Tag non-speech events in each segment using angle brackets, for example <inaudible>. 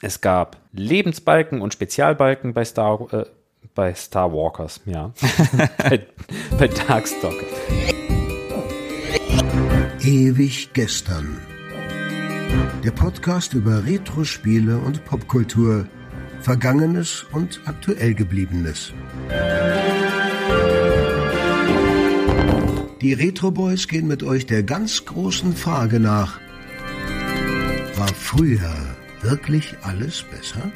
Es gab Lebensbalken und Spezialbalken bei Star, äh, bei Star Walkers, ja. <laughs> bei, bei Darkstalker. Ewig gestern. Der Podcast über Retro-Spiele und Popkultur, Vergangenes und aktuell gebliebenes. Die Retro Boys gehen mit euch der ganz großen Frage nach. War früher wirklich alles besser?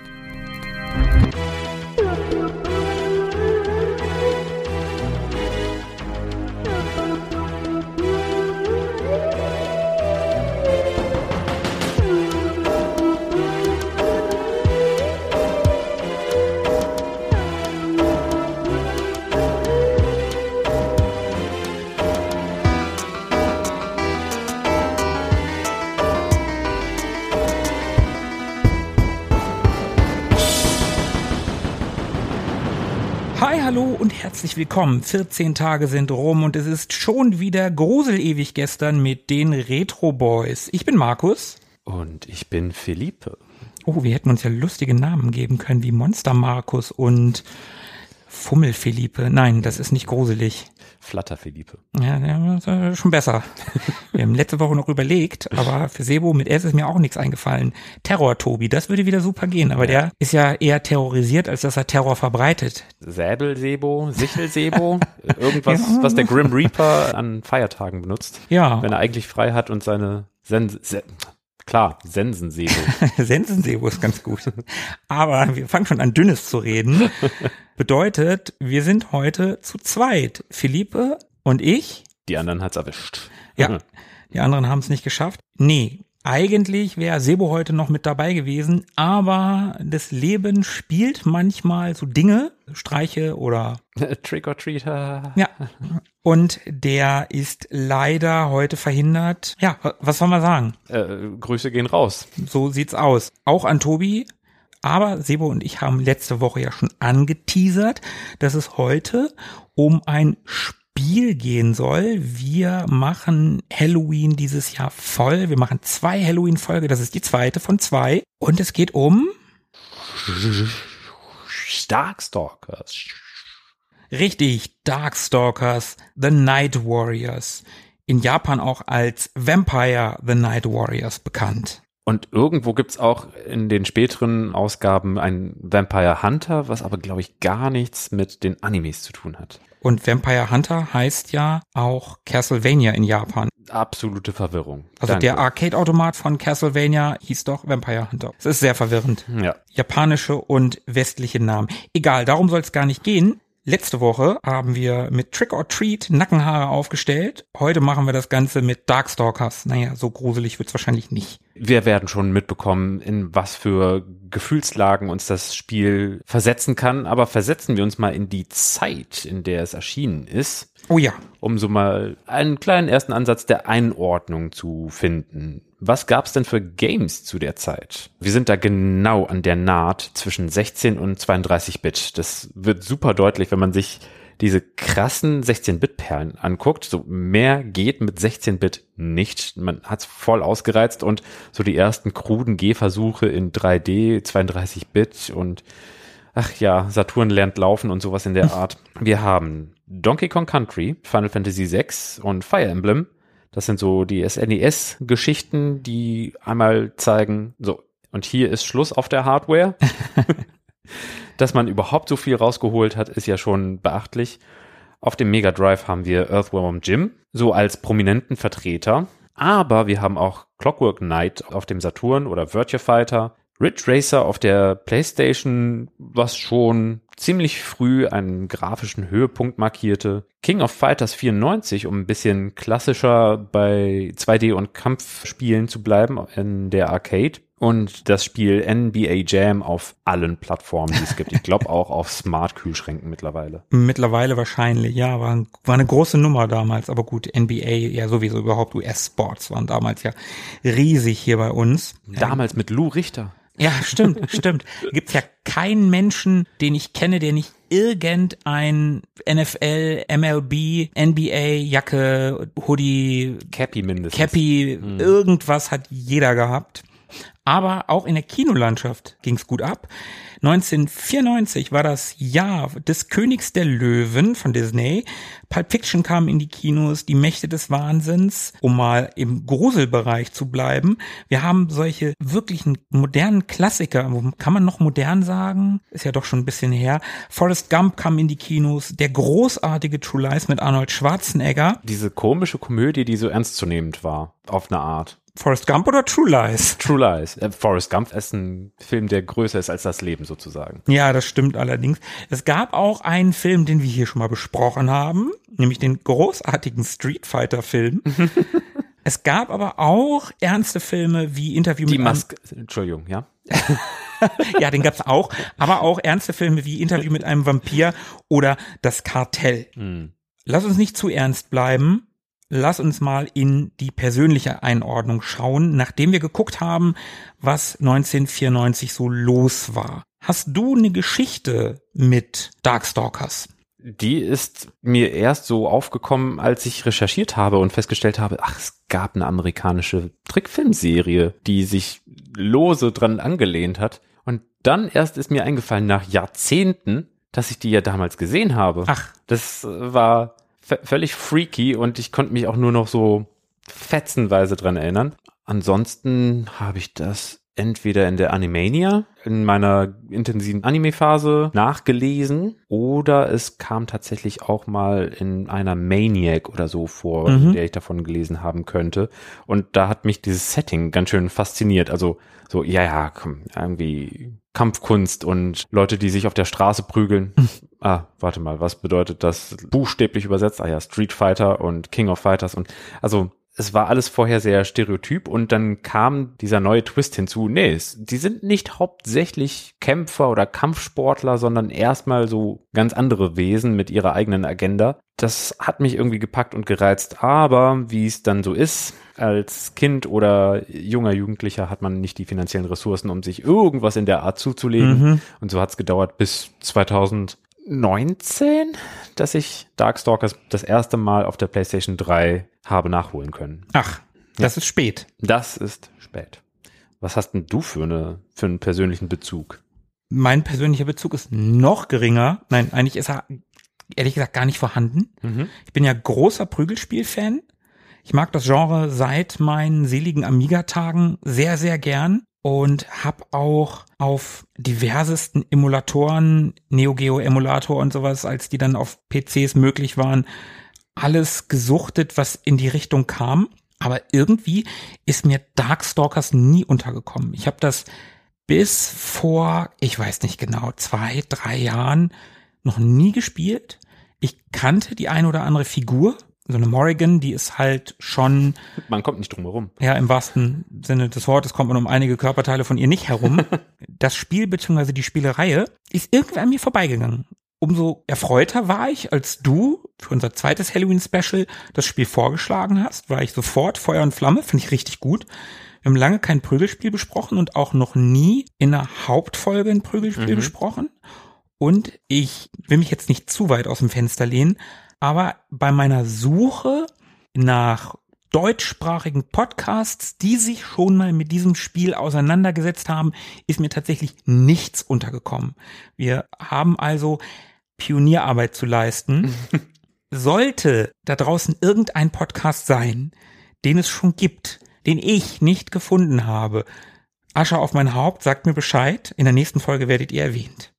Herzlich willkommen. 14 Tage sind rum und es ist schon wieder gruselewig gestern mit den Retro Boys. Ich bin Markus. Und ich bin Philippe. Oh, wir hätten uns ja lustige Namen geben können wie Monster Markus und Fummel Philippe. Nein, das ist nicht gruselig. Flatter Philippe. Ja, ja ist schon besser. <laughs> Wir haben letzte Woche noch überlegt, aber für Sebo mit S ist mir auch nichts eingefallen. Terror Tobi, das würde wieder super gehen, aber der ist ja eher terrorisiert, als dass er Terror verbreitet. Säbelsebo, Sichelsebo, <laughs> irgendwas, was der Grim Reaper an Feiertagen benutzt. Ja. Wenn er eigentlich frei hat und seine Sen Se Klar, Sensensebo. <laughs> Sensensebo ist ganz gut. Aber wir fangen schon an dünnes zu reden. Bedeutet, wir sind heute zu zweit. Philippe und ich. Die anderen hat's erwischt. Ja, <laughs> die anderen haben es nicht geschafft. Nee, eigentlich wäre Sebo heute noch mit dabei gewesen, aber das Leben spielt manchmal so Dinge, Streiche oder <laughs> Trick or Treater. ja. Und der ist leider heute verhindert. Ja, was soll man sagen? Äh, Grüße gehen raus. So sieht's aus. Auch an Tobi. Aber Sebo und ich haben letzte Woche ja schon angeteasert, dass es heute um ein Spiel gehen soll. Wir machen Halloween dieses Jahr voll. Wir machen zwei Halloween-Folge. Das ist die zweite von zwei. Und es geht um, Darkstalkers. richtig, Darkstalkers, The Night Warriors. In Japan auch als Vampire The Night Warriors bekannt. Und irgendwo gibt's auch in den späteren Ausgaben ein Vampire Hunter, was aber, glaube ich, gar nichts mit den Animes zu tun hat. Und Vampire Hunter heißt ja auch Castlevania in Japan. Absolute Verwirrung. Also Danke. der Arcade-Automat von Castlevania hieß doch Vampire Hunter. Es ist sehr verwirrend. Ja. Japanische und westliche Namen. Egal, darum soll es gar nicht gehen. Letzte Woche haben wir mit Trick or Treat Nackenhaare aufgestellt. Heute machen wir das Ganze mit Darkstalkers. Naja, so gruselig wird's wahrscheinlich nicht. Wir werden schon mitbekommen, in was für Gefühlslagen uns das Spiel versetzen kann. Aber versetzen wir uns mal in die Zeit, in der es erschienen ist, Oh ja, um so mal einen kleinen ersten Ansatz der Einordnung zu finden. Was gab's denn für Games zu der Zeit? Wir sind da genau an der Naht zwischen 16 und 32 Bit. Das wird super deutlich, wenn man sich diese krassen 16-Bit-Perlen anguckt. So mehr geht mit 16-Bit nicht. Man hat's voll ausgereizt und so die ersten kruden Gehversuche in 3D, 32-Bit und ach ja, Saturn lernt laufen und sowas in der <laughs> Art. Wir haben Donkey Kong Country, Final Fantasy VI und Fire Emblem. Das sind so die SNES-Geschichten, die einmal zeigen, so, und hier ist Schluss auf der Hardware. <laughs> Dass man überhaupt so viel rausgeholt hat, ist ja schon beachtlich. Auf dem Mega Drive haben wir Earthworm Jim, so als prominenten Vertreter. Aber wir haben auch Clockwork Knight auf dem Saturn oder Virtua Fighter, Ridge Racer auf der PlayStation, was schon ziemlich früh einen grafischen Höhepunkt markierte. King of Fighters 94, um ein bisschen klassischer bei 2D- und Kampfspielen zu bleiben in der Arcade. Und das Spiel NBA Jam auf allen Plattformen, die es gibt. Ich glaube auch auf Smart-Kühlschränken mittlerweile. mittlerweile wahrscheinlich. Ja, war, war eine große Nummer damals. Aber gut, NBA, ja sowieso überhaupt US-Sports waren damals ja riesig hier bei uns. Damals mit Lou Richter. Ja, stimmt, <laughs> stimmt. Gibt's ja keinen Menschen, den ich kenne, der nicht irgendein NFL, MLB, NBA, Jacke, Hoodie, Cappy mindestens. Cappy, irgendwas hat jeder gehabt. Aber auch in der Kinolandschaft ging es gut ab. 1994 war das Jahr des Königs der Löwen von Disney. Pulp Fiction kam in die Kinos, die Mächte des Wahnsinns, um mal im Gruselbereich zu bleiben. Wir haben solche wirklichen modernen Klassiker, kann man noch modern sagen? Ist ja doch schon ein bisschen her. Forrest Gump kam in die Kinos, der großartige True Lies mit Arnold Schwarzenegger. Diese komische Komödie, die so ernstzunehmend war, auf eine Art. Forrest Gump oder True Lies? True Lies. Äh, Forrest Gump ist ein Film, der größer ist als das Leben sozusagen. Ja, das stimmt allerdings. Es gab auch einen Film, den wir hier schon mal besprochen haben, nämlich den großartigen Street Fighter Film. <laughs> es gab aber auch ernste Filme wie Interview Die mit Maske, Entschuldigung, ja. <laughs> ja, den gab's auch, aber auch ernste Filme wie Interview mit einem Vampir oder Das Kartell. Hm. Lass uns nicht zu ernst bleiben. Lass uns mal in die persönliche Einordnung schauen, nachdem wir geguckt haben, was 1994 so los war. Hast du eine Geschichte mit Darkstalkers? Die ist mir erst so aufgekommen, als ich recherchiert habe und festgestellt habe, ach, es gab eine amerikanische Trickfilmserie, die sich lose dran angelehnt hat. Und dann erst ist mir eingefallen, nach Jahrzehnten, dass ich die ja damals gesehen habe. Ach. Das war völlig freaky und ich konnte mich auch nur noch so fetzenweise dran erinnern. Ansonsten habe ich das entweder in der Animania, in meiner intensiven Anime-Phase nachgelesen oder es kam tatsächlich auch mal in einer Maniac oder so vor, Mhm. in der ich davon gelesen haben könnte. Und da hat mich dieses Setting ganz schön fasziniert. Also so, ja, ja, komm, irgendwie Kampfkunst und Leute, die sich auf der Straße prügeln. <laughs> ah, warte mal, was bedeutet das buchstäblich übersetzt? Ah ja, Street Fighter und King of Fighters und also es war alles vorher sehr stereotyp und dann kam dieser neue Twist hinzu. Nee, es, die sind nicht hauptsächlich Kämpfer oder Kampfsportler, sondern erstmal so ganz andere Wesen mit ihrer eigenen Agenda. Das hat mich irgendwie gepackt und gereizt, aber wie es dann so ist, als Kind oder junger Jugendlicher hat man nicht die finanziellen Ressourcen, um sich irgendwas in der Art zuzulegen. Mhm. Und so hat es gedauert bis 2019, dass ich Darkstalkers das erste Mal auf der PlayStation 3 habe nachholen können. Ach, das ist spät. Das ist spät. Was hast denn du für, eine, für einen persönlichen Bezug? Mein persönlicher Bezug ist noch geringer. Nein, eigentlich ist er ehrlich gesagt gar nicht vorhanden. Mhm. Ich bin ja großer Prügelspiel-Fan. Ich mag das Genre seit meinen seligen Amiga-Tagen sehr, sehr gern und habe auch auf diversesten Emulatoren, Neo Geo Emulator und sowas, als die dann auf PCs möglich waren, alles gesuchtet, was in die Richtung kam. Aber irgendwie ist mir Darkstalkers nie untergekommen. Ich habe das bis vor, ich weiß nicht genau, zwei, drei Jahren noch nie gespielt. Ich kannte die ein oder andere Figur. So eine Morrigan, die ist halt schon, Man kommt nicht drum herum. ja, im wahrsten Sinne des Wortes kommt man um einige Körperteile von ihr nicht herum. <laughs> Das Spiel bzw. die Spielereihe ist irgendwie an mir vorbeigegangen. Umso erfreuter war ich, als du für unser zweites Halloween-Special das Spiel vorgeschlagen hast, war ich sofort Feuer und Flamme, finde ich richtig gut. Wir haben lange kein Prügelspiel besprochen und auch noch nie in einer Hauptfolge ein Prügelspiel Mhm. besprochen. Und ich will mich jetzt nicht zu weit aus dem Fenster lehnen, aber bei meiner Suche nach deutschsprachigen Podcasts, die sich schon mal mit diesem Spiel auseinandergesetzt haben, ist mir tatsächlich nichts untergekommen. Wir haben also Pionierarbeit zu leisten. <laughs> Sollte da draußen irgendein Podcast sein, den es schon gibt, den ich nicht gefunden habe, Asche auf mein Haupt, sagt mir Bescheid. In der nächsten Folge werdet ihr erwähnt.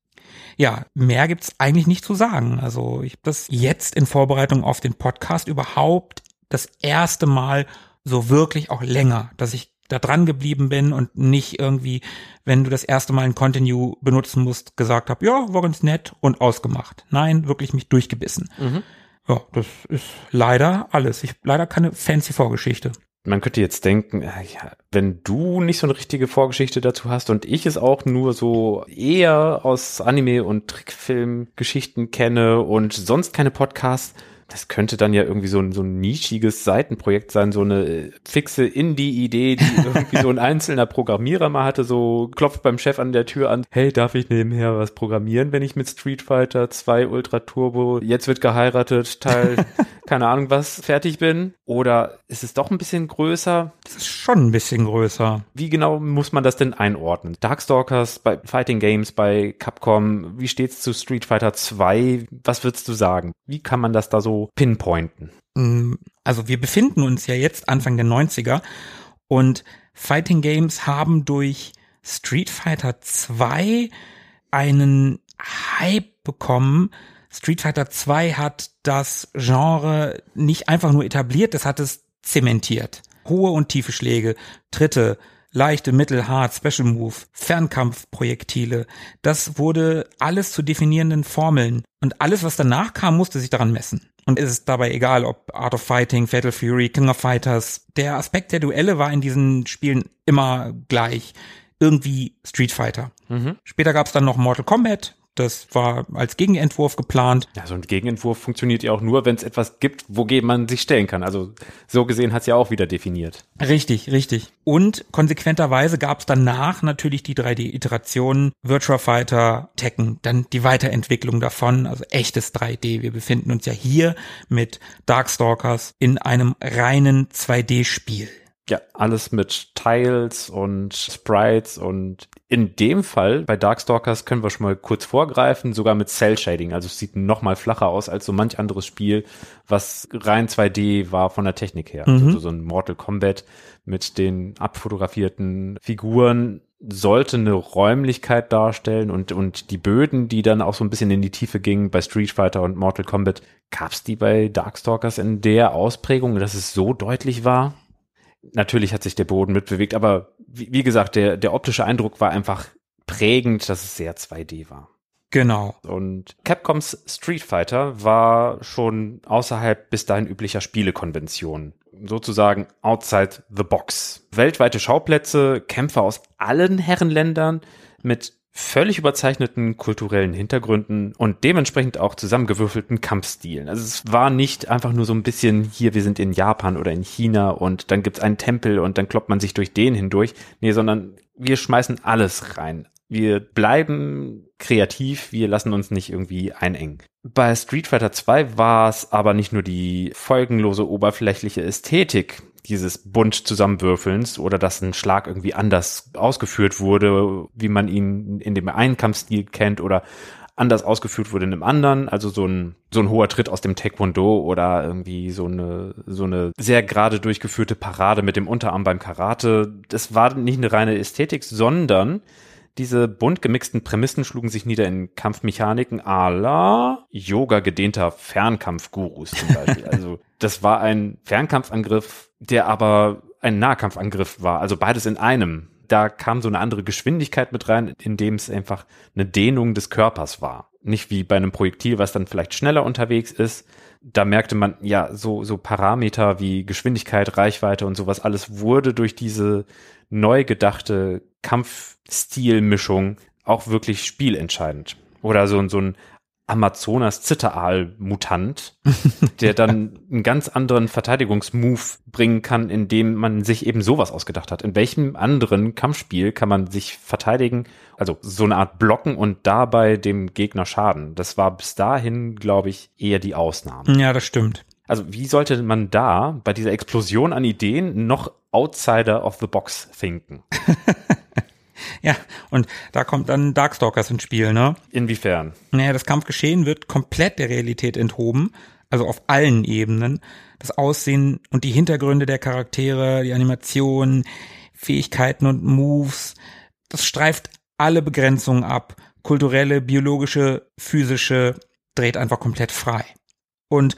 Ja, mehr gibt's eigentlich nicht zu sagen. Also ich habe das jetzt in Vorbereitung auf den Podcast überhaupt das erste Mal so wirklich auch länger, dass ich da dran geblieben bin und nicht irgendwie, wenn du das erste Mal ein Continue benutzen musst, gesagt habe, ja, war ganz nett und ausgemacht. Nein, wirklich mich durchgebissen. Ja, das ist leider alles. Ich leider keine fancy Vorgeschichte. Man könnte jetzt denken, äh, ja, wenn du nicht so eine richtige Vorgeschichte dazu hast und ich es auch nur so eher aus Anime- und Trickfilmgeschichten kenne und sonst keine Podcasts, das könnte dann ja irgendwie so ein, so ein nischiges Seitenprojekt sein, so eine äh, fixe Indie-Idee, die <laughs> irgendwie so ein einzelner Programmierer mal hatte, so klopft beim Chef an der Tür an, hey, darf ich nebenher was programmieren, wenn ich mit Street Fighter 2 Ultra Turbo, jetzt wird geheiratet, Teil <laughs> keine Ahnung was, fertig bin? Oder ist es doch ein bisschen größer? Das ist schon ein bisschen größer. Wie genau muss man das denn einordnen? Darkstalkers bei Fighting Games, bei Capcom, wie steht's zu Street Fighter 2? Was würdest du sagen? Wie kann man das da so pinpointen? Mm, also wir befinden uns ja jetzt Anfang der 90er und Fighting Games haben durch Street Fighter 2 einen Hype bekommen. Street Fighter 2 hat das Genre nicht einfach nur etabliert, es hat es zementiert. Hohe und tiefe Schläge, Tritte, leichte, mittel, hart, Special Move, Fernkampfprojektile. Das wurde alles zu definierenden Formeln. Und alles, was danach kam, musste sich daran messen. Und es ist dabei egal, ob Art of Fighting, Fatal Fury, King of Fighters. Der Aspekt der Duelle war in diesen Spielen immer gleich. Irgendwie Street Fighter. Mhm. Später gab es dann noch Mortal Kombat, das war als Gegenentwurf geplant. Ja, so ein Gegenentwurf funktioniert ja auch nur, wenn es etwas gibt, wogegen man sich stellen kann. Also so gesehen hat es ja auch wieder definiert. Richtig, richtig. Und konsequenterweise gab es danach natürlich die 3D-Iterationen, Virtua Fighter, Tekken, dann die Weiterentwicklung davon, also echtes 3D. Wir befinden uns ja hier mit Darkstalkers in einem reinen 2D-Spiel. Ja, alles mit Tiles und Sprites und in dem Fall bei Darkstalkers können wir schon mal kurz vorgreifen, sogar mit Cell Shading. Also es sieht noch mal flacher aus als so manch anderes Spiel, was rein 2D war von der Technik her. Mhm. Also so ein Mortal Kombat mit den abfotografierten Figuren sollte eine Räumlichkeit darstellen und, und die Böden, die dann auch so ein bisschen in die Tiefe gingen bei Street Fighter und Mortal Kombat, gab's die bei Darkstalkers in der Ausprägung, dass es so deutlich war? natürlich hat sich der Boden mitbewegt, aber wie, wie gesagt, der, der optische Eindruck war einfach prägend, dass es sehr 2D war. Genau. Und Capcoms Street Fighter war schon außerhalb bis dahin üblicher Spielekonventionen. Sozusagen outside the box. Weltweite Schauplätze, Kämpfer aus allen Herrenländern mit völlig überzeichneten kulturellen Hintergründen und dementsprechend auch zusammengewürfelten Kampfstilen. Also es war nicht einfach nur so ein bisschen hier, wir sind in Japan oder in China und dann gibt's einen Tempel und dann kloppt man sich durch den hindurch. Nee, sondern wir schmeißen alles rein. Wir bleiben kreativ, wir lassen uns nicht irgendwie einengen. Bei Street Fighter 2 war es aber nicht nur die folgenlose oberflächliche Ästhetik, dieses bunt Zusammenwürfelns oder dass ein Schlag irgendwie anders ausgeführt wurde, wie man ihn in dem einen Kampfstil kennt oder anders ausgeführt wurde in dem anderen, also so ein so ein hoher Tritt aus dem Taekwondo oder irgendwie so eine so eine sehr gerade durchgeführte Parade mit dem Unterarm beim Karate. Das war nicht eine reine Ästhetik, sondern diese bunt gemixten Prämissen schlugen sich nieder in Kampfmechaniken à la Yoga gedehnter Fernkampfgurus zum Beispiel. <laughs> also das war ein Fernkampfangriff, der aber ein Nahkampfangriff war. Also beides in einem. Da kam so eine andere Geschwindigkeit mit rein, indem es einfach eine Dehnung des Körpers war. Nicht wie bei einem Projektil, was dann vielleicht schneller unterwegs ist. Da merkte man, ja, so, so Parameter wie Geschwindigkeit, Reichweite und sowas alles wurde durch diese neu gedachte Kampfstilmischung auch wirklich spielentscheidend. Oder so, so ein Amazonas Zitteraal-Mutant, <laughs> der dann einen ganz anderen Verteidigungsmove bringen kann, indem man sich eben sowas ausgedacht hat. In welchem anderen Kampfspiel kann man sich verteidigen, also so eine Art blocken und dabei dem Gegner schaden? Das war bis dahin, glaube ich, eher die Ausnahme. Ja, das stimmt. Also wie sollte man da bei dieser Explosion an Ideen noch outsider of the box thinken? <laughs> Ja, und da kommt dann Darkstalkers ins Spiel, ne? Inwiefern? Naja, das Kampfgeschehen wird komplett der Realität enthoben, also auf allen Ebenen. Das Aussehen und die Hintergründe der Charaktere, die Animationen, Fähigkeiten und Moves, das streift alle Begrenzungen ab. Kulturelle, biologische, physische, dreht einfach komplett frei. Und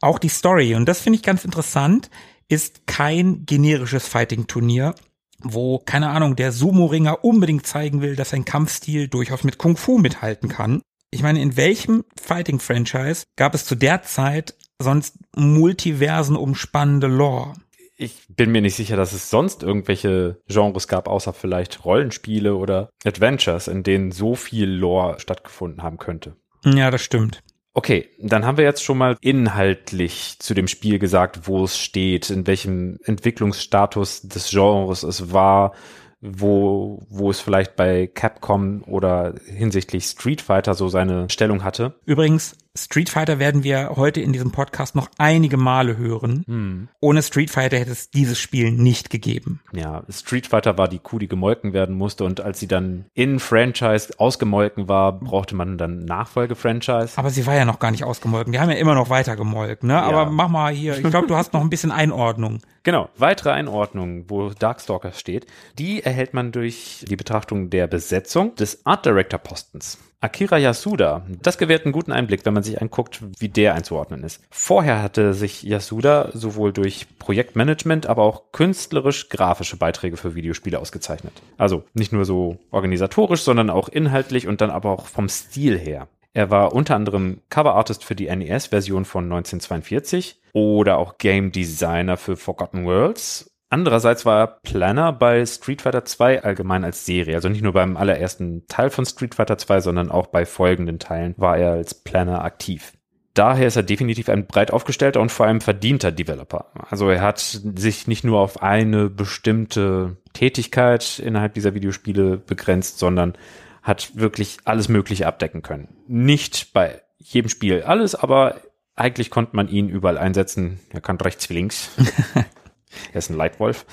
auch die Story, und das finde ich ganz interessant, ist kein generisches Fighting-Turnier, wo, keine Ahnung, der Sumo-Ringer unbedingt zeigen will, dass sein Kampfstil durchaus mit Kung Fu mithalten kann. Ich meine, in welchem Fighting-Franchise gab es zu der Zeit sonst Multiversen umspannende Lore? Ich bin mir nicht sicher, dass es sonst irgendwelche Genres gab, außer vielleicht Rollenspiele oder Adventures, in denen so viel Lore stattgefunden haben könnte. Ja, das stimmt. Okay, dann haben wir jetzt schon mal inhaltlich zu dem Spiel gesagt, wo es steht, in welchem Entwicklungsstatus des Genres es war, wo, wo es vielleicht bei Capcom oder hinsichtlich Street Fighter so seine Stellung hatte. Übrigens, Street Fighter werden wir heute in diesem Podcast noch einige Male hören. Hm. Ohne Street Fighter hätte es dieses Spiel nicht gegeben. Ja, Street Fighter war die Kuh, die gemolken werden musste und als sie dann in Franchise ausgemolken war, brauchte man dann Nachfolge-Franchise. Aber sie war ja noch gar nicht ausgemolken. Die haben ja immer noch weiter gemolken, ne? Aber mach mal hier, ich glaube, du hast noch ein bisschen Einordnung. <laughs> Genau, weitere Einordnung, wo Darkstalkers steht, die erhält man durch die Betrachtung der Besetzung des Art Director Postens. Akira Yasuda, das gewährt einen guten Einblick, wenn man sich anguckt, wie der einzuordnen ist. Vorher hatte sich Yasuda sowohl durch Projektmanagement, aber auch künstlerisch-grafische Beiträge für Videospiele ausgezeichnet. Also nicht nur so organisatorisch, sondern auch inhaltlich und dann aber auch vom Stil her. Er war unter anderem Coverartist für die NES-Version von 1942 oder auch Game Designer für Forgotten Worlds Andererseits war er Planner bei Street Fighter 2 allgemein als Serie. Also nicht nur beim allerersten Teil von Street Fighter 2, sondern auch bei folgenden Teilen war er als Planner aktiv. Daher ist er definitiv ein breit aufgestellter und vor allem verdienter Developer. Also er hat sich nicht nur auf eine bestimmte Tätigkeit innerhalb dieser Videospiele begrenzt, sondern hat wirklich alles Mögliche abdecken können. Nicht bei jedem Spiel alles, aber eigentlich konnte man ihn überall einsetzen. Er kann rechts wie links. <laughs> Er ist ein Leitwolf.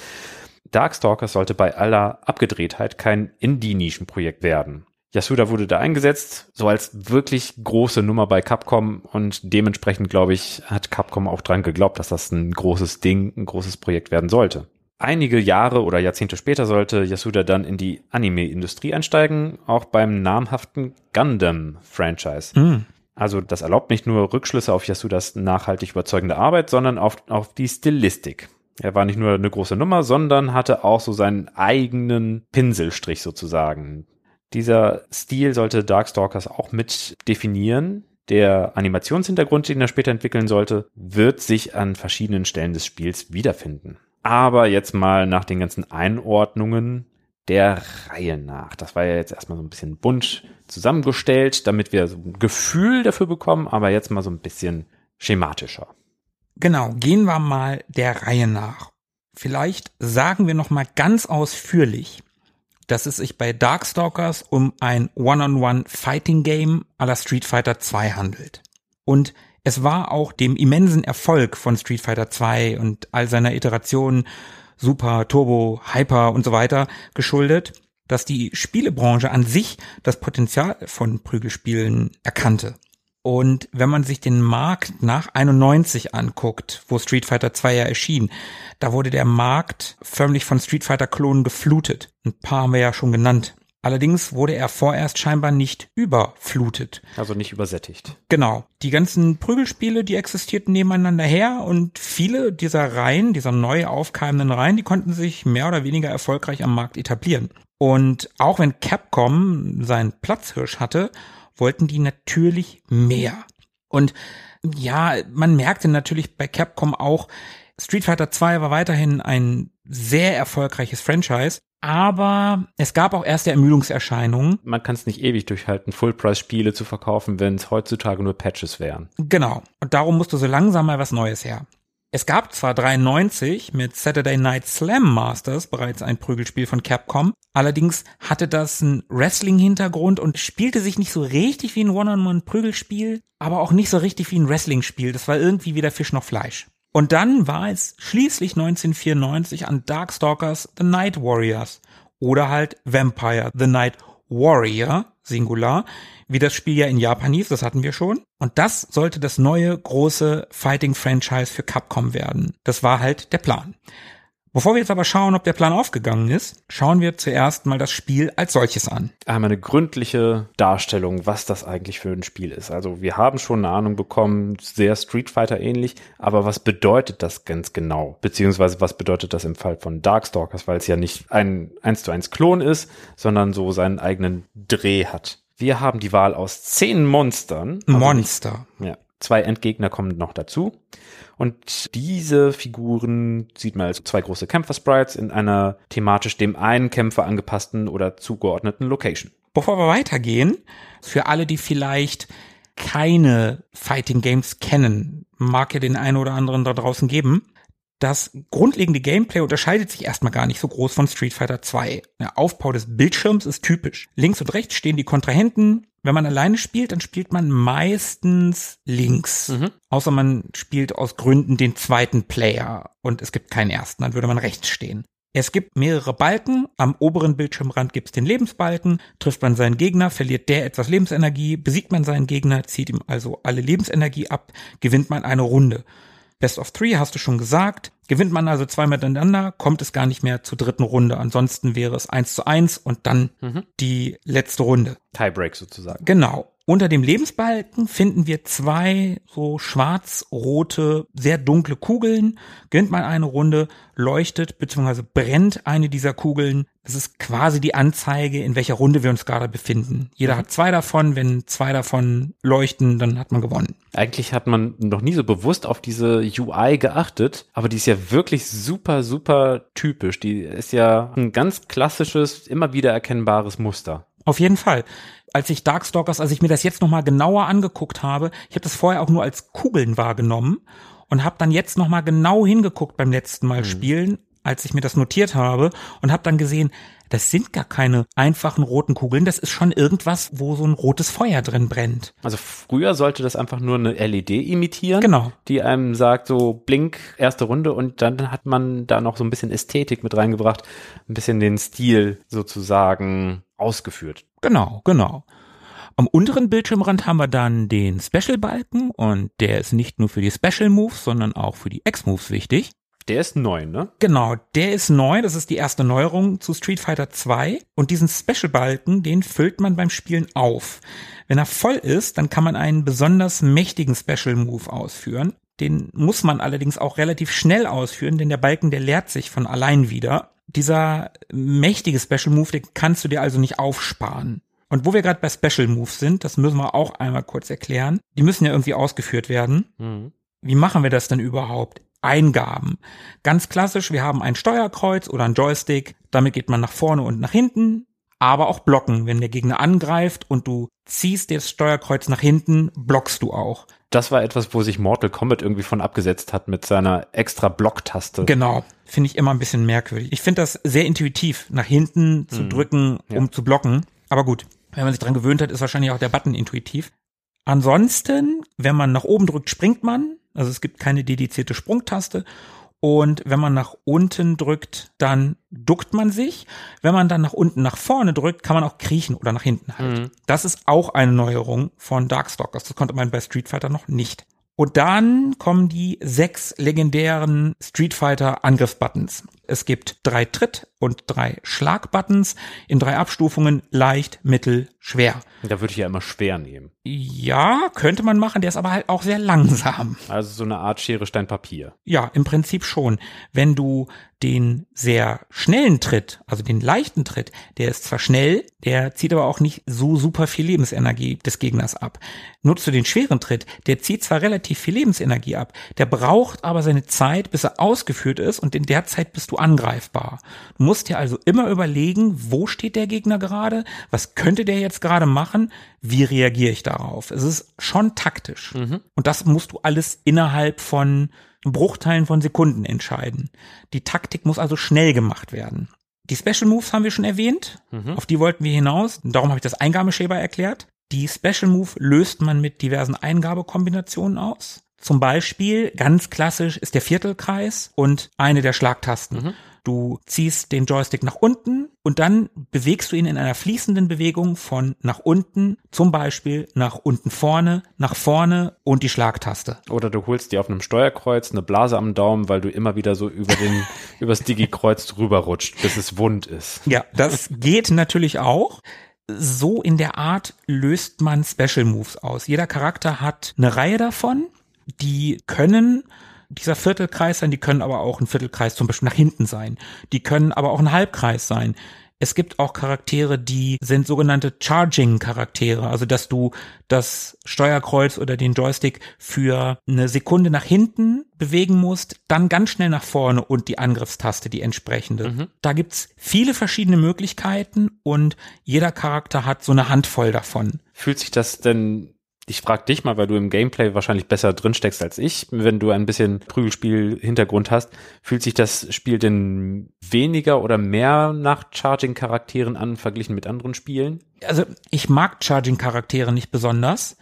Darkstalkers sollte bei aller Abgedrehtheit kein Indie-Nischenprojekt werden. Yasuda wurde da eingesetzt, so als wirklich große Nummer bei Capcom und dementsprechend, glaube ich, hat Capcom auch dran geglaubt, dass das ein großes Ding, ein großes Projekt werden sollte. Einige Jahre oder Jahrzehnte später sollte Yasuda dann in die Anime-Industrie einsteigen, auch beim namhaften Gundam-Franchise. Mhm. Also das erlaubt nicht nur Rückschlüsse auf Yasudas nachhaltig überzeugende Arbeit, sondern auf, auf die Stilistik. Er war nicht nur eine große Nummer, sondern hatte auch so seinen eigenen Pinselstrich sozusagen. Dieser Stil sollte Darkstalkers auch mit definieren. Der Animationshintergrund, den er später entwickeln sollte, wird sich an verschiedenen Stellen des Spiels wiederfinden. Aber jetzt mal nach den ganzen Einordnungen der Reihe nach. Das war ja jetzt erstmal so ein bisschen bunt zusammengestellt, damit wir so ein Gefühl dafür bekommen, aber jetzt mal so ein bisschen schematischer. Genau, gehen wir mal der Reihe nach. Vielleicht sagen wir noch mal ganz ausführlich, dass es sich bei Darkstalkers um ein One-on-One Fighting Game à la Street Fighter 2 handelt. Und es war auch dem immensen Erfolg von Street Fighter 2 und all seiner Iterationen Super, Turbo, Hyper und so weiter geschuldet, dass die Spielebranche an sich das Potenzial von Prügelspielen erkannte. Und wenn man sich den Markt nach 91 anguckt, wo Street Fighter 2 ja erschien, da wurde der Markt förmlich von Street Fighter Klonen geflutet. Ein paar haben wir ja schon genannt. Allerdings wurde er vorerst scheinbar nicht überflutet. Also nicht übersättigt. Genau. Die ganzen Prügelspiele, die existierten nebeneinander her und viele dieser Reihen, dieser neu aufkeimenden Reihen, die konnten sich mehr oder weniger erfolgreich am Markt etablieren. Und auch wenn Capcom seinen Platzhirsch hatte, wollten die natürlich mehr. Und ja, man merkte natürlich bei Capcom auch, Street Fighter 2 war weiterhin ein sehr erfolgreiches Franchise, aber es gab auch erste Ermüdungserscheinungen. Man kann es nicht ewig durchhalten, Full-Price-Spiele zu verkaufen, wenn es heutzutage nur Patches wären. Genau. Und darum musste so langsam mal was Neues her. Es gab zwar 93 mit Saturday Night Slam Masters bereits ein Prügelspiel von Capcom, allerdings hatte das einen Wrestling-Hintergrund und spielte sich nicht so richtig wie ein One-on-One-Prügelspiel, aber auch nicht so richtig wie ein Wrestling-Spiel. Das war irgendwie weder Fisch noch Fleisch. Und dann war es schließlich 1994 an Darkstalkers The Night Warriors oder halt Vampire The Night Warrior, Singular, wie das Spiel ja in Japan hieß, das hatten wir schon. Und das sollte das neue große Fighting-Franchise für Capcom werden. Das war halt der Plan. Bevor wir jetzt aber schauen, ob der Plan aufgegangen ist, schauen wir zuerst mal das Spiel als solches an. Einmal eine gründliche Darstellung, was das eigentlich für ein Spiel ist. Also wir haben schon eine Ahnung bekommen, sehr Street Fighter ähnlich, aber was bedeutet das ganz genau? Beziehungsweise was bedeutet das im Fall von Darkstalkers, weil es ja nicht ein 1 zu 1 Klon ist, sondern so seinen eigenen Dreh hat. Wir haben die Wahl aus zehn Monstern. Also Monster. Ja. Zwei Endgegner kommen noch dazu. Und diese Figuren sieht man als zwei große Kämpfer-Sprites in einer thematisch dem einen Kämpfer angepassten oder zugeordneten Location. Bevor wir weitergehen, für alle, die vielleicht keine Fighting Games kennen, mag ja den einen oder anderen da draußen geben. Das grundlegende Gameplay unterscheidet sich erstmal gar nicht so groß von Street Fighter 2. Der Aufbau des Bildschirms ist typisch. Links und rechts stehen die Kontrahenten, Wenn man alleine spielt, dann spielt man meistens links. Mhm. Außer man spielt aus Gründen den zweiten Player und es gibt keinen ersten, dann würde man rechts stehen. Es gibt mehrere Balken. Am oberen Bildschirmrand gibt es den Lebensbalken. Trifft man seinen Gegner, verliert der etwas Lebensenergie. Besiegt man seinen Gegner, zieht ihm also alle Lebensenergie ab, gewinnt man eine Runde. Best of Three hast du schon gesagt. Gewinnt man also zwei miteinander, kommt es gar nicht mehr zur dritten Runde. Ansonsten wäre es eins zu eins und dann Mhm. die letzte Runde. Tiebreak sozusagen. Genau. Unter dem Lebensbalken finden wir zwei so schwarz-rote, sehr dunkle Kugeln. Gewinnt man eine Runde, leuchtet bzw. brennt eine dieser Kugeln. Das ist quasi die Anzeige, in welcher Runde wir uns gerade befinden. Jeder hat zwei davon. Wenn zwei davon leuchten, dann hat man gewonnen. Eigentlich hat man noch nie so bewusst auf diese UI geachtet, aber die ist ja wirklich super, super typisch. Die ist ja ein ganz klassisches, immer wieder erkennbares Muster. Auf jeden Fall. Als ich Darkstalkers, als ich mir das jetzt nochmal genauer angeguckt habe, ich habe das vorher auch nur als Kugeln wahrgenommen und habe dann jetzt nochmal genau hingeguckt beim letzten Mal spielen, als ich mir das notiert habe und habe dann gesehen, das sind gar keine einfachen roten Kugeln, das ist schon irgendwas, wo so ein rotes Feuer drin brennt. Also früher sollte das einfach nur eine LED imitieren, Genau. die einem sagt, so blink, erste Runde und dann hat man da noch so ein bisschen Ästhetik mit reingebracht, ein bisschen den Stil sozusagen ausgeführt. Genau, genau. Am unteren Bildschirmrand haben wir dann den Special-Balken und der ist nicht nur für die Special Moves, sondern auch für die X-Moves wichtig. Der ist neu, ne? Genau, der ist neu, das ist die erste Neuerung zu Street Fighter 2 und diesen Special-Balken, den füllt man beim Spielen auf. Wenn er voll ist, dann kann man einen besonders mächtigen Special-Move ausführen. Den muss man allerdings auch relativ schnell ausführen, denn der Balken, der leert sich von allein wieder. Dieser mächtige Special Move, den kannst du dir also nicht aufsparen. Und wo wir gerade bei Special Moves sind, das müssen wir auch einmal kurz erklären. Die müssen ja irgendwie ausgeführt werden. Mhm. Wie machen wir das denn überhaupt? Eingaben. Ganz klassisch, wir haben ein Steuerkreuz oder ein Joystick, damit geht man nach vorne und nach hinten, aber auch blocken. Wenn der Gegner angreift und du ziehst das Steuerkreuz nach hinten, blockst du auch. Das war etwas, wo sich Mortal Kombat irgendwie von abgesetzt hat mit seiner extra Blocktaste. Genau. Finde ich immer ein bisschen merkwürdig. Ich finde das sehr intuitiv, nach hinten zu drücken, um zu blocken. Aber gut, wenn man sich dran gewöhnt hat, ist wahrscheinlich auch der Button intuitiv. Ansonsten, wenn man nach oben drückt, springt man. Also es gibt keine dedizierte Sprungtaste. Und wenn man nach unten drückt, dann duckt man sich. Wenn man dann nach unten nach vorne drückt, kann man auch kriechen oder nach hinten halt. Das ist auch eine Neuerung von Darkstalkers. Das konnte man bei Street Fighter noch nicht. Und dann kommen die sechs legendären Street Fighter Angriffsbuttons. Es gibt drei Tritt- und drei Schlagbuttons in drei Abstufungen leicht, mittel, schwer. Da würde ich ja immer schwer nehmen. Ja, könnte man machen, der ist aber halt auch sehr langsam. Also so eine Art Schere, Stein, Papier. Ja, im Prinzip schon. Wenn du den sehr schnellen Tritt, also den leichten Tritt, der ist zwar schnell, der zieht aber auch nicht so super viel Lebensenergie des Gegners ab. Nutzt du den schweren Tritt, der zieht zwar relativ viel Lebensenergie ab, der braucht aber seine Zeit, bis er ausgeführt ist und in der Zeit bist du angreifbar. Du musst dir also immer überlegen, wo steht der Gegner gerade, was könnte der jetzt gerade machen, wie reagiere ich darauf. Es ist schon taktisch. Und das musst du alles innerhalb von Bruchteilen von Sekunden entscheiden. Die Taktik muss also schnell gemacht werden. Die Special Moves haben wir schon erwähnt. Auf die wollten wir hinaus. Darum habe ich das Eingabeschema erklärt. Die Special Move löst man mit diversen Eingabekombinationen aus. Zum Beispiel, ganz klassisch, ist der Viertelkreis und eine der Schlagtasten. Du ziehst den Joystick nach unten und dann bewegst du ihn in einer fließenden Bewegung von nach unten, zum Beispiel nach unten vorne, nach vorne und die Schlagtaste. Oder du holst dir auf einem Steuerkreuz eine Blase am Daumen, weil du immer wieder so über den, <laughs> übers Digi-Kreuz drüber rutscht, bis es wund ist. Ja, das geht natürlich auch. So in der Art löst man Special Moves aus. Jeder Charakter hat eine Reihe davon. Die können dieser Viertelkreis sein, die können aber auch ein Viertelkreis zum Beispiel nach hinten sein. Die können aber auch ein Halbkreis sein. Es gibt auch Charaktere, die sind sogenannte Charging-Charaktere, also dass du das Steuerkreuz oder den Joystick für eine Sekunde nach hinten bewegen musst, dann ganz schnell nach vorne und die Angriffstaste, die entsprechende. Da gibt's viele verschiedene Möglichkeiten und jeder Charakter hat so eine Handvoll davon. Fühlt sich das denn Ich frage dich mal, weil du im Gameplay wahrscheinlich besser drinsteckst als ich. Wenn du ein bisschen Prügelspiel-Hintergrund hast, fühlt sich das Spiel denn weniger oder mehr nach Charging-Charakteren an, verglichen mit anderen Spielen? Also ich mag Charging-Charaktere nicht besonders.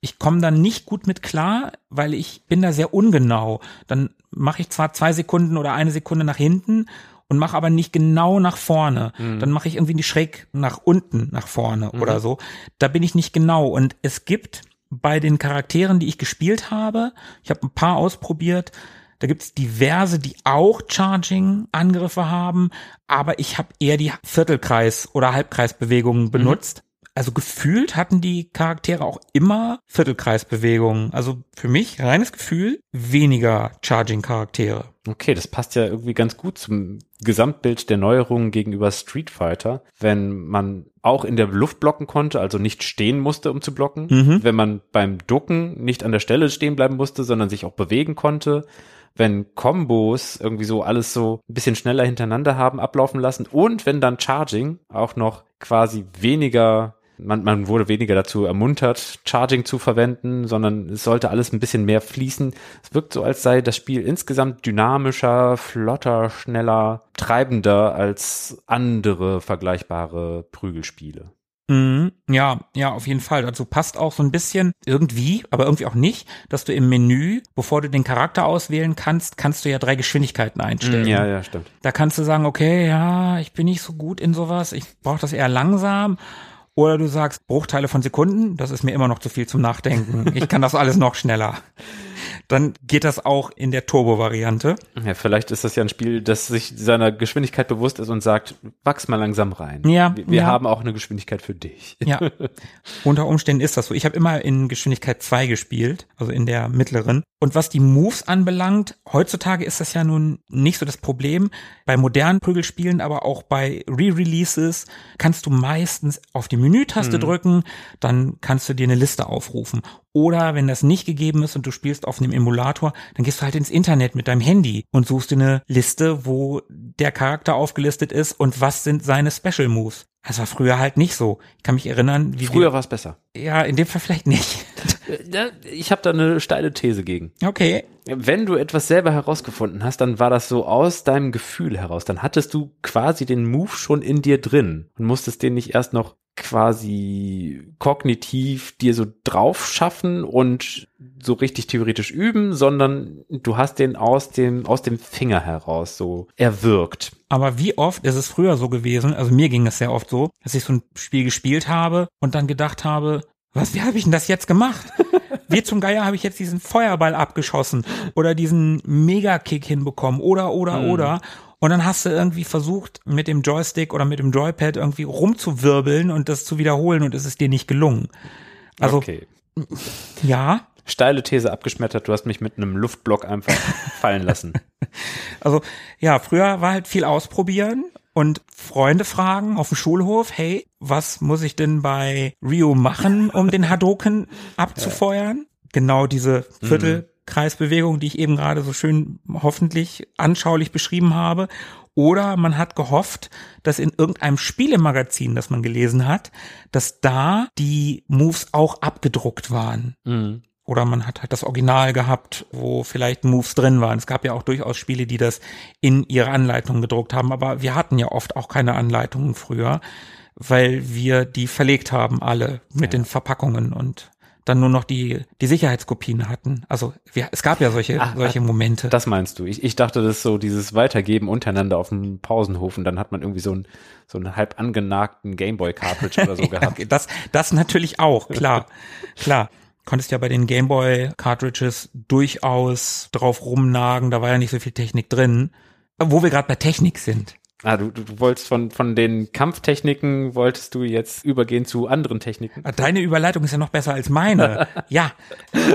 Ich komme da nicht gut mit klar, weil ich bin da sehr ungenau. Dann mache ich zwar zwei Sekunden oder eine Sekunde nach hinten und mache aber nicht genau nach vorne. Mhm. Dann mache ich irgendwie nicht schräg nach unten, nach vorne mhm. oder so. Da bin ich nicht genau. Und es gibt bei den Charakteren, die ich gespielt habe, ich habe ein paar ausprobiert, da gibt es diverse, die auch Charging-Angriffe haben, aber ich habe eher die Viertelkreis- oder Halbkreisbewegungen mhm. benutzt. Mhm. Also gefühlt hatten die Charaktere auch immer Viertelkreisbewegungen. Also für mich reines Gefühl weniger Charging-Charaktere. Okay, das passt ja irgendwie ganz gut zum Gesamtbild der Neuerungen gegenüber Street Fighter, wenn man auch in der Luft blocken konnte, also nicht stehen musste, um zu blocken, mhm. wenn man beim Ducken nicht an der Stelle stehen bleiben musste, sondern sich auch bewegen konnte, wenn Combos irgendwie so alles so ein bisschen schneller hintereinander haben ablaufen lassen und wenn dann Charging auch noch quasi weniger man, man wurde weniger dazu ermuntert, Charging zu verwenden, sondern es sollte alles ein bisschen mehr fließen. Es wirkt so, als sei das Spiel insgesamt dynamischer, flotter, schneller, treibender als andere vergleichbare Prügelspiele. Mhm, ja, ja, auf jeden Fall. Dazu passt auch so ein bisschen irgendwie, aber irgendwie auch nicht, dass du im Menü, bevor du den Charakter auswählen kannst, kannst du ja drei Geschwindigkeiten einstellen. Ja, ja, stimmt. Da kannst du sagen, okay, ja, ich bin nicht so gut in sowas, ich brauche das eher langsam oder du sagst Bruchteile von Sekunden, das ist mir immer noch zu viel zum Nachdenken. <laughs> Ich kann das alles noch schneller. Dann geht das auch in der Turbo-Variante. Ja, vielleicht ist das ja ein Spiel, das sich seiner Geschwindigkeit bewusst ist und sagt, wachs mal langsam rein. Ja. Wir, wir ja. haben auch eine Geschwindigkeit für dich. Ja. <laughs> Unter Umständen ist das so. Ich habe immer in Geschwindigkeit 2 gespielt, also in der mittleren. Und was die Moves anbelangt, heutzutage ist das ja nun nicht so das Problem. Bei modernen Prügelspielen, aber auch bei Re-Releases kannst du meistens auf die Menütaste mhm. drücken, dann kannst du dir eine Liste aufrufen. Oder wenn das nicht gegeben ist und du spielst auf einem Emulator, dann gehst du halt ins Internet mit deinem Handy und suchst dir eine Liste, wo der Charakter aufgelistet ist und was sind seine Special Moves. Das war früher halt nicht so. Ich kann mich erinnern, wie früher war es besser. Ja, in dem Fall vielleicht nicht. ich habe da eine steile These gegen. Okay. Wenn du etwas selber herausgefunden hast, dann war das so aus deinem Gefühl heraus. Dann hattest du quasi den Move schon in dir drin und musstest den nicht erst noch quasi kognitiv dir so drauf schaffen und so richtig theoretisch üben, sondern du hast den aus dem, aus dem Finger heraus so erwirkt. Aber wie oft ist es früher so gewesen, also mir ging es sehr oft so, dass ich so ein Spiel gespielt habe und dann gedacht habe, was, wie habe ich denn das jetzt gemacht? <laughs> Wie zum Geier habe ich jetzt diesen Feuerball abgeschossen oder diesen Megakick hinbekommen oder, oder, mhm. oder. Und dann hast du irgendwie versucht, mit dem Joystick oder mit dem Joypad irgendwie rumzuwirbeln und das zu wiederholen und es ist dir nicht gelungen. Also, okay. <laughs> ja. Steile These abgeschmettert, du hast mich mit einem Luftblock einfach <laughs> fallen lassen. Also, ja, früher war halt viel ausprobieren und Freunde fragen auf dem Schulhof, hey, was muss ich denn bei Rio machen, um den Hadoken <laughs> abzufeuern? Ja. Genau diese Viertel mhm. Kreisbewegung, die ich eben gerade so schön hoffentlich anschaulich beschrieben habe. Oder man hat gehofft, dass in irgendeinem Spielemagazin, das man gelesen hat, dass da die Moves auch abgedruckt waren. Mhm. Oder man hat halt das Original gehabt, wo vielleicht Moves drin waren. Es gab ja auch durchaus Spiele, die das in ihre Anleitung gedruckt haben, aber wir hatten ja oft auch keine Anleitungen früher, weil wir die verlegt haben, alle mit ja. den Verpackungen und dann nur noch die, die Sicherheitskopien hatten. Also wir, es gab ja solche, Ach, solche Momente. Das meinst du. Ich, ich dachte, das ist so dieses Weitergeben untereinander auf dem Pausenhof und dann hat man irgendwie so einen, so einen halb angenagten Gameboy-Cartridge oder so <laughs> gehabt. ja, das, das natürlich auch, klar, <laughs> klar. Konntest ja bei den Gameboy-Cartridges durchaus drauf rumnagen, da war ja nicht so viel Technik drin. Wo wir gerade bei Technik sind. Ah, du, du wolltest von, von den Kampftechniken, wolltest du jetzt übergehen zu anderen Techniken? Ah, deine Überleitung ist ja noch besser als meine. <laughs> ja,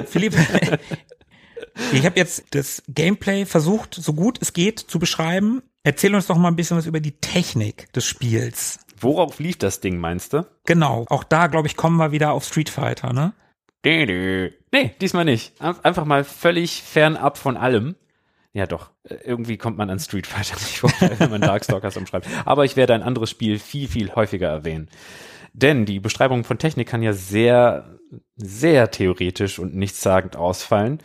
Philipp, <laughs> ich habe jetzt das Gameplay versucht, so gut es geht, zu beschreiben. Erzähl uns doch mal ein bisschen was über die Technik des Spiels. Worauf lief das Ding, meinst du? Genau, auch da, glaube ich, kommen wir wieder auf Street Fighter, ne? Nee, diesmal nicht. Einfach mal völlig fernab von allem. Ja, doch. Äh, irgendwie kommt man an Street Fighter nicht vorbei, <laughs> wenn man Darkstalkers umschreibt. Aber ich werde ein anderes Spiel viel, viel häufiger erwähnen. Denn die Beschreibung von Technik kann ja sehr sehr theoretisch und nichtssagend ausfallen.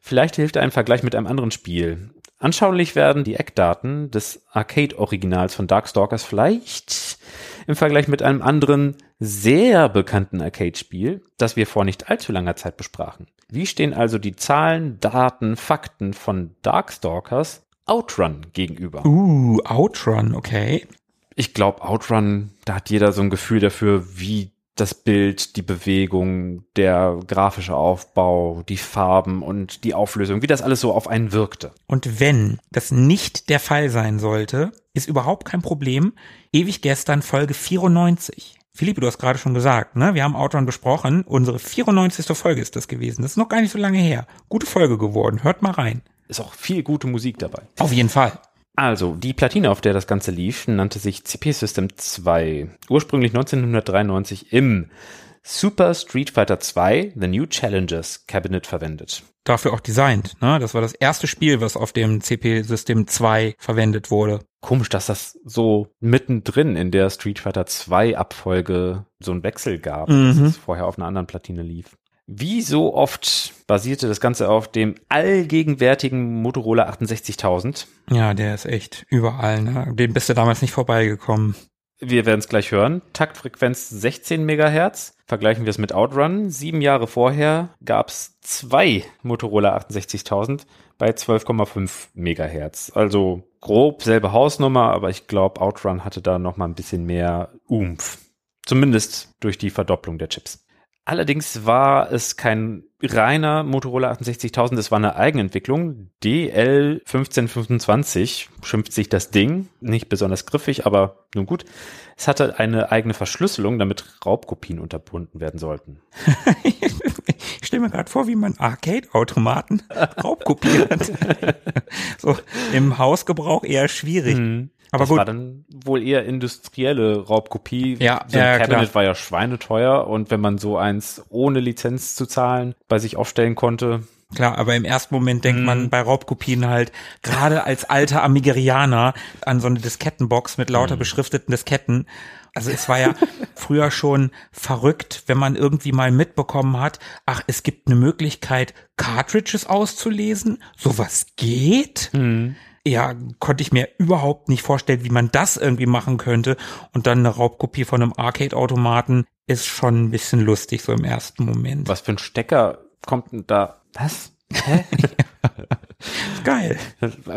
Vielleicht hilft ein Vergleich mit einem anderen Spiel. Anschaulich werden die Eckdaten des Arcade-Originals von Darkstalkers vielleicht im Vergleich mit einem anderen sehr bekannten Arcade-Spiel, das wir vor nicht allzu langer Zeit besprachen. Wie stehen also die Zahlen, Daten, Fakten von Darkstalkers Outrun gegenüber? Uh, Outrun, okay. Ich glaube, Outrun, da hat jeder so ein Gefühl dafür, wie das Bild, die Bewegung, der grafische Aufbau, die Farben und die Auflösung, wie das alles so auf einen wirkte. Und wenn das nicht der Fall sein sollte, ist überhaupt kein Problem. Ewig gestern Folge 94. Philippe, du hast gerade schon gesagt, ne? Wir haben Outrun besprochen. Unsere 94. Folge ist das gewesen. Das ist noch gar nicht so lange her. Gute Folge geworden. Hört mal rein. Ist auch viel gute Musik dabei. Auf jeden Fall. Also, die Platine, auf der das Ganze lief, nannte sich CP System 2. Ursprünglich 1993 im Super Street Fighter 2 The New Challengers Cabinet verwendet. Dafür auch designt, ne? Das war das erste Spiel, was auf dem CP System 2 verwendet wurde. Komisch, dass das so mittendrin in der Street Fighter 2 Abfolge so einen Wechsel gab, Mhm. dass es vorher auf einer anderen Platine lief. Wie so oft basierte das Ganze auf dem allgegenwärtigen Motorola 68000. Ja, der ist echt überall, ne? Den bist du damals nicht vorbeigekommen. Wir werden es gleich hören. Taktfrequenz 16 Megahertz. Vergleichen wir es mit Outrun. Sieben Jahre vorher gab es zwei Motorola 68000 bei 12,5 Megahertz. Also grob selbe Hausnummer, aber ich glaube, Outrun hatte da noch mal ein bisschen mehr Umf. Zumindest durch die Verdopplung der Chips. Allerdings war es kein reiner Motorola 68000, es war eine Eigenentwicklung. DL1525 schimpft sich das Ding. Nicht besonders griffig, aber nun gut. Es hatte eine eigene Verschlüsselung, damit Raubkopien unterbunden werden sollten. <laughs> ich stelle mir gerade vor, wie man Arcade-Automaten <laughs> raubkopiert. <laughs> so im Hausgebrauch eher schwierig. Aber das gut. war dann wohl eher industrielle Raubkopie. Ja, so ein ja, Cabinet klar. war ja schweineteuer und wenn man so eins ohne Lizenz zu zahlen bei sich aufstellen konnte, Klar, aber im ersten Moment Mhm. denkt man bei Raubkopien halt, gerade als alter Amigerianer, an so eine Diskettenbox mit lauter Mhm. beschrifteten Disketten. Also es war ja früher schon verrückt, wenn man irgendwie mal mitbekommen hat, ach, es gibt eine Möglichkeit, Cartridges auszulesen. Sowas geht? Mhm. Ja, konnte ich mir überhaupt nicht vorstellen, wie man das irgendwie machen könnte. Und dann eine Raubkopie von einem Arcade-Automaten ist schon ein bisschen lustig, so im ersten Moment. was für ein Stecker kommt denn da? Was? Hä? <laughs> Geil.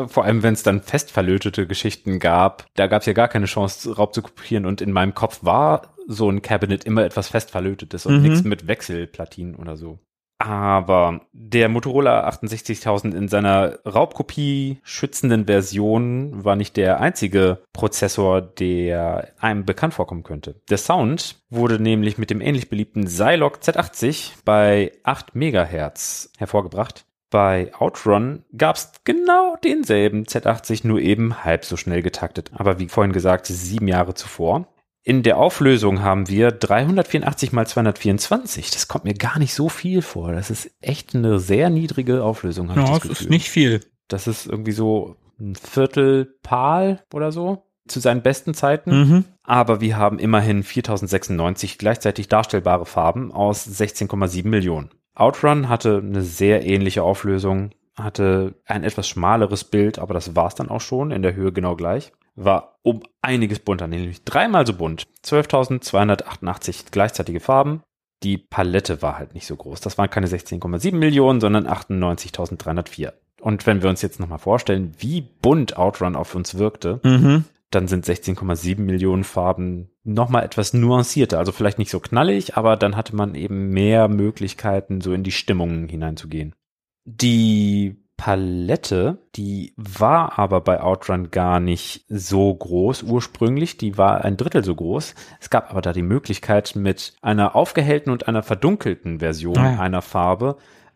Vor allem, wenn es dann festverlötete Geschichten gab, da gab es ja gar keine Chance, Raub zu kopieren und in meinem Kopf war so ein Cabinet immer etwas festverlötetes und Mhm. nichts mit Wechselplatinen oder so. Aber der Motorola 68000 in seiner Raubkopie schützenden Version war nicht der einzige Prozessor, der einem bekannt vorkommen könnte. Der Sound wurde nämlich mit dem ähnlich beliebten Zilog Z80 bei 8 Megahertz hervorgebracht. Bei Outrun gab's genau denselben Z80, nur eben halb so schnell getaktet. Aber wie vorhin gesagt, sieben Jahre zuvor. In der Auflösung haben wir 384 mal 224. Das kommt mir gar nicht so viel vor. Das ist echt eine sehr niedrige Auflösung. Ja, das es ist nicht viel. Das ist irgendwie so ein Viertel Pal oder so zu seinen besten Zeiten. Mhm. Aber wir haben immerhin 4096 gleichzeitig darstellbare Farben aus 16,7 Millionen. Outrun hatte eine sehr ähnliche Auflösung, hatte ein etwas schmaleres Bild, aber das war's dann auch schon, in der Höhe genau gleich. War um einiges bunter, nämlich dreimal so bunt. 12.288 gleichzeitige Farben. Die Palette war halt nicht so groß. Das waren keine 16,7 Millionen, sondern 98.304. Und wenn wir uns jetzt nochmal vorstellen, wie bunt Outrun auf uns wirkte, Mhm. dann sind 16,7 Millionen Farben nochmal etwas nuancierter. Also vielleicht nicht so knallig, aber dann hatte man eben mehr Möglichkeiten, so in die Stimmungen hineinzugehen. Die Palette, die war aber bei Outrun gar nicht so groß ursprünglich, die war ein Drittel so groß. Es gab aber da die Möglichkeit, mit einer aufgehellten und einer verdunkelten Version Ah einer Farbe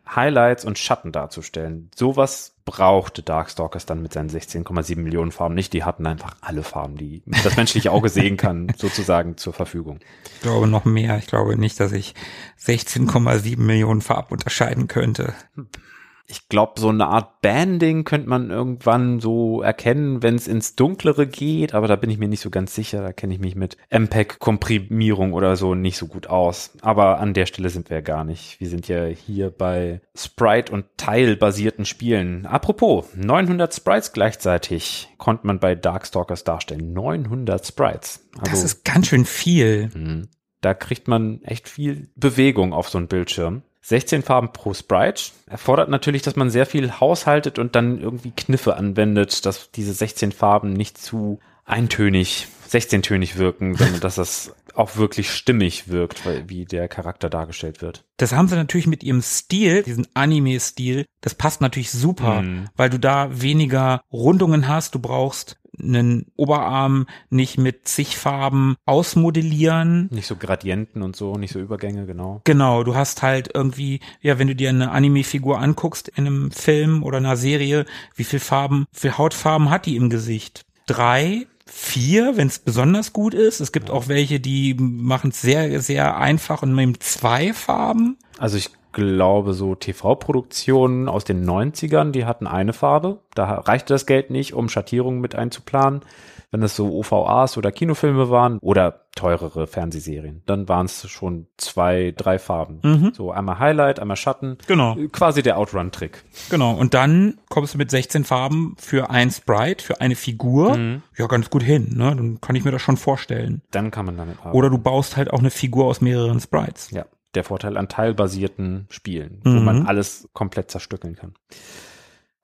Highlights und Schatten darzustellen. Sowas brauchte Darkstalkers dann mit seinen 16,7 Millionen Farben nicht. Die hatten einfach alle Farben, die das menschliche Auge sehen kann, <laughs> sozusagen zur Verfügung. Ich glaube noch mehr. Ich glaube nicht, dass ich 16,7 Millionen Farben unterscheiden könnte. Ich glaube, so eine Art Banding könnte man irgendwann so erkennen, wenn es ins Dunklere geht, aber da bin ich mir nicht so ganz sicher. Da kenne ich mich mit MPEG-Komprimierung oder so nicht so gut aus. Aber an der Stelle sind wir ja gar nicht. Wir sind ja hier bei Sprite- und Teilbasierten Spielen. Apropos, 900 Sprites gleichzeitig konnte man bei Darkstalkers darstellen. 900 Sprites. Also, das ist ganz schön viel. Mh, da kriegt man echt viel Bewegung auf so einen Bildschirm. 16 Farben pro Sprite erfordert natürlich, dass man sehr viel haushaltet und dann irgendwie Kniffe anwendet, dass diese 16 Farben nicht zu eintönig, 16-tönig wirken, sondern <laughs> dass das auch wirklich stimmig wirkt, wie der Charakter dargestellt wird. Das haben sie natürlich mit ihrem Stil, diesen Anime-Stil, das passt natürlich super, mhm. weil du da weniger Rundungen hast, du brauchst einen Oberarm nicht mit zig Farben ausmodellieren. Nicht so Gradienten und so, nicht so Übergänge, genau. Genau, du hast halt irgendwie, ja, wenn du dir eine Anime-Figur anguckst in einem Film oder einer Serie, wie viel Farben, wie viel Hautfarben hat die im Gesicht? Drei, vier, wenn es besonders gut ist. Es gibt auch welche, die machen es sehr, sehr einfach und nehmen zwei Farben. Also ich glaube, so TV-Produktionen aus den 90ern, die hatten eine Farbe. Da reichte das Geld nicht, um Schattierungen mit einzuplanen. Wenn es so OVAs oder Kinofilme waren oder teurere Fernsehserien, dann waren es schon zwei, drei Farben. Mhm. So einmal Highlight, einmal Schatten. Genau. Quasi der Outrun-Trick. Genau. Und dann kommst du mit 16 Farben für ein Sprite, für eine Figur. Mhm. Ja, ganz gut hin. Ne? Dann kann ich mir das schon vorstellen. Dann kann man damit arbeiten. Oder du baust halt auch eine Figur aus mehreren Sprites. Ja der Vorteil an teilbasierten Spielen, mhm. wo man alles komplett zerstückeln kann.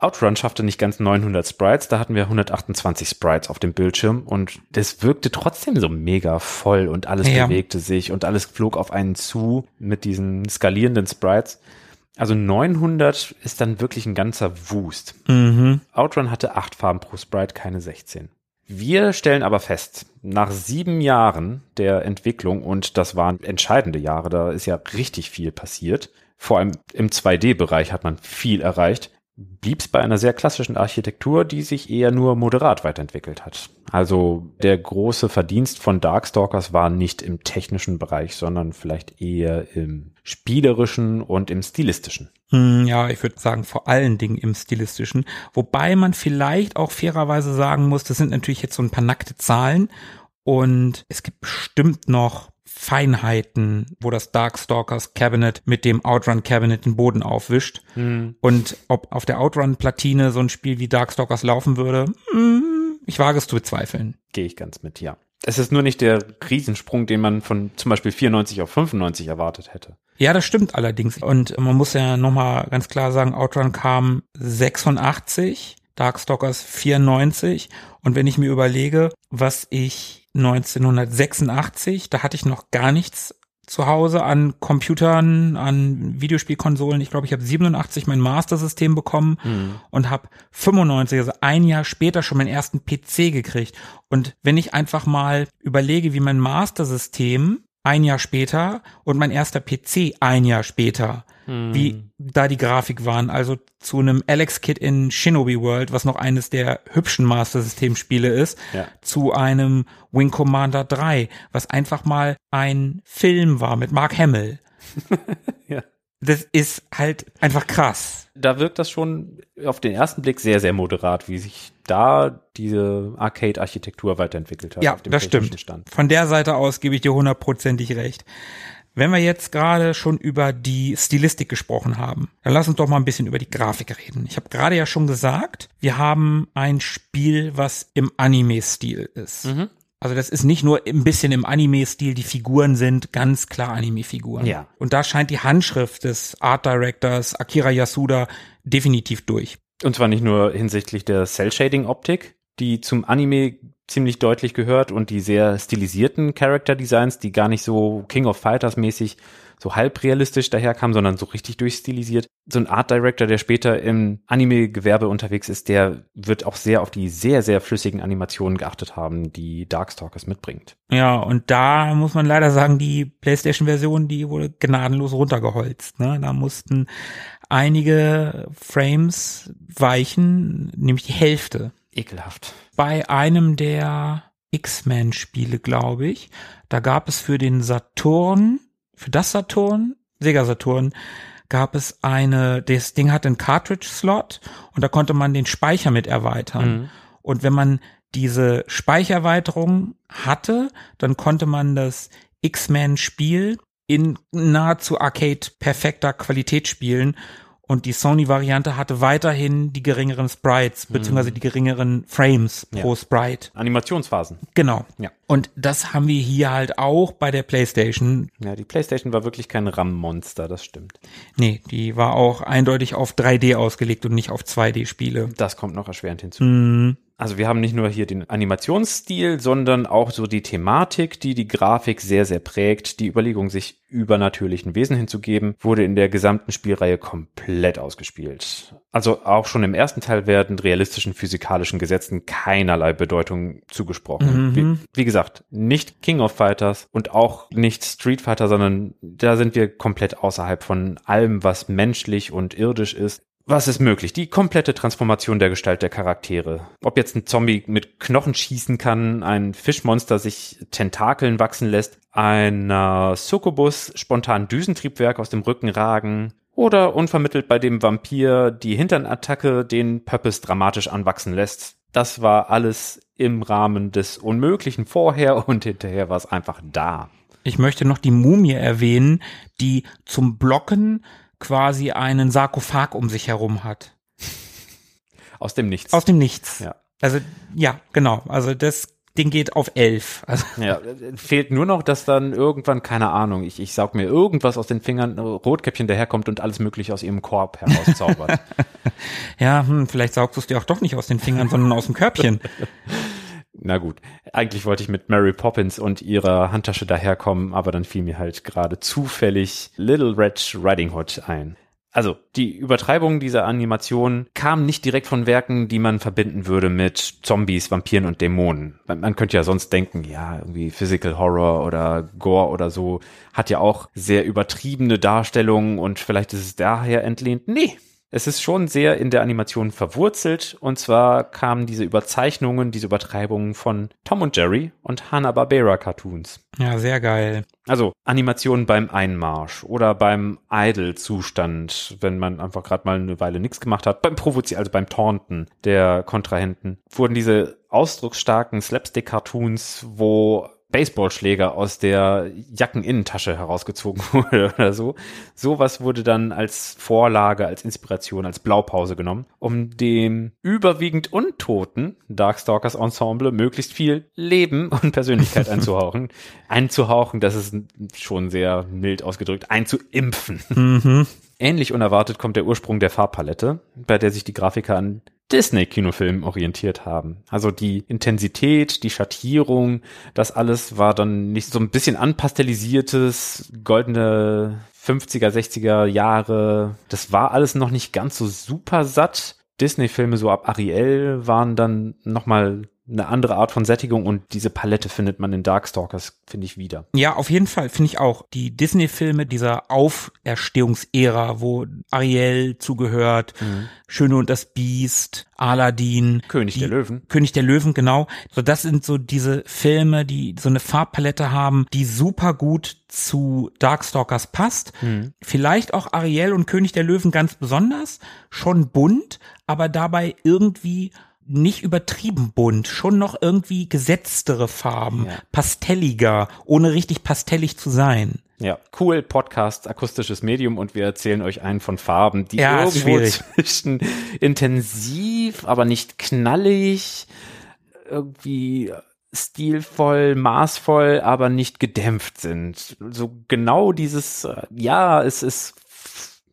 Outrun schaffte nicht ganz 900 Sprites, da hatten wir 128 Sprites auf dem Bildschirm und das wirkte trotzdem so mega voll und alles ja. bewegte sich und alles flog auf einen zu mit diesen skalierenden Sprites. Also 900 ist dann wirklich ein ganzer Wust. Mhm. Outrun hatte acht Farben pro Sprite, keine 16. Wir stellen aber fest, nach sieben Jahren der Entwicklung, und das waren entscheidende Jahre, da ist ja richtig viel passiert, vor allem im 2D-Bereich hat man viel erreicht, blieb es bei einer sehr klassischen Architektur, die sich eher nur moderat weiterentwickelt hat. Also der große Verdienst von Darkstalkers war nicht im technischen Bereich, sondern vielleicht eher im spielerischen und im stilistischen. Hm, ja, ich würde sagen, vor allen Dingen im stilistischen. Wobei man vielleicht auch fairerweise sagen muss, das sind natürlich jetzt so ein paar nackte Zahlen und es gibt bestimmt noch Feinheiten, wo das Darkstalkers Cabinet mit dem Outrun Cabinet den Boden aufwischt. Hm. Und ob auf der Outrun Platine so ein Spiel wie Darkstalkers laufen würde, hm, ich wage es zu bezweifeln. Gehe ich ganz mit, ja. Es ist nur nicht der Riesensprung, den man von zum Beispiel 94 auf 95 erwartet hätte. Ja, das stimmt allerdings. Und man muss ja nochmal ganz klar sagen, Outrun kam 86, Darkstalkers 94. Und wenn ich mir überlege, was ich 1986, da hatte ich noch gar nichts zu Hause an Computern, an Videospielkonsolen. Ich glaube, ich habe 87 mein Master-System bekommen mhm. und habe 95, also ein Jahr später schon meinen ersten PC gekriegt. Und wenn ich einfach mal überlege, wie mein Master-System ein Jahr später und mein erster PC ein Jahr später hm. wie da die Grafik waren. Also zu einem Alex Kit in Shinobi World, was noch eines der hübschen Master System Spiele ist, ja. zu einem Wing Commander 3, was einfach mal ein Film war mit Mark Hamill. <laughs> ja. Das ist halt einfach krass. Da wirkt das schon auf den ersten Blick sehr, sehr moderat, wie sich da diese Arcade-Architektur weiterentwickelt hat. Ja, das stimmt. Stand. Von der Seite aus gebe ich dir hundertprozentig recht. Wenn wir jetzt gerade schon über die Stilistik gesprochen haben, dann lass uns doch mal ein bisschen über die Grafik reden. Ich habe gerade ja schon gesagt, wir haben ein Spiel, was im Anime-Stil ist. Mhm. Also das ist nicht nur ein bisschen im Anime-Stil, die Figuren sind ganz klar Anime-Figuren. Ja. Und da scheint die Handschrift des Art Directors Akira Yasuda definitiv durch. Und zwar nicht nur hinsichtlich der Cell-Shading-Optik, die zum Anime ziemlich deutlich gehört und die sehr stilisierten Character Designs, die gar nicht so King of Fighters mäßig so halb realistisch daherkamen, sondern so richtig durchstilisiert. So ein Art Director, der später im Anime-Gewerbe unterwegs ist, der wird auch sehr auf die sehr, sehr flüssigen Animationen geachtet haben, die Darkstalkers mitbringt. Ja, und da muss man leider sagen, die PlayStation-Version, die wurde gnadenlos runtergeholzt. Ne? Da mussten einige Frames weichen, nämlich die Hälfte. Ekelhaft bei einem der X-Men-Spiele, glaube ich. Da gab es für den Saturn, für das Saturn, Sega Saturn, gab es eine, das Ding hatte einen Cartridge-Slot und da konnte man den Speicher mit erweitern. Mhm. Und wenn man diese Speichererweiterung hatte, dann konnte man das X-Men-Spiel in nahezu Arcade perfekter Qualität spielen. Und die Sony-Variante hatte weiterhin die geringeren Sprites, beziehungsweise die geringeren Frames Ja. pro Sprite. Animationsphasen. Genau. Ja. Und das haben wir hier halt auch bei der PlayStation. Ja, die PlayStation war wirklich kein RAM-Monster, das stimmt. Nee, die war auch eindeutig auf 3D ausgelegt und nicht auf 2D-Spiele. Das kommt noch erschwerend hinzu. Mhm. Also wir haben nicht nur hier den Animationsstil, sondern auch so die Thematik, die die Grafik sehr, sehr prägt. Die Überlegung, sich übernatürlichen Wesen hinzugeben, wurde in der gesamten Spielreihe komplett ausgespielt. Also auch schon im ersten Teil werden realistischen physikalischen Gesetzen keinerlei Bedeutung zugesprochen. Mhm. Wie, wie gesagt, nicht King of Fighters und auch nicht Street Fighter, sondern da sind wir komplett außerhalb von allem, was menschlich und irdisch ist. Was ist möglich? Die komplette Transformation der Gestalt der Charaktere. Ob jetzt ein Zombie mit Knochen schießen kann, ein Fischmonster sich Tentakeln wachsen lässt, einer Succubus spontan Düsentriebwerk aus dem Rücken ragen oder unvermittelt bei dem Vampir die Hinternattacke den Pöppes dramatisch anwachsen lässt. Das war alles im Rahmen des Unmöglichen vorher und hinterher war es einfach da. Ich möchte noch die Mumie erwähnen, die zum Blocken quasi einen Sarkophag um sich herum hat. Aus dem Nichts. Aus dem Nichts. Ja. Also, ja, genau. Also das Ding geht auf elf. Also, Ja, fehlt nur noch, dass dann irgendwann, keine Ahnung, ich, ich saug mir irgendwas aus den Fingern, Rotkäppchen daherkommt und alles mögliche aus ihrem Korb herauszaubert. <laughs> ja, hm, vielleicht saugst du es dir auch doch nicht aus den Fingern, sondern aus dem Körbchen. <laughs> Na gut, eigentlich wollte ich mit Mary Poppins und ihrer Handtasche daherkommen, aber dann fiel mir halt gerade zufällig Little Red Riding Hood ein. Also, die Übertreibung dieser Animation kam nicht direkt von Werken, die man verbinden würde mit Zombies, Vampiren und Dämonen. Man, man könnte ja sonst denken, ja, irgendwie Physical Horror oder Gore oder so hat ja auch sehr übertriebene Darstellungen und vielleicht ist es daher entlehnt. Nee, es ist schon sehr in der Animation verwurzelt und zwar kamen diese Überzeichnungen, diese Übertreibungen von Tom und Jerry und Hanna-Barbera Cartoons. Ja, sehr geil. Also Animationen beim Einmarsch oder beim Idle-Zustand, wenn man einfach gerade mal eine Weile nichts gemacht hat, beim Provozieren, also beim Taunten der Kontrahenten, wurden diese ausdrucksstarken Slapstick-Cartoons, wo Baseballschläger aus der Jackeninnentasche herausgezogen <laughs> wurde oder so. Sowas wurde dann als Vorlage, als Inspiration, als Blaupause genommen, um dem überwiegend untoten Darkstalkers Ensemble möglichst viel Leben <laughs> und Persönlichkeit einzuhauchen. <laughs> Einzuhauchen, das ist schon sehr mild ausgedrückt, einzuimpfen. Mhm. Ähnlich unerwartet kommt der Ursprung der Farbpalette, bei der sich die Grafiker an Disney-Kinofilmen orientiert haben. Also die Intensität, die Schattierung, das alles war dann nicht so ein bisschen anpastellisiertes, goldene 50er, 60er Jahre. Das war alles noch nicht ganz so super satt. Disney-Filme so ab Ariel waren dann nochmal eine andere Art von Sättigung und diese Palette findet man in Darkstalkers, finde ich, wieder. Ja, auf jeden Fall finde ich auch die Disney-Filme dieser Auferstehungsära, wo Ariel zugehört, Schöne und das Biest, Aladdin, König die, der Löwen. König der Löwen, genau. So, das sind so diese Filme, die so eine Farbpalette haben, die super gut zu Darkstalkers passt. Vielleicht auch Ariel und König der Löwen ganz besonders. Schon bunt, aber dabei irgendwie nicht übertrieben bunt, schon noch irgendwie gesetztere Farben, Ja. pastelliger, ohne richtig pastellig zu sein. Ja, cool, Podcast, akustisches Medium und wir erzählen euch einen von Farben, die Ja, irgendwo zwischen intensiv, aber nicht knallig, irgendwie stilvoll, maßvoll, aber nicht gedämpft sind. So genau dieses, äh, ja, es ist,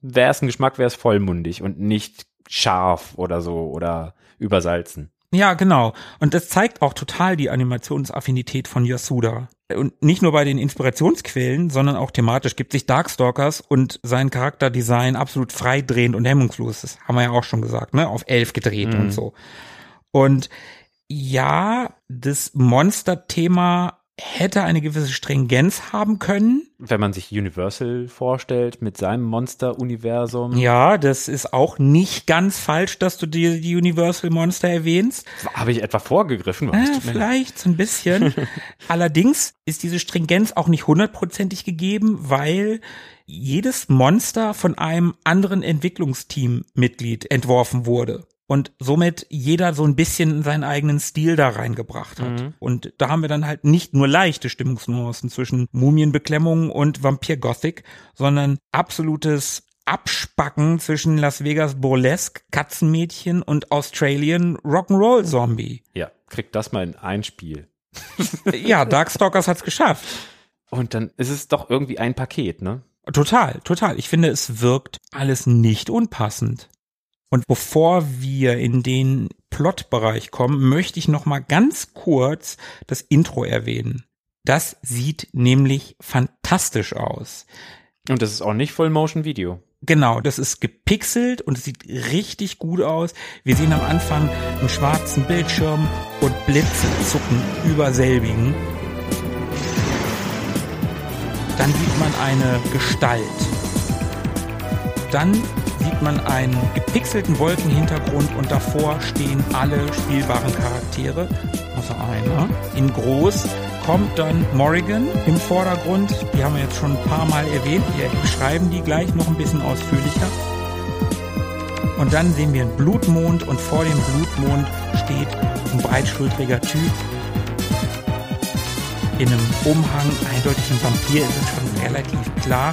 wäre es ein Geschmack, wäre es vollmundig und nicht scharf oder so oder übersalzen. Ja, genau. Und das zeigt auch total die Animationsaffinität von Yasuda. Und nicht nur bei den Inspirationsquellen, sondern auch thematisch gibt sich Darkstalkers und sein Charakterdesign absolut freidrehend und hemmungslos. Das haben wir ja auch schon gesagt, ne? Auf elf gedreht und so. Und ja, das Monster-Thema hätte eine gewisse Stringenz haben können. Wenn man sich Universal vorstellt mit seinem Monster-Universum. Ja, das ist auch nicht ganz falsch, dass du dir die Universal Monster erwähnst. Habe ich etwa vorgegriffen? Äh, vielleicht so ein bisschen. <laughs> Allerdings ist diese Stringenz auch nicht hundertprozentig gegeben, weil jedes Monster von einem anderen Entwicklungsteam-Mitglied entworfen wurde und somit jeder so ein bisschen seinen eigenen Stil da reingebracht hat. Mhm. Und da haben wir dann halt nicht nur leichte Stimmungsnuancen zwischen Mumienbeklemmung und Vampir Gothic, sondern absolutes Abspacken zwischen Las Vegas Burlesque, Katzenmädchen und Australian Rock'n'Roll Zombie. Ja, kriegt das mal in ein Spiel. <laughs> ja, Darkstalkers hat's geschafft. Und dann ist es doch irgendwie ein Paket, ne? Total, total. Ich finde, es wirkt alles nicht unpassend. Und bevor wir in den Plotbereich kommen, möchte ich noch mal ganz kurz das Intro erwähnen. Das sieht nämlich fantastisch aus. Und das ist auch nicht Full Motion Video. Genau, das ist gepixelt und es sieht richtig gut aus. Wir sehen am Anfang einen schwarzen Bildschirm und Blitze zucken über selbigen. Dann sieht man eine Gestalt. Dann sieht man einen gepixelten Wolkenhintergrund und davor stehen alle spielbaren Charaktere, außer einer. In groß kommt dann Morrigan im Vordergrund. Die haben wir jetzt schon ein paar Mal erwähnt. Wir beschreiben die gleich noch ein bisschen ausführlicher. Und dann sehen wir einen Blutmond und vor dem Blutmond steht ein breitschultriger Typ. In einem Umhang, eindeutig ein Vampir, ist es schon relativ klar.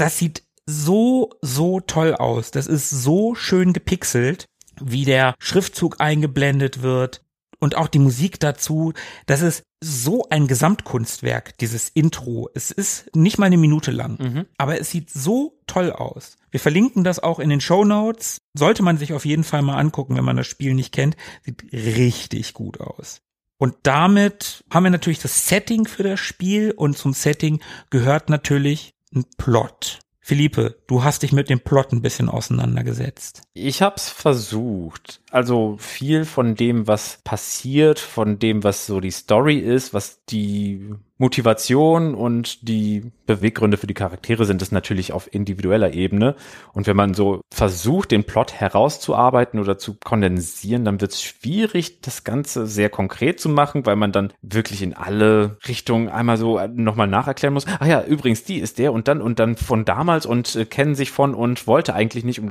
Das sieht so, so toll aus. Das ist so schön gepixelt, wie der Schriftzug eingeblendet wird und auch die Musik dazu. Das ist so ein Gesamtkunstwerk, dieses Intro. Es ist nicht mal eine Minute lang, mhm. aber es sieht so toll aus. Wir verlinken das auch in den Show Notes. Sollte man sich auf jeden Fall mal angucken, wenn man das Spiel nicht kennt. Sieht richtig gut aus. Und damit haben wir natürlich das Setting für das Spiel und zum Setting gehört natürlich ein Plot. Philippe, du hast dich mit dem Plot ein bisschen auseinandergesetzt. Ich hab's versucht. Also viel von dem, was passiert, von dem, was so die Story ist, was die Motivation und die Beweggründe für die Charaktere sind, ist natürlich auf individueller Ebene. Und wenn man so versucht, den Plot herauszuarbeiten oder zu kondensieren, dann wird es schwierig, das Ganze sehr konkret zu machen, weil man dann wirklich in alle Richtungen einmal so nochmal nacherklären muss. Ah ja, übrigens, die ist der und dann und dann von damals und äh, kennen sich von und wollte eigentlich nicht um.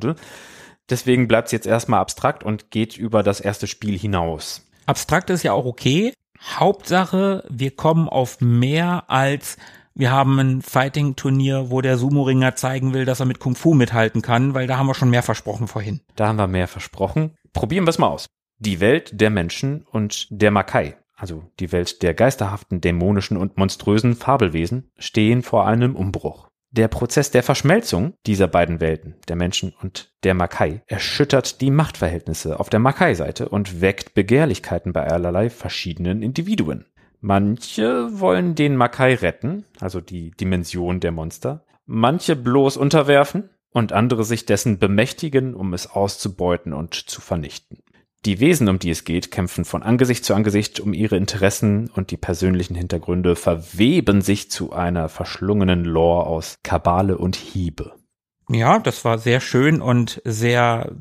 Deswegen bleibt es jetzt erstmal abstrakt und geht über das erste Spiel hinaus. Abstrakt ist ja auch okay. Hauptsache, wir kommen auf mehr als wir haben ein Fighting-Turnier, wo der Sumo-Ringer zeigen will, dass er mit Kung Fu mithalten kann, weil da haben wir schon mehr versprochen vorhin. Da haben wir mehr versprochen. Probieren wir es mal aus. Die Welt der Menschen und der Makai, also die Welt der geisterhaften, dämonischen und monströsen Fabelwesen, stehen vor einem Umbruch. Der Prozess der Verschmelzung dieser beiden Welten, der Menschen und der Makai, erschüttert die Machtverhältnisse auf der Makai-Seite und weckt Begehrlichkeiten bei allerlei verschiedenen Individuen. Manche wollen den Makai retten, also die Dimension der Monster, manche bloß unterwerfen und andere sich dessen bemächtigen, um es auszubeuten und zu vernichten. Die Wesen, um die es geht, kämpfen von Angesicht zu Angesicht um ihre Interessen und die persönlichen Hintergründe verweben sich zu einer verschlungenen Lore aus Kabale und Hiebe. Ja, das war sehr schön und sehr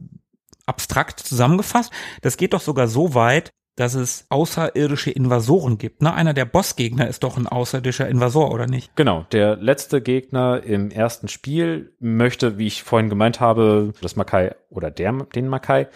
abstrakt zusammengefasst. Das geht doch sogar so weit, dass es außerirdische Invasoren gibt. Ne? Einer der Bossgegner ist doch ein außerirdischer Invasor, oder nicht? Genau, der letzte Gegner im ersten Spiel möchte, wie ich vorhin gemeint habe, das Makai oder der, den Makai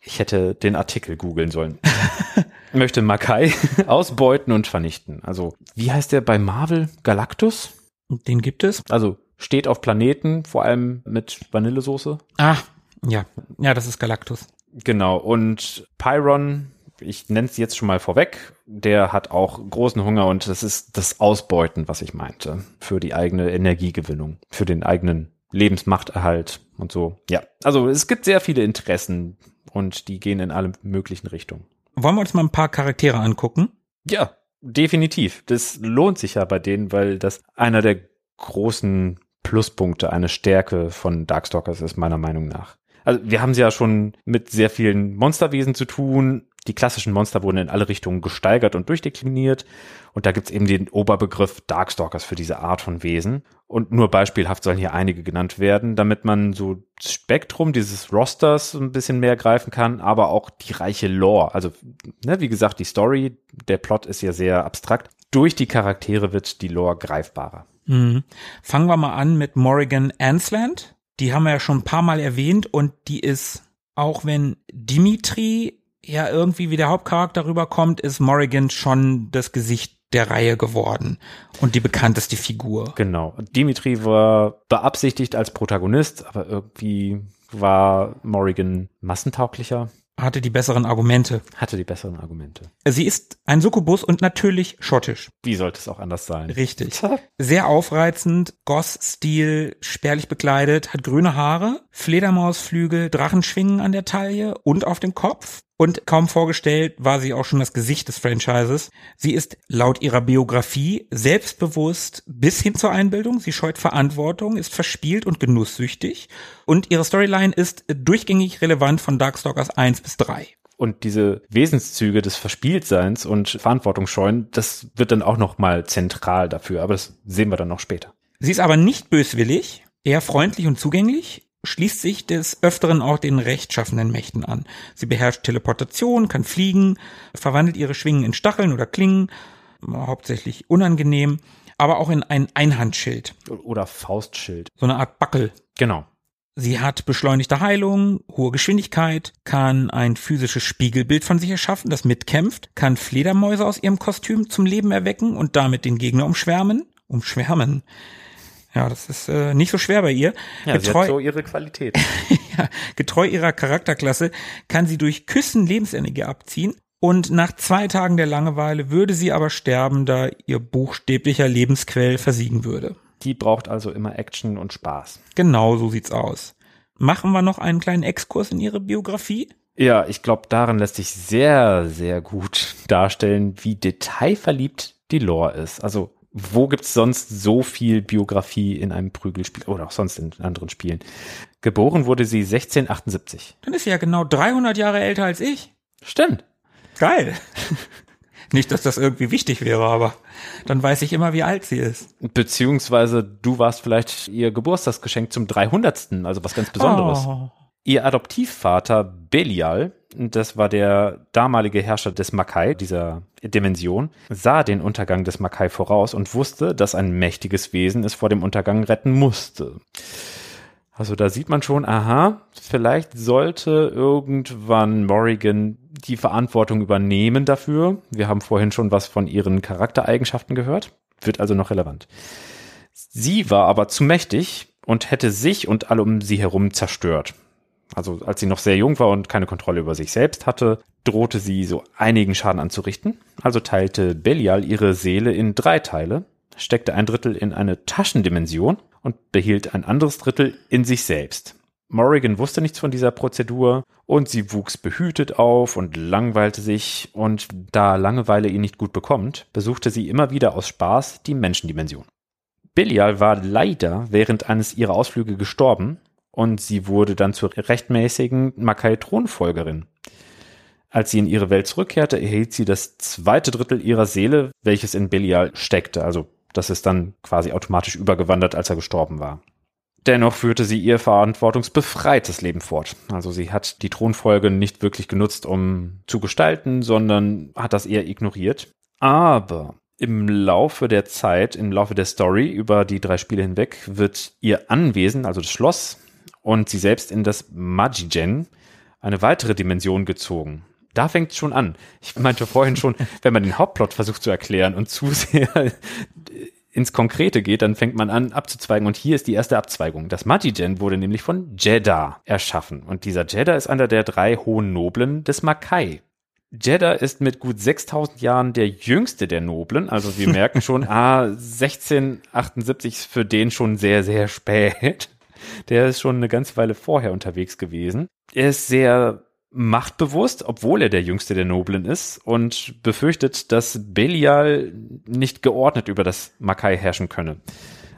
ich hätte den Artikel googeln sollen. <laughs> Möchte Makai <laughs> ausbeuten und vernichten. Also, wie heißt der bei Marvel? Galactus? Den gibt es. Also, steht auf Planeten, vor allem mit Vanillesoße. Ah, ja. Ja, das ist Galactus. Genau. Und Pyron, ich nenne es jetzt schon mal vorweg, der hat auch großen Hunger und das ist das Ausbeuten, was ich meinte. Für die eigene Energiegewinnung, für den eigenen Lebensmachterhalt und so. Ja, also es gibt sehr viele Interessen, und die gehen in alle möglichen Richtungen. Wollen wir uns mal ein paar Charaktere angucken? Ja, definitiv. Das lohnt sich ja bei denen, weil das einer der großen Pluspunkte, eine Stärke von Darkstalkers ist, meiner Meinung nach. Also wir haben es ja schon mit sehr vielen Monsterwesen zu tun, Die klassischen Monster wurden in alle Richtungen gesteigert und durchdekliniert. Und da gibt's eben den Oberbegriff Darkstalkers für diese Art von Wesen. Und nur beispielhaft sollen hier einige genannt werden, damit man so das Spektrum dieses Rosters ein bisschen mehr greifen kann, aber auch die reiche Lore. Also, ne, wie gesagt, die Story, der Plot ist ja sehr abstrakt. Durch die Charaktere wird die Lore greifbarer. Mhm. Fangen wir mal an mit Morrigan Ansland. Die haben wir ja schon ein paar Mal erwähnt und die ist, auch wenn Dimitri ja irgendwie wie der Hauptcharakter rüberkommt, ist Morrigan schon das Gesicht der Reihe geworden und die bekannteste Figur. Genau. Dimitri war beabsichtigt als Protagonist, aber irgendwie war Morrigan massentauglicher hatte die besseren Argumente. Hatte die besseren Argumente. Sie ist ein Succubus und natürlich schottisch. Wie sollte es auch anders sein? Richtig. Sehr aufreizend, Goss-Stil, spärlich bekleidet, hat grüne Haare, Fledermausflügel, Drachenschwingen an der Taille und auf dem Kopf. Und kaum vorgestellt war sie auch schon das Gesicht des Franchises. Sie ist laut ihrer Biografie selbstbewusst bis hin zur Einbildung. Sie scheut Verantwortung, ist verspielt und genusssüchtig. Und ihre Storyline ist durchgängig relevant von Darkstalkers 1 bis 3. Und diese Wesenszüge des Verspieltseins und Verantwortungsscheuen, das wird dann auch noch mal zentral dafür. Aber das sehen wir dann noch später. Sie ist aber nicht böswillig, eher freundlich und zugänglich schließt sich des Öfteren auch den rechtschaffenden Mächten an. Sie beherrscht Teleportation, kann fliegen, verwandelt ihre Schwingen in Stacheln oder Klingen, hauptsächlich unangenehm, aber auch in ein Einhandschild. Oder Faustschild. So eine Art Backel. Genau. Sie hat beschleunigte Heilung, hohe Geschwindigkeit, kann ein physisches Spiegelbild von sich erschaffen, das mitkämpft, kann Fledermäuse aus ihrem Kostüm zum Leben erwecken und damit den Gegner umschwärmen. Umschwärmen. Ja, das ist äh, nicht so schwer bei ihr. Ja, getreu, so ihre Qualität. <laughs> ja, getreu ihrer Charakterklasse kann sie durch Küssen Lebensenergie abziehen. Und nach zwei Tagen der Langeweile würde sie aber sterben, da ihr buchstäblicher Lebensquell versiegen würde. Die braucht also immer Action und Spaß. Genau so sieht's aus. Machen wir noch einen kleinen Exkurs in ihre Biografie? Ja, ich glaube, darin lässt sich sehr, sehr gut darstellen, wie detailverliebt die Lore ist. Also wo gibt's sonst so viel Biografie in einem Prügelspiel oder auch sonst in anderen Spielen? Geboren wurde sie 1678. Dann ist sie ja genau 300 Jahre älter als ich. Stimmt. Geil. <laughs> Nicht, dass das irgendwie wichtig wäre, aber dann weiß ich immer, wie alt sie ist. Beziehungsweise du warst vielleicht ihr Geburtstagsgeschenk zum 300. Also was ganz Besonderes. Oh. Ihr Adoptivvater Belial, das war der damalige Herrscher des Makai, dieser Dimension, sah den Untergang des Makai voraus und wusste, dass ein mächtiges Wesen es vor dem Untergang retten musste. Also da sieht man schon, aha, vielleicht sollte irgendwann Morrigan die Verantwortung übernehmen dafür. Wir haben vorhin schon was von ihren Charaktereigenschaften gehört, wird also noch relevant. Sie war aber zu mächtig und hätte sich und alle um sie herum zerstört. Also als sie noch sehr jung war und keine Kontrolle über sich selbst hatte, drohte sie so einigen Schaden anzurichten. Also teilte Belial ihre Seele in drei Teile, steckte ein Drittel in eine Taschendimension und behielt ein anderes Drittel in sich selbst. Morrigan wusste nichts von dieser Prozedur und sie wuchs behütet auf und langweilte sich und da Langeweile ihn nicht gut bekommt, besuchte sie immer wieder aus Spaß die Menschendimension. Belial war leider während eines ihrer Ausflüge gestorben und sie wurde dann zur rechtmäßigen Makai-Thronfolgerin. Als sie in ihre Welt zurückkehrte, erhielt sie das zweite Drittel ihrer Seele, welches in Belial steckte. Also das ist dann quasi automatisch übergewandert, als er gestorben war. Dennoch führte sie ihr verantwortungsbefreites Leben fort. Also sie hat die Thronfolge nicht wirklich genutzt, um zu gestalten, sondern hat das eher ignoriert. Aber im Laufe der Zeit, im Laufe der Story über die drei Spiele hinweg, wird ihr Anwesen, also das Schloss, und sie selbst in das Majigen, eine weitere Dimension gezogen. Da fängt es schon an. Ich meinte vorhin schon, <laughs> wenn man den Hauptplot versucht zu erklären und zu sehr ins Konkrete geht, dann fängt man an abzuzweigen und hier ist die erste Abzweigung. Das Majigen wurde nämlich von Jeddah erschaffen und dieser Jeddah ist einer der drei hohen Noblen des Makai. Jeddah ist mit gut 6000 Jahren der jüngste der Noblen, also wir merken schon, <laughs> ah, 1678 ist für den schon sehr, sehr spät. Der ist schon eine ganze Weile vorher unterwegs gewesen. Er ist sehr machtbewusst, obwohl er der jüngste der Noblen ist und befürchtet, dass Belial nicht geordnet über das Makai herrschen könne.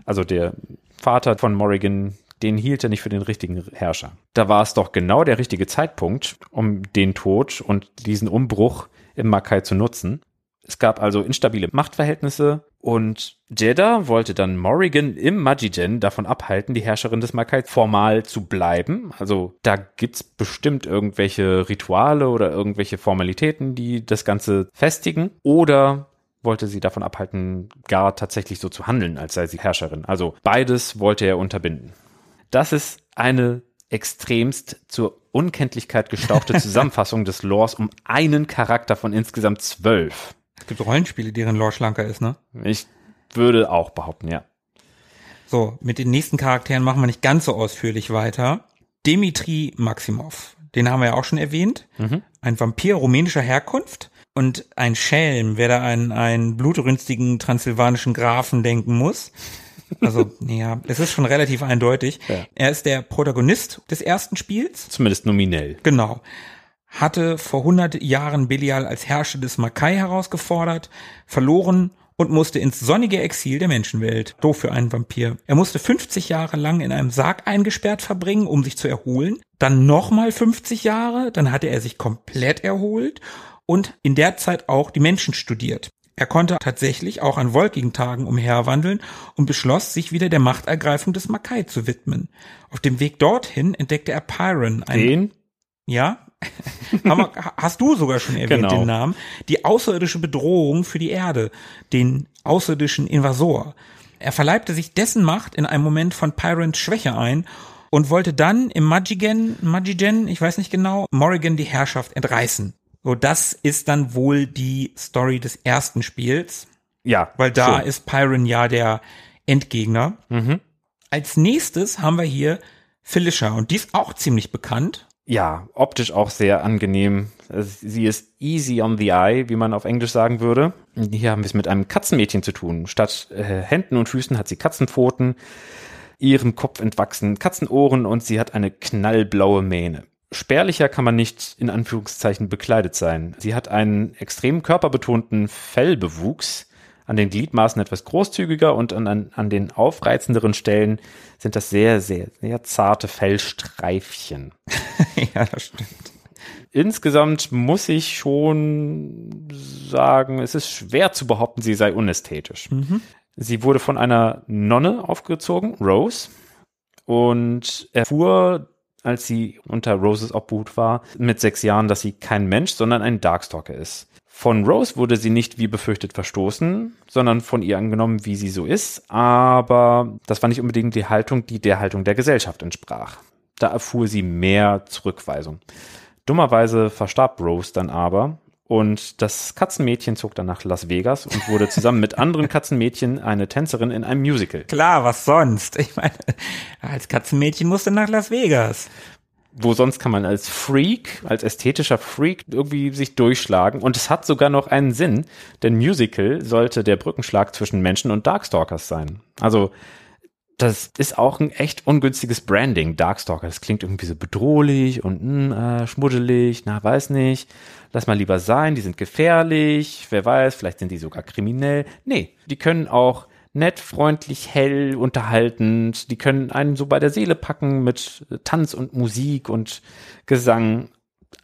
Also der Vater von Morrigan den hielt er nicht für den richtigen Herrscher. Da war es doch genau der richtige Zeitpunkt, um den Tod und diesen Umbruch im Makai zu nutzen. Es gab also instabile Machtverhältnisse und Jeddah wollte dann Morrigan im Majigen davon abhalten, die Herrscherin des Makai formal zu bleiben. Also da gibt's bestimmt irgendwelche Rituale oder irgendwelche Formalitäten, die das Ganze festigen. Oder wollte sie davon abhalten, gar tatsächlich so zu handeln, als sei sie Herrscherin. Also beides wollte er unterbinden. Das ist eine extremst zur Unkenntlichkeit gestauchte <laughs> Zusammenfassung des Lores um einen Charakter von insgesamt zwölf. Es gibt Rollenspiele, deren Lore schlanker ist, ne? Ich würde auch behaupten, ja. So, mit den nächsten Charakteren machen wir nicht ganz so ausführlich weiter. Dimitri Maximov, den haben wir ja auch schon erwähnt. Mhm. Ein Vampir rumänischer Herkunft und ein Schelm, wer da an einen blutrünstigen transsilvanischen Grafen denken muss. Also, <laughs> ja, es ist schon relativ eindeutig. Ja. Er ist der Protagonist des ersten Spiels. Zumindest nominell. Genau hatte vor 100 Jahren Belial als Herrscher des Makai herausgefordert, verloren und musste ins sonnige Exil der Menschenwelt. Doof für einen Vampir. Er musste 50 Jahre lang in einem Sarg eingesperrt verbringen, um sich zu erholen. Dann nochmal 50 Jahre, dann hatte er sich komplett erholt und in der Zeit auch die Menschen studiert. Er konnte tatsächlich auch an wolkigen Tagen umherwandeln und beschloss, sich wieder der Machtergreifung des Makai zu widmen. Auf dem Weg dorthin entdeckte er Pyron. Den? Ja, <laughs> hast du sogar schon erwähnt, genau. den Namen, die außerirdische Bedrohung für die Erde, den außerirdischen Invasor. Er verleibte sich dessen Macht in einem Moment von Pyrants Schwäche ein und wollte dann im Majigen, Majigen, ich weiß nicht genau, Morrigan die Herrschaft entreißen. So, das ist dann wohl die Story des ersten Spiels. Ja. Weil da schon. ist Pyron ja der Endgegner. Mhm. Als nächstes haben wir hier Felicia und die ist auch ziemlich bekannt ja, optisch auch sehr angenehm. Sie ist easy on the eye, wie man auf Englisch sagen würde. Hier haben wir es mit einem Katzenmädchen zu tun. Statt äh, Händen und Füßen hat sie Katzenpfoten, ihrem Kopf entwachsen Katzenohren und sie hat eine knallblaue Mähne. Spärlicher kann man nicht in Anführungszeichen bekleidet sein. Sie hat einen extrem körperbetonten Fellbewuchs, an den Gliedmaßen etwas großzügiger und an, an, den aufreizenderen Stellen sind das sehr, sehr, sehr zarte Fellstreifchen. <laughs> ja, das stimmt. Insgesamt muss ich schon sagen, es ist schwer zu behaupten, sie sei unästhetisch. Mhm. Sie wurde von einer Nonne aufgezogen, Rose, und erfuhr, als sie unter Roses Obhut war, mit sechs Jahren, dass sie kein Mensch, sondern ein Darkstalker ist. Von Rose wurde sie nicht wie befürchtet verstoßen, sondern von ihr angenommen, wie sie so ist. Aber das war nicht unbedingt die Haltung, die der Haltung der Gesellschaft entsprach. Da erfuhr sie mehr Zurückweisung. Dummerweise verstarb Rose dann aber und das Katzenmädchen zog dann nach Las Vegas und wurde zusammen mit anderen Katzenmädchen eine Tänzerin in einem Musical. Klar, was sonst? Ich meine, als Katzenmädchen musste nach Las Vegas wo sonst kann man als Freak, als ästhetischer Freak irgendwie sich durchschlagen. Und es hat sogar noch einen Sinn, denn Musical sollte der Brückenschlag zwischen Menschen und Darkstalkers sein. Also das ist auch ein echt ungünstiges Branding, Darkstalker. Das klingt irgendwie so bedrohlich und mh, äh, schmuddelig, na, weiß nicht. Lass mal lieber sein, die sind gefährlich, wer weiß, vielleicht sind die sogar kriminell. Nee, die können auch nett, freundlich, hell, unterhaltend. Die können einen so bei der Seele packen mit Tanz und Musik und Gesang.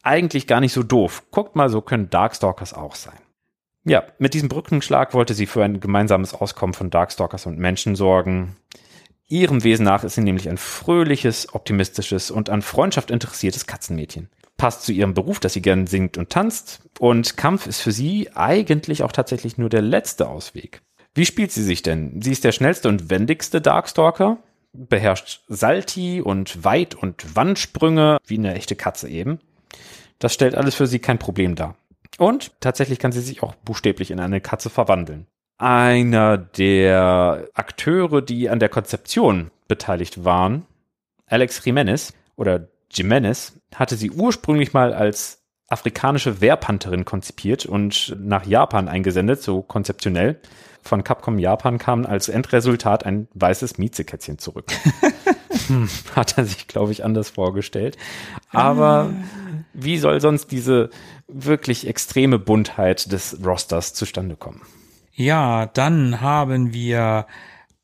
Eigentlich gar nicht so doof. Guckt mal, so können Darkstalkers auch sein. Ja, mit diesem Brückenschlag wollte sie für ein gemeinsames Auskommen von Darkstalkers und Menschen sorgen. Ihrem Wesen nach ist sie nämlich ein fröhliches, optimistisches und an Freundschaft interessiertes Katzenmädchen. Passt zu ihrem Beruf, dass sie gern singt und tanzt. Und Kampf ist für sie eigentlich auch tatsächlich nur der letzte Ausweg. Wie spielt sie sich denn? Sie ist der schnellste und wendigste Darkstalker, beherrscht Salti und Weit- und Wandsprünge, wie eine echte Katze eben. Das stellt alles für sie kein Problem dar. Und tatsächlich kann sie sich auch buchstäblich in eine Katze verwandeln. Einer der Akteure, die an der Konzeption beteiligt waren, Alex Jimenez oder Jimenez, hatte sie ursprünglich mal als afrikanische Wehrpantherin konzipiert und nach Japan eingesendet, so konzeptionell von Capcom Japan kam als Endresultat ein weißes Miezekätzchen zurück. <laughs> hm, hat er sich, glaube ich, anders vorgestellt. Aber wie soll sonst diese wirklich extreme Buntheit des Rosters zustande kommen? Ja, dann haben wir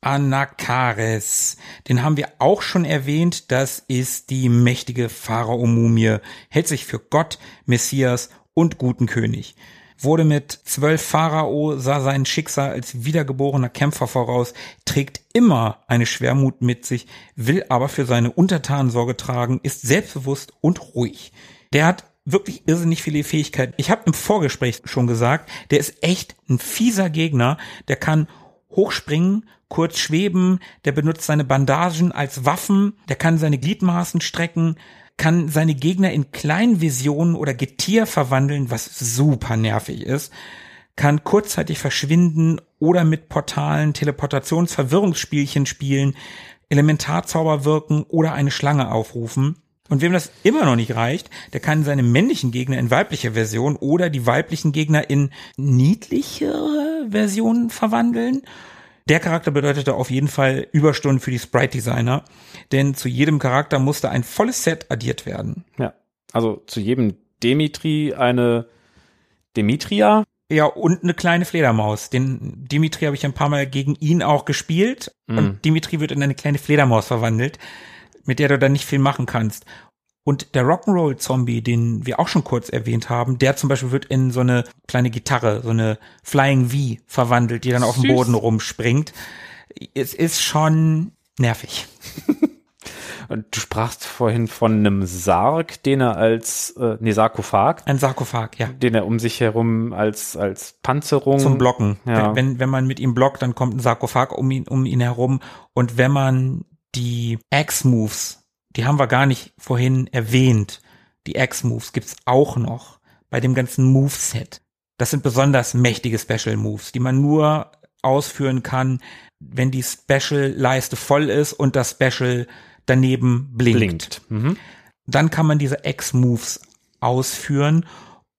Anakares. Den haben wir auch schon erwähnt. Das ist die mächtige Pharao-Mumie. Hält sich für Gott, Messias und guten König. Wurde mit zwölf Pharao, sah sein Schicksal als wiedergeborener Kämpfer voraus, trägt immer eine Schwermut mit sich, will aber für seine Untertanen Sorge tragen, ist selbstbewusst und ruhig. Der hat wirklich irrsinnig viele Fähigkeiten. Ich habe im Vorgespräch schon gesagt, der ist echt ein fieser Gegner. Der kann hochspringen, kurz schweben, der benutzt seine Bandagen als Waffen, der kann seine Gliedmaßen strecken, kann seine Gegner in Kleinvisionen oder Getier verwandeln, was super nervig ist, kann kurzzeitig verschwinden oder mit Portalen, Teleportationsverwirrungsspielchen spielen, Elementarzauber wirken oder eine Schlange aufrufen. Und wem das immer noch nicht reicht, der kann seine männlichen Gegner in weibliche Version oder die weiblichen Gegner in niedlichere Versionen verwandeln. Der Charakter bedeutete auf jeden Fall Überstunden für die Sprite-Designer, denn zu jedem Charakter musste ein volles Set addiert werden. Ja, also zu jedem Dimitri eine Demetria. Ja, und eine kleine Fledermaus. Den Dimitri habe ich ein paar Mal gegen ihn auch gespielt. Mm. Und Dimitri wird in eine kleine Fledermaus verwandelt mit der du dann nicht viel machen kannst. Und der Rock'n'Roll-Zombie, den wir auch schon kurz erwähnt haben, der zum Beispiel wird in so eine kleine Gitarre, so eine Flying V verwandelt, die dann Süß. auf dem Boden rumspringt. Es ist schon nervig. <laughs> Und du sprachst vorhin von einem Sarg, den er als, äh, nee, Sarkophag. Ein Sarkophag, ja. Den er um sich herum als, als Panzerung. Zum Blocken. Ja. Wenn, wenn, man mit ihm blockt, dann kommt ein Sarkophag um ihn, um ihn herum. Und wenn man die X-Moves, die haben wir gar nicht vorhin erwähnt. Die X-Moves gibt's auch noch bei dem ganzen Moveset. Das sind besonders mächtige Special Moves, die man nur ausführen kann, wenn die Special-Leiste voll ist und das Special daneben blinkt. blinkt. Mhm. Dann kann man diese X-Moves ausführen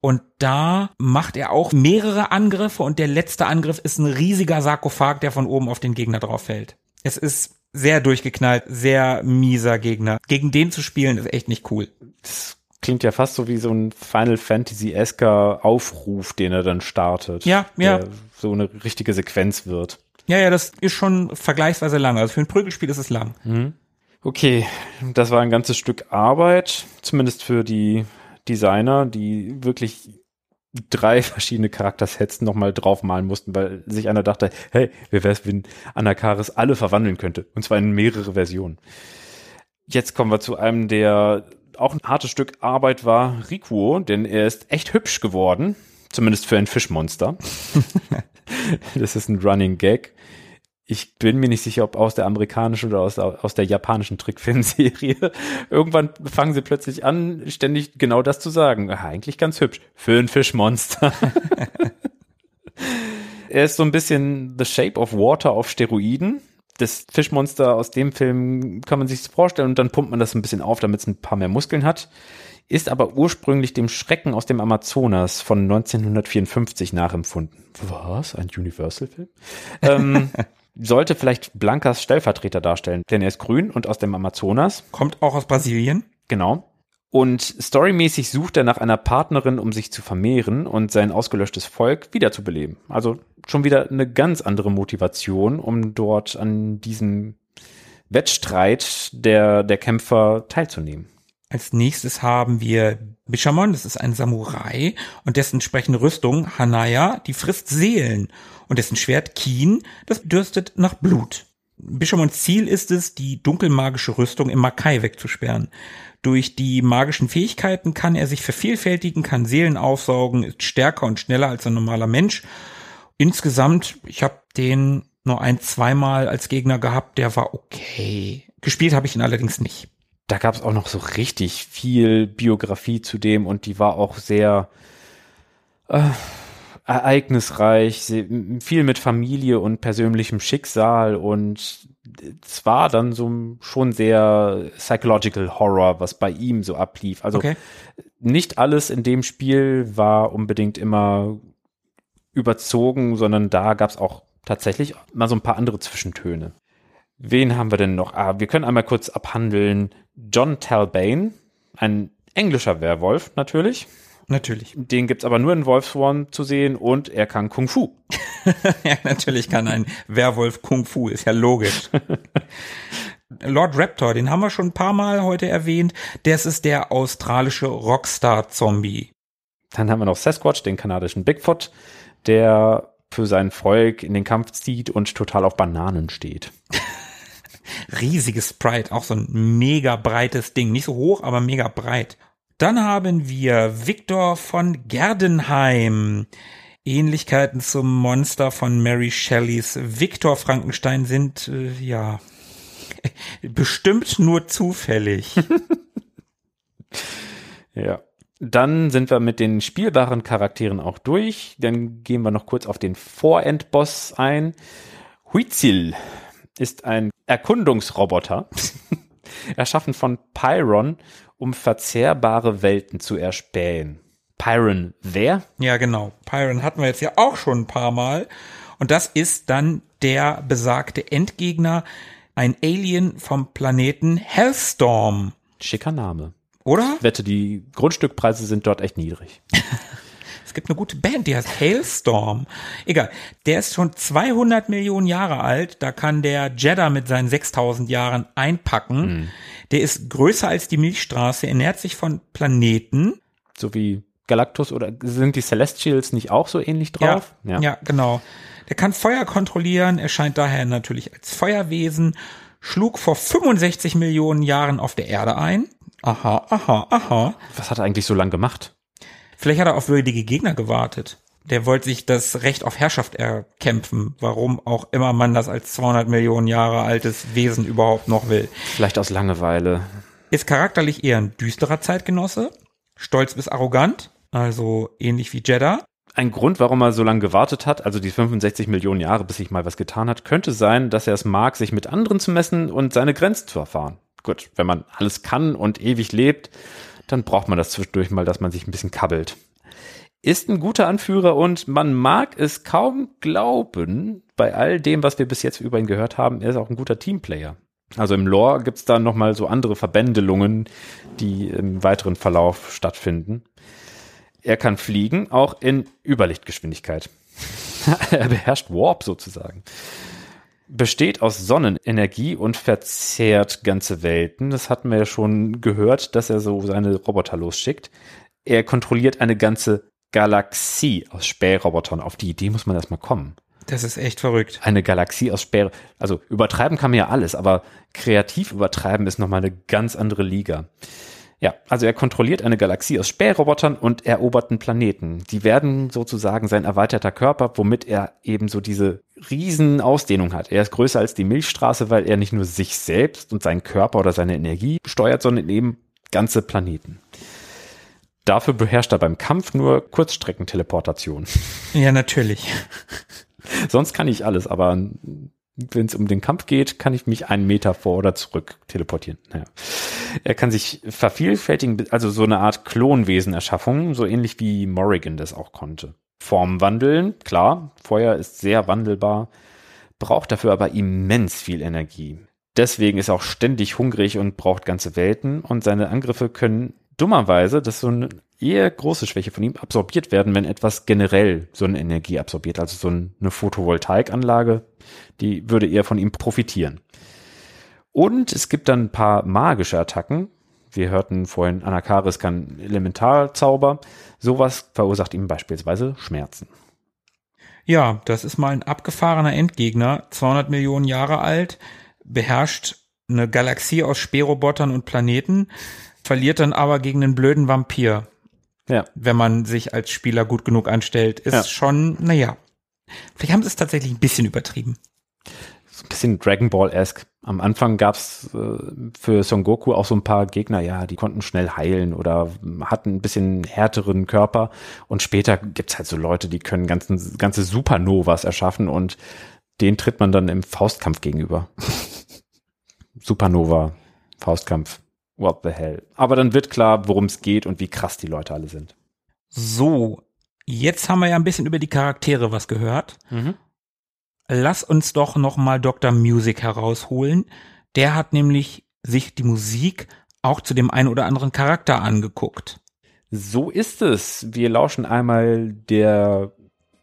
und da macht er auch mehrere Angriffe und der letzte Angriff ist ein riesiger Sarkophag, der von oben auf den Gegner drauf fällt. Es ist sehr durchgeknallt, sehr mieser Gegner. Gegen den zu spielen ist echt nicht cool. Das klingt ja fast so wie so ein Final Fantasy-esker Aufruf, den er dann startet. Ja, ja. so eine richtige Sequenz wird. Ja, ja, das ist schon vergleichsweise lang. Also für ein Prügelspiel ist es lang. Mhm. Okay, das war ein ganzes Stück Arbeit, zumindest für die Designer, die wirklich drei verschiedene Charaktersets nochmal draufmalen mussten, weil sich einer dachte, hey, wer wär's, wenn Anakaris alle verwandeln könnte? Und zwar in mehrere Versionen. Jetzt kommen wir zu einem, der auch ein hartes Stück Arbeit war, Rikuo, denn er ist echt hübsch geworden, zumindest für ein Fischmonster. <laughs> das ist ein Running Gag ich bin mir nicht sicher, ob aus der amerikanischen oder aus, aus der japanischen Trickfilmserie. <laughs> Irgendwann fangen sie plötzlich an, ständig genau das zu sagen. Ach, eigentlich ganz hübsch. Für ein Fischmonster. <laughs> er ist so ein bisschen The Shape of Water auf Steroiden. Das Fischmonster aus dem Film kann man sich vorstellen und dann pumpt man das ein bisschen auf, damit es ein paar mehr Muskeln hat. Ist aber ursprünglich dem Schrecken aus dem Amazonas von 1954 nachempfunden. Was? Ein Universal-Film? ähm, <laughs> sollte vielleicht Blankas Stellvertreter darstellen, denn er ist grün und aus dem Amazonas. Kommt auch aus Brasilien. Genau. Und storymäßig sucht er nach einer Partnerin, um sich zu vermehren und sein ausgelöschtes Volk wiederzubeleben. Also schon wieder eine ganz andere Motivation, um dort an diesem Wettstreit der, der Kämpfer teilzunehmen. Als nächstes haben wir Bishamon, das ist ein Samurai und dessen entsprechende Rüstung, Hanaya, die frisst Seelen und dessen Schwert Kien, das dürstet nach Blut. Bishamons Ziel ist es, die dunkelmagische Rüstung im Makai wegzusperren. Durch die magischen Fähigkeiten kann er sich vervielfältigen, kann Seelen aufsaugen, ist stärker und schneller als ein normaler Mensch. Insgesamt, ich habe den nur ein, zweimal als Gegner gehabt, der war okay. Gespielt habe ich ihn allerdings nicht. Da gab es auch noch so richtig viel Biografie zu dem und die war auch sehr äh, ereignisreich, viel mit Familie und persönlichem Schicksal und zwar dann so schon sehr psychological Horror, was bei ihm so ablief. Also okay. nicht alles in dem Spiel war unbedingt immer überzogen, sondern da gab es auch tatsächlich mal so ein paar andere Zwischentöne. Wen haben wir denn noch? Ah, wir können einmal kurz abhandeln. John Talbane, ein englischer Werwolf natürlich Natürlich. Den gibt's aber nur in Wolfsform zu sehen und er kann Kung Fu. <laughs> ja, natürlich kann ein Werwolf Kung Fu, ist ja logisch. <laughs> Lord Raptor, den haben wir schon ein paar Mal heute erwähnt. Das ist der australische Rockstar-Zombie. Dann haben wir noch Sasquatch, den kanadischen Bigfoot, der für sein Volk in den Kampf zieht und total auf Bananen steht. <laughs> Riesiges Sprite, auch so ein mega breites Ding. Nicht so hoch, aber mega breit. Dann haben wir Victor von Gerdenheim. Ähnlichkeiten zum Monster von Mary Shelleys Victor Frankenstein sind, äh, ja, <laughs> bestimmt nur zufällig. <laughs> ja. Dann sind wir mit den spielbaren Charakteren auch durch. Dann gehen wir noch kurz auf den Vorendboss ein. Huizil ist ein Erkundungsroboter, <laughs> erschaffen von Pyron, um verzehrbare Welten zu erspähen. Pyron wer? Ja, genau. Pyron hatten wir jetzt ja auch schon ein paar Mal. Und das ist dann der besagte Endgegner, ein Alien vom Planeten Hellstorm. Schicker Name. Oder? Ich wette, die Grundstückpreise sind dort echt niedrig. <laughs> es gibt eine gute Band, die heißt Hailstorm. Egal. Der ist schon 200 Millionen Jahre alt. Da kann der Jeddah mit seinen 6000 Jahren einpacken. Mhm. Der ist größer als die Milchstraße, ernährt sich von Planeten. So wie Galactus oder sind die Celestials nicht auch so ähnlich drauf? Ja, ja. ja genau. Der kann Feuer kontrollieren, erscheint daher natürlich als Feuerwesen, schlug vor 65 Millionen Jahren auf der Erde ein. Aha, aha, aha. Was hat er eigentlich so lange gemacht? Vielleicht hat er auf würdige Gegner gewartet. Der wollte sich das Recht auf Herrschaft erkämpfen, warum auch immer man das als 200 Millionen Jahre altes Wesen überhaupt noch will. Vielleicht aus Langeweile. Ist charakterlich eher ein düsterer Zeitgenosse, stolz bis arrogant, also ähnlich wie Jeddah ein Grund, warum er so lange gewartet hat, also die 65 Millionen Jahre, bis sich mal was getan hat, könnte sein, dass er es mag, sich mit anderen zu messen und seine Grenzen zu erfahren. Gut, wenn man alles kann und ewig lebt, dann braucht man das zwischendurch mal, dass man sich ein bisschen kabbelt. Ist ein guter Anführer und man mag es kaum glauben, bei all dem, was wir bis jetzt über ihn gehört haben, er ist auch ein guter Teamplayer. Also im Lore gibt's da nochmal so andere Verbändelungen, die im weiteren Verlauf stattfinden. Er kann fliegen, auch in Überlichtgeschwindigkeit. <laughs> er beherrscht Warp sozusagen. Besteht aus Sonnenenergie und verzehrt ganze Welten. Das hatten wir ja schon gehört, dass er so seine Roboter losschickt. Er kontrolliert eine ganze Galaxie aus Spährobotern. Auf die Idee muss man erstmal kommen. Das ist echt verrückt. Eine Galaxie aus Späh. Also übertreiben kann man ja alles, aber kreativ übertreiben ist nochmal eine ganz andere Liga. Ja, also er kontrolliert eine Galaxie aus Spährobotern und eroberten Planeten. Die werden sozusagen sein erweiterter Körper, womit er eben so diese riesen Ausdehnung hat. Er ist größer als die Milchstraße, weil er nicht nur sich selbst und seinen Körper oder seine Energie steuert, sondern eben ganze Planeten. Dafür beherrscht er beim Kampf nur Kurzstreckenteleportation. Ja, natürlich. Sonst kann ich alles, aber wenn es um den Kampf geht, kann ich mich einen Meter vor oder zurück teleportieren. Naja. Er kann sich vervielfältigen, also so eine Art Klonwesen-Erschaffung, so ähnlich wie Morrigan das auch konnte. Form wandeln, klar, Feuer ist sehr wandelbar, braucht dafür aber immens viel Energie. Deswegen ist er auch ständig hungrig und braucht ganze Welten und seine Angriffe können dummerweise, das ist so eine eher große Schwäche von ihm, absorbiert werden, wenn etwas generell so eine Energie absorbiert. Also so eine Photovoltaikanlage, die würde eher von ihm profitieren. Und es gibt dann ein paar magische Attacken. Wir hörten vorhin, Anakaris kann Elementalzauber. Sowas verursacht ihm beispielsweise Schmerzen. Ja, das ist mal ein abgefahrener Endgegner, 200 Millionen Jahre alt, beherrscht eine Galaxie aus Spährobotern und Planeten, verliert dann aber gegen einen blöden Vampir. Ja. Wenn man sich als Spieler gut genug anstellt, ist ja. schon, naja. Vielleicht haben sie es tatsächlich ein bisschen übertrieben. So ein bisschen Dragon Ball-esque. Am Anfang gab's äh, für Son Goku auch so ein paar Gegner, ja, die konnten schnell heilen oder hatten ein bisschen härteren Körper. Und später gibt's halt so Leute, die können ganzen, ganze Supernovas erschaffen und den tritt man dann im Faustkampf gegenüber. <laughs> Supernova, Faustkampf. What the hell. Aber dann wird klar, worum es geht und wie krass die Leute alle sind. So, jetzt haben wir ja ein bisschen über die Charaktere was gehört. Mhm. Lass uns doch noch mal Dr. Music herausholen. Der hat nämlich sich die Musik auch zu dem einen oder anderen Charakter angeguckt. So ist es. Wir lauschen einmal der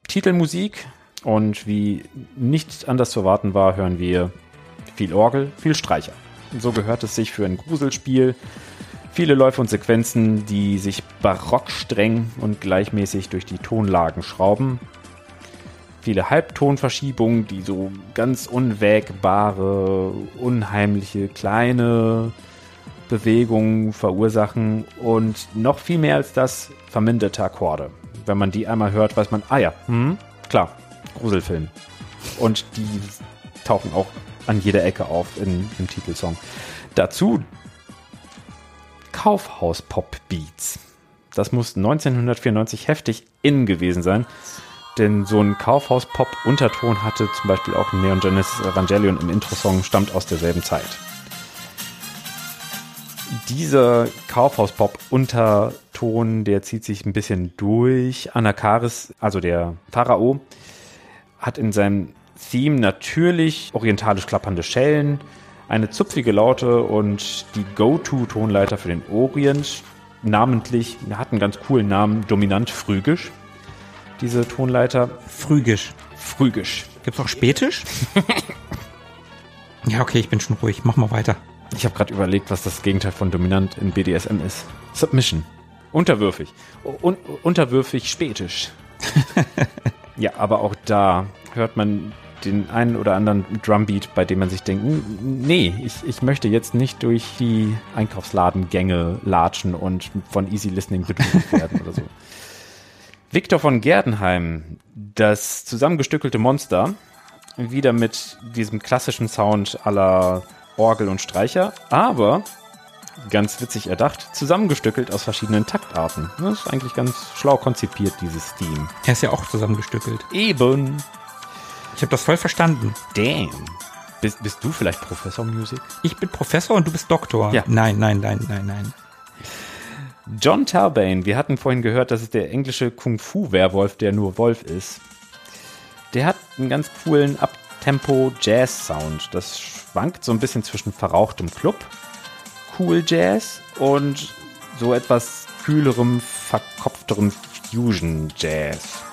Titelmusik und wie nicht anders zu erwarten war, hören wir viel Orgel, viel Streicher. So gehört es sich für ein Gruselspiel. Viele Läufe und Sequenzen, die sich barock streng und gleichmäßig durch die Tonlagen schrauben. Viele Halbtonverschiebungen, die so ganz unwägbare, unheimliche, kleine Bewegungen verursachen. Und noch viel mehr als das, verminderte Akkorde. Wenn man die einmal hört, weiß man, ah ja, hm, klar, Gruselfilm. Und die tauchen auch an jeder Ecke auf in, im Titelsong. Dazu Kaufhaus-Pop-Beats. Das muss 1994 heftig in gewesen sein, denn so ein Kaufhaus-Pop-Unterton hatte zum Beispiel auch Neon Genesis Evangelion im Intro-Song, stammt aus derselben Zeit. Dieser Kaufhaus-Pop-Unterton, der zieht sich ein bisschen durch. Anakaris, also der Pharao, hat in seinem Theme natürlich orientalisch klappernde Schellen, eine zupfige Laute und die Go-To-Tonleiter für den Orient. Namentlich, hat einen ganz coolen Namen, dominant phrygisch. Diese Tonleiter. Phrygisch. Phrygisch. Gibt's auch Spätisch? <laughs> ja, okay, ich bin schon ruhig. Mach mal weiter. Ich habe gerade überlegt, was das Gegenteil von dominant in BDSM ist. Submission. Unterwürfig. Un unterwürfig spätisch. <laughs> ja, aber auch da hört man den einen oder anderen Drumbeat, bei dem man sich denkt, nee, ich, ich möchte jetzt nicht durch die Einkaufsladengänge latschen und von Easy Listening bedroht <laughs> werden oder so. Victor von Gerdenheim, das zusammengestückelte Monster, wieder mit diesem klassischen Sound aller Orgel und Streicher, aber ganz witzig erdacht, zusammengestückelt aus verschiedenen Taktarten. Das ist eigentlich ganz schlau konzipiert, dieses Theme. Er ist ja auch zusammengestückelt. Eben. Ich habe das voll verstanden. Damn. Bist, bist du vielleicht Professor Music? Ich bin Professor und du bist Doktor. Ja. Nein, nein, nein, nein, nein. John Talbane, wir hatten vorhin gehört, das ist der englische Kung-Fu-Werwolf, der nur Wolf ist. Der hat einen ganz coolen Up-Tempo-Jazz-Sound. Das schwankt so ein bisschen zwischen verrauchtem Club, Cool Jazz und so etwas kühlerem, verkopfterem Fusion Jazz.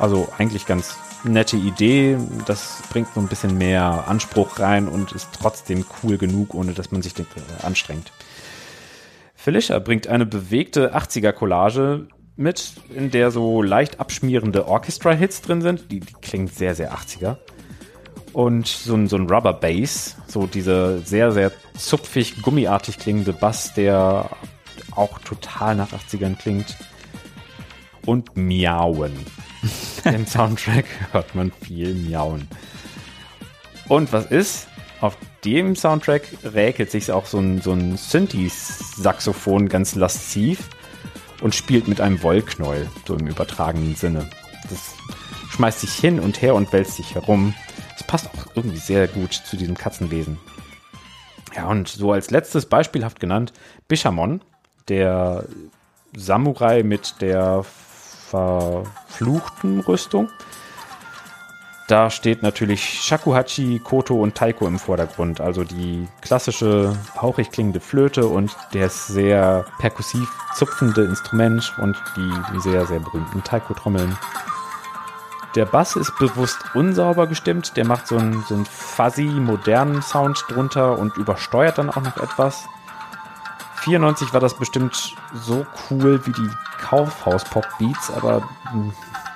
Also eigentlich ganz nette Idee. Das bringt so ein bisschen mehr Anspruch rein und ist trotzdem cool genug, ohne dass man sich anstrengt. Felicia bringt eine bewegte 80er-Collage mit, in der so leicht abschmierende Orchestra-Hits drin sind. Die, die klingt sehr, sehr 80er. Und so ein, so ein Rubber Bass, so diese sehr, sehr zupfig, gummiartig klingende Bass, der auch total nach 80ern klingt. Und Miauen. <laughs> Im Soundtrack hört man viel Miauen. Und was ist? Auf dem Soundtrack räkelt sich auch so ein, so ein Synthi-Saxophon ganz lasziv und spielt mit einem Wollknäuel, so im übertragenen Sinne. Das schmeißt sich hin und her und wälzt sich herum. Das passt auch irgendwie sehr gut zu diesem Katzenwesen. Ja, und so als letztes beispielhaft genannt, Bishamon, der Samurai mit der verfluchten Rüstung. Da steht natürlich Shakuhachi, Koto und Taiko im Vordergrund. Also die klassische hauchig klingende Flöte und das sehr perkussiv zupfende Instrument und die sehr, sehr berühmten Taiko-Trommeln. Der Bass ist bewusst unsauber gestimmt. Der macht so einen, so einen fuzzy, modernen Sound drunter und übersteuert dann auch noch etwas. 94 war das bestimmt so cool wie die Kaufhaus-Pop-Beats, aber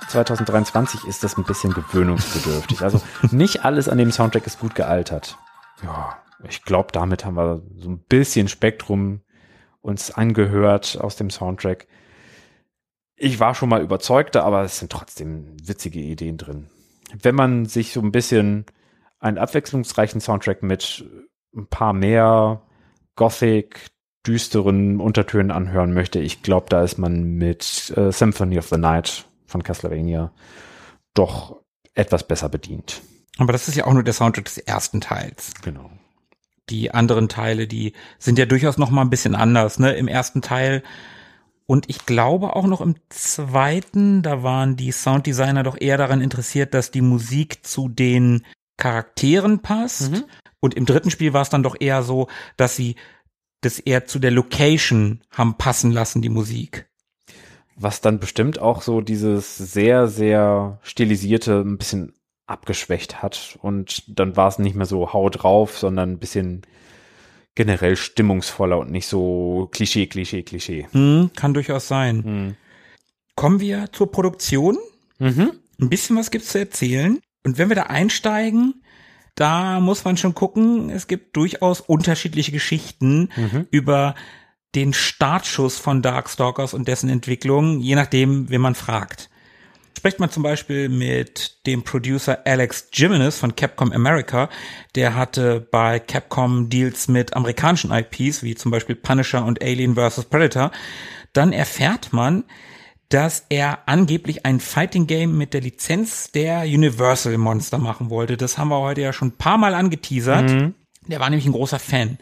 2023 ist das ein bisschen gewöhnungsbedürftig. Also nicht alles an dem Soundtrack ist gut gealtert. Ja, ich glaube, damit haben wir so ein bisschen Spektrum uns angehört aus dem Soundtrack. Ich war schon mal überzeugter, aber es sind trotzdem witzige Ideen drin. Wenn man sich so ein bisschen einen abwechslungsreichen Soundtrack mit ein paar mehr Gothic, düsteren Untertönen anhören möchte, ich glaube, da ist man mit äh, Symphony of the Night von Castlevania doch etwas besser bedient. Aber das ist ja auch nur der Soundtrack des ersten Teils. Genau. Die anderen Teile, die sind ja durchaus noch mal ein bisschen anders. Ne? Im ersten Teil und ich glaube auch noch im zweiten, da waren die Sounddesigner doch eher daran interessiert, dass die Musik zu den Charakteren passt. Mhm. Und im dritten Spiel war es dann doch eher so, dass sie das eher zu der Location haben passen lassen, die Musik. was dann bestimmt auch so dieses sehr, sehr stilisierte ein bisschen abgeschwächt hat und dann war es nicht mehr so hau drauf, sondern ein bisschen generell stimmungsvoller und nicht so Klischee, Klischee, Klischee. Hm, kann durchaus sein. Hm. Kommen wir zur Produktion. Mhm. Ein bisschen was gibt's zu erzählen. Und wenn wir da einsteigen, da muss man schon gucken, es gibt durchaus unterschiedliche Geschichten mhm. über den Startschuss von Darkstalkers und dessen Entwicklung, je nachdem, wen man fragt. Spricht man zum Beispiel mit dem Producer Alex Jimenez von Capcom America, der hatte bei Capcom Deals mit amerikanischen IPs, wie zum Beispiel Punisher und Alien vs. Predator, dann erfährt man, dass er angeblich ein Fighting Game mit der Lizenz der Universal Monster machen wollte. Das haben wir heute ja schon ein paar Mal angeteasert. Mhm. Der war nämlich ein großer Fan.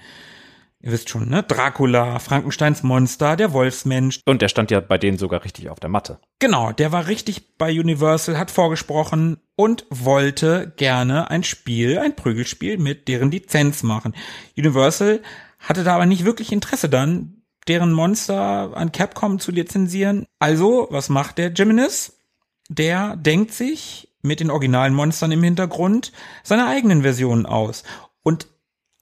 Ihr wisst schon, ne? Dracula, Frankensteins Monster, der Wolfsmensch. Und der stand ja bei denen sogar richtig auf der Matte. Genau, der war richtig bei Universal, hat vorgesprochen und wollte gerne ein Spiel, ein Prügelspiel mit deren Lizenz machen. Universal hatte da aber nicht wirklich Interesse dann, deren Monster an Capcom zu lizenzieren. Also, was macht der Geminis? Der denkt sich mit den originalen Monstern im Hintergrund seine eigenen Versionen aus. Und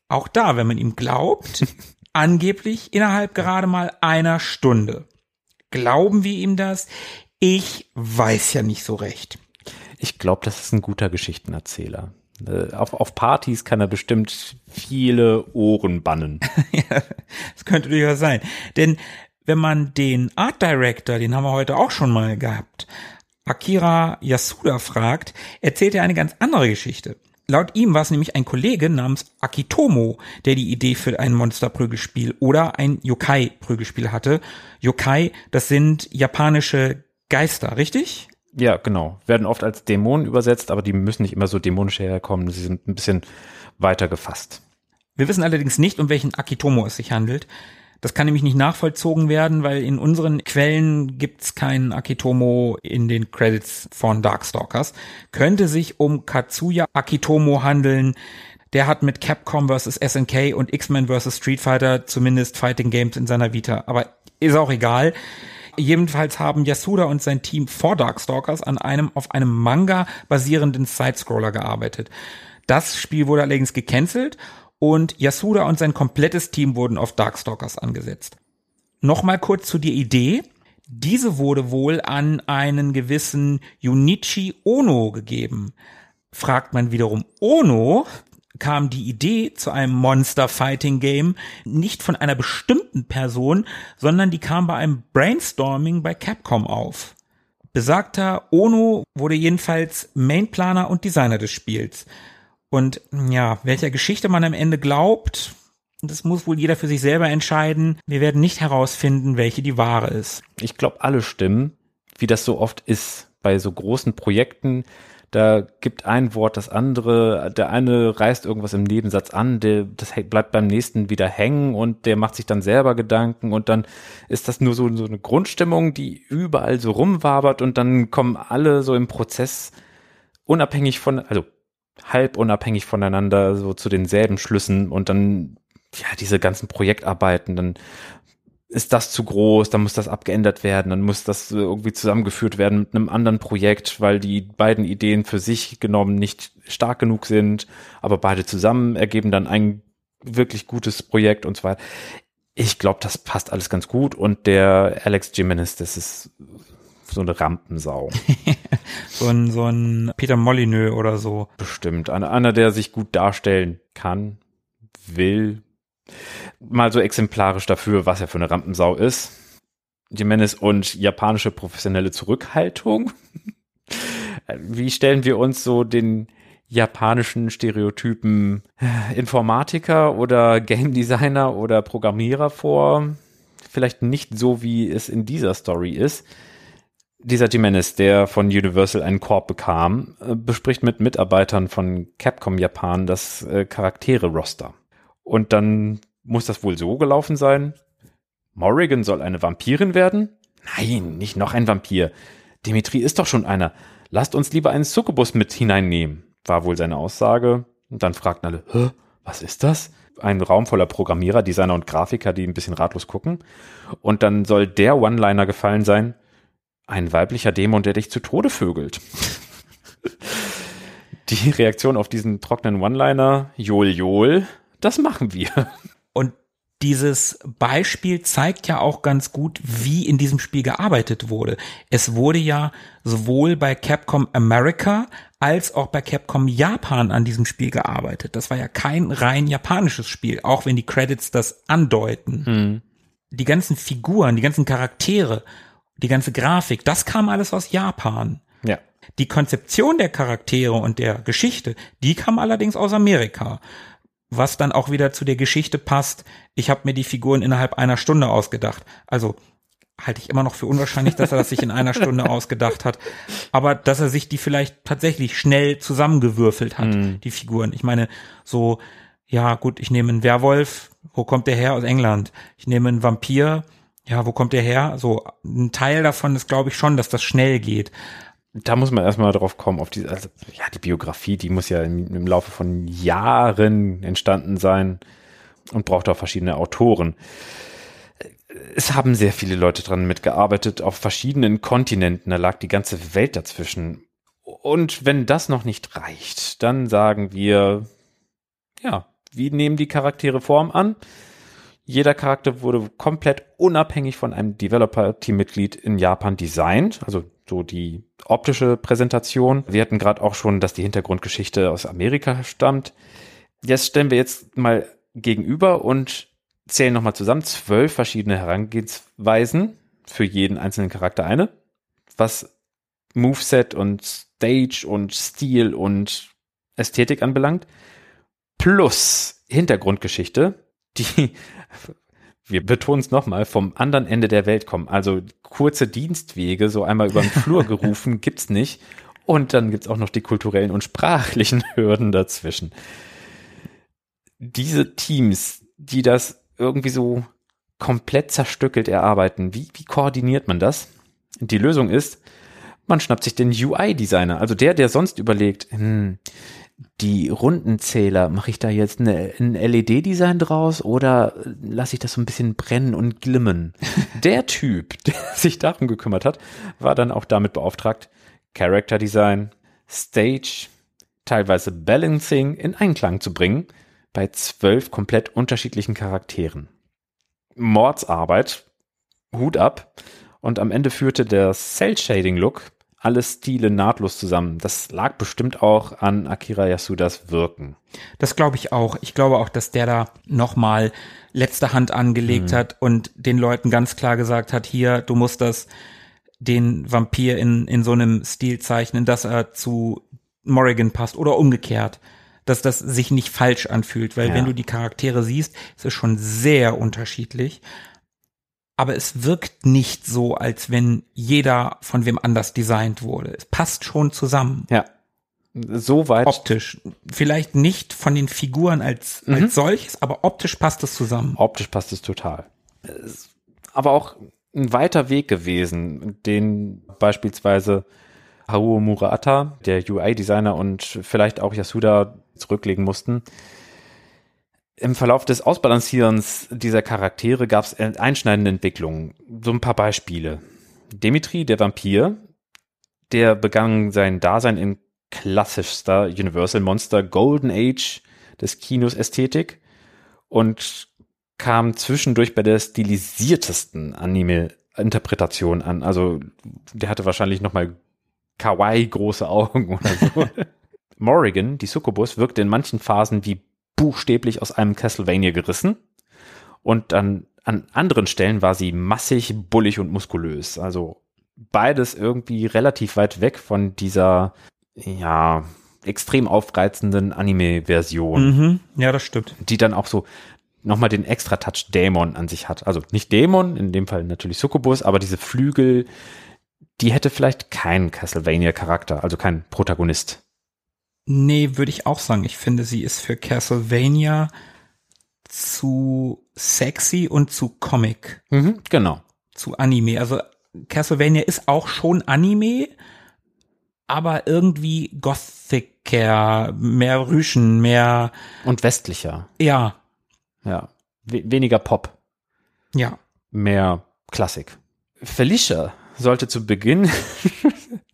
auch da, wenn man ihm glaubt, <laughs> angeblich innerhalb gerade mal einer Stunde. Glauben wir ihm das? Ich weiß ja nicht so recht. Ich glaube, das ist ein guter Geschichtenerzähler. Äh, auf, auf Partys kann er bestimmt viele Ohren bannen. <laughs> ja, das könnte durchaus sein. Denn wenn man den Art Director, den haben wir heute auch schon mal gehabt, Akira Yasuda fragt, erzählt er eine ganz andere Geschichte. Laut ihm war es nämlich ein Kollege namens Akitomo, der die Idee für ein Monsterprügelspiel oder ein Yokai-Prügelspiel hatte. Yokai, das sind japanische Geister, richtig? Ja, genau. Werden oft als Dämonen übersetzt, aber die müssen nicht immer so dämonisch herkommen. Sie sind ein bisschen weiter gefasst. Wir wissen allerdings nicht, um welchen Akitomo es sich handelt. Das kann nämlich nicht nachvollzogen werden, weil in unseren Quellen gibt's keinen Akitomo in den Credits von Darkstalkers. Könnte sich um Katsuya Akitomo handeln. Der hat mit Capcom vs. SNK und X-Men vs. Street Fighter zumindest Fighting Games in seiner Vita. Aber ist auch egal. Jedenfalls haben Yasuda und sein Team vor Darkstalkers an einem auf einem Manga basierenden Sidescroller gearbeitet. Das Spiel wurde allerdings gecancelt und Yasuda und sein komplettes Team wurden auf Darkstalkers angesetzt. Nochmal kurz zu der Idee. Diese wurde wohl an einen gewissen Junichi Ono gegeben. Fragt man wiederum Ono, kam die Idee zu einem Monster Fighting Game nicht von einer bestimmten Person, sondern die kam bei einem Brainstorming bei Capcom auf. Besagter Ono wurde jedenfalls Mainplaner und Designer des Spiels. Und ja, welcher Geschichte man am Ende glaubt, das muss wohl jeder für sich selber entscheiden. Wir werden nicht herausfinden, welche die wahre ist. Ich glaube, alle stimmen, wie das so oft ist bei so großen Projekten. Da gibt ein Wort das andere, der eine reißt irgendwas im Nebensatz an, der, das bleibt beim nächsten wieder hängen und der macht sich dann selber Gedanken und dann ist das nur so, so eine Grundstimmung, die überall so rumwabert und dann kommen alle so im Prozess unabhängig von, also halb unabhängig voneinander so zu denselben Schlüssen und dann ja diese ganzen Projektarbeiten, dann ist das zu groß, dann muss das abgeändert werden, dann muss das irgendwie zusammengeführt werden mit einem anderen Projekt, weil die beiden Ideen für sich genommen nicht stark genug sind, aber beide zusammen ergeben dann ein wirklich gutes Projekt und so weiter. Ich glaube, das passt alles ganz gut und der Alex Jimenez, das ist so eine Rampensau. <laughs> so ein, so ein Peter Molyneux oder so. Bestimmt. Einer, der sich gut darstellen kann, will. Mal so exemplarisch dafür, was er für eine Rampensau ist. Jimenez und japanische professionelle Zurückhaltung. <laughs> Wie stellen wir uns so den japanischen Stereotypen Informatiker oder Game Designer oder Programmierer vor? Vielleicht nicht so, wie es in dieser Story ist dieser Jimenez, der von Universal einen Korb bekam, äh, bespricht mit Mitarbeitern von Capcom Japan das äh, Charaktere-Roster. Und dann muss das wohl so gelaufen sein. Morrigan soll eine Vampirin werden? Nein, nicht noch ein Vampir. Dimitri ist doch schon einer. Lasst uns lieber einen Succubus mit hineinnehmen, war wohl seine Aussage. Und dann fragten alle, Hä, was ist das? Ein Raum voller Programmierer, Designer und Grafiker, die ein bisschen ratlos gucken. Und dann soll der One-Liner gefallen sein, Ein weiblicher Dämon, der dich zu Tode vögelt. <laughs> Die Reaktion auf diesen trockenen One-Liner, Jol Jol, das machen wir. Und dieses Beispiel zeigt ja auch ganz gut, wie in diesem Spiel gearbeitet wurde. Es wurde ja sowohl bei Capcom America als auch bei Capcom Japan an diesem Spiel gearbeitet. Das war ja kein rein japanisches Spiel, auch wenn die Credits das andeuten. Hm. Die ganzen Figuren, die ganzen Charaktere, die ganze Grafik, das kam alles aus Japan. Ja. Die Konzeption der Charaktere und der Geschichte, die kam allerdings aus Amerika was dann auch wieder zu der Geschichte passt. Ich habe mir die Figuren innerhalb einer Stunde ausgedacht. Also halte ich immer noch für unwahrscheinlich, dass er das sich in einer Stunde <laughs> ausgedacht hat. Aber dass er sich die vielleicht tatsächlich schnell zusammengewürfelt hat, Mhm. die Figuren. Ich meine, so, ja gut, ich nehme einen Werwolf, wo kommt der her? Aus England. Ich nehme einen Vampir, ja, wo kommt der her? So, ein Teil davon ist, glaube ich, schon, dass das schnell geht. Da muss man erstmal drauf kommen, auf die, also, ja, die Biografie, die muss ja im, im Laufe von Jahren entstanden sein und braucht auch verschiedene Autoren. Es haben sehr viele Leute dran mitgearbeitet, auf verschiedenen Kontinenten, da lag die ganze Welt dazwischen. Und wenn das noch nicht reicht, dann sagen wir, ja, wie nehmen die Charaktere Form an? Jeder Charakter wurde komplett unabhängig von einem Developer-Teammitglied in Japan designt, also so die optische Präsentation. Wir hatten gerade auch schon, dass die Hintergrundgeschichte aus Amerika stammt. Jetzt stellen wir jetzt mal gegenüber und zählen nochmal zusammen zwölf verschiedene Herangehensweisen für jeden einzelnen Charakter eine, was Moveset und Stage und Stil und Ästhetik anbelangt, plus Hintergrundgeschichte, die wir betonen es nochmal, vom anderen Ende der Welt kommen. Also kurze Dienstwege, so einmal über den <laughs> Flur gerufen, gibt's nicht. Und dann gibt's auch noch die kulturellen und sprachlichen <laughs> Hürden dazwischen. Diese Teams, die das irgendwie so komplett zerstückelt erarbeiten, wie, wie koordiniert man das? Die Lösung ist, man schnappt sich den UI-Designer, also der, der sonst überlegt, hm, die Rundenzähler, mache ich da jetzt eine, ein LED-Design draus oder lasse ich das so ein bisschen brennen und glimmen? <laughs> Der Typ, der sich darum gekümmert hat, war dann auch damit beauftragt, Character Design, Stage, teilweise Balancing in Einklang zu bringen bei zwölf komplett unterschiedlichen Charakteren. Mordsarbeit, Hut ab. Und am Ende führte der Cell-Shading-Look alle Stile nahtlos zusammen. Das lag bestimmt auch an Akira Yasudas Wirken. Das glaube ich auch. Ich glaube auch, dass der da nochmal letzte Hand angelegt hat und den Leuten ganz klar gesagt hat, hier, du musst das, den Vampir in, in so einem Stil zeichnen, dass er zu Morrigan passt oder umgekehrt. Dass das sich nicht falsch anfühlt, weil Ja. wenn du die Charaktere siehst, ist es schon sehr unterschiedlich. Aber es wirkt nicht so, als wenn jeder von wem anders designt wurde. Es passt schon zusammen. Ja. Soweit. Optisch. Vielleicht nicht von den Figuren als, Mhm. als solches, aber optisch passt es zusammen. Optisch passt es total. Aber auch ein weiter Weg gewesen, den beispielsweise Haruo Murata, der UI-Designer und vielleicht auch Yasuda zurücklegen mussten. Im Verlauf des Ausbalancierens dieser Charaktere gab es einschneidende Entwicklungen. So ein paar Beispiele. Dimitri, der Vampir, der begann sein Dasein in klassischster Universal Monster Golden Age des Kinos Ästhetik und kam zwischendurch bei der stilisiertesten Anime-Interpretation an. Also der hatte wahrscheinlich noch mal kawaii große Augen oder so. <laughs> Morrigan, die Succubus, wirkte in manchen Phasen wie buchstäblich aus einem Castlevania gerissen und dann an anderen Stellen war sie massig, bullig und muskulös. Also beides irgendwie relativ weit weg von dieser ja extrem aufreizenden Anime-Version Mhm. Ja, das stimmt. die dann auch so nochmal den extra Touch Dämon an sich hat. Also nicht Dämon, in dem Fall natürlich Succubus, aber diese Flügel, die hätte vielleicht keinen Castlevania-Charakter, also keinen Protagonist. Nee, würde ich auch sagen. Ich finde, sie ist für Castlevania zu sexy und zu Comic, Mhm, genau. zu Anime. Also Castlevania ist auch schon Anime, aber irgendwie Gothicer, mehr Rüschen, mehr, Und westlicher, ja, ja. We weniger Pop, ja. mehr Klassik. Felicia sollte zu Beginn, <laughs>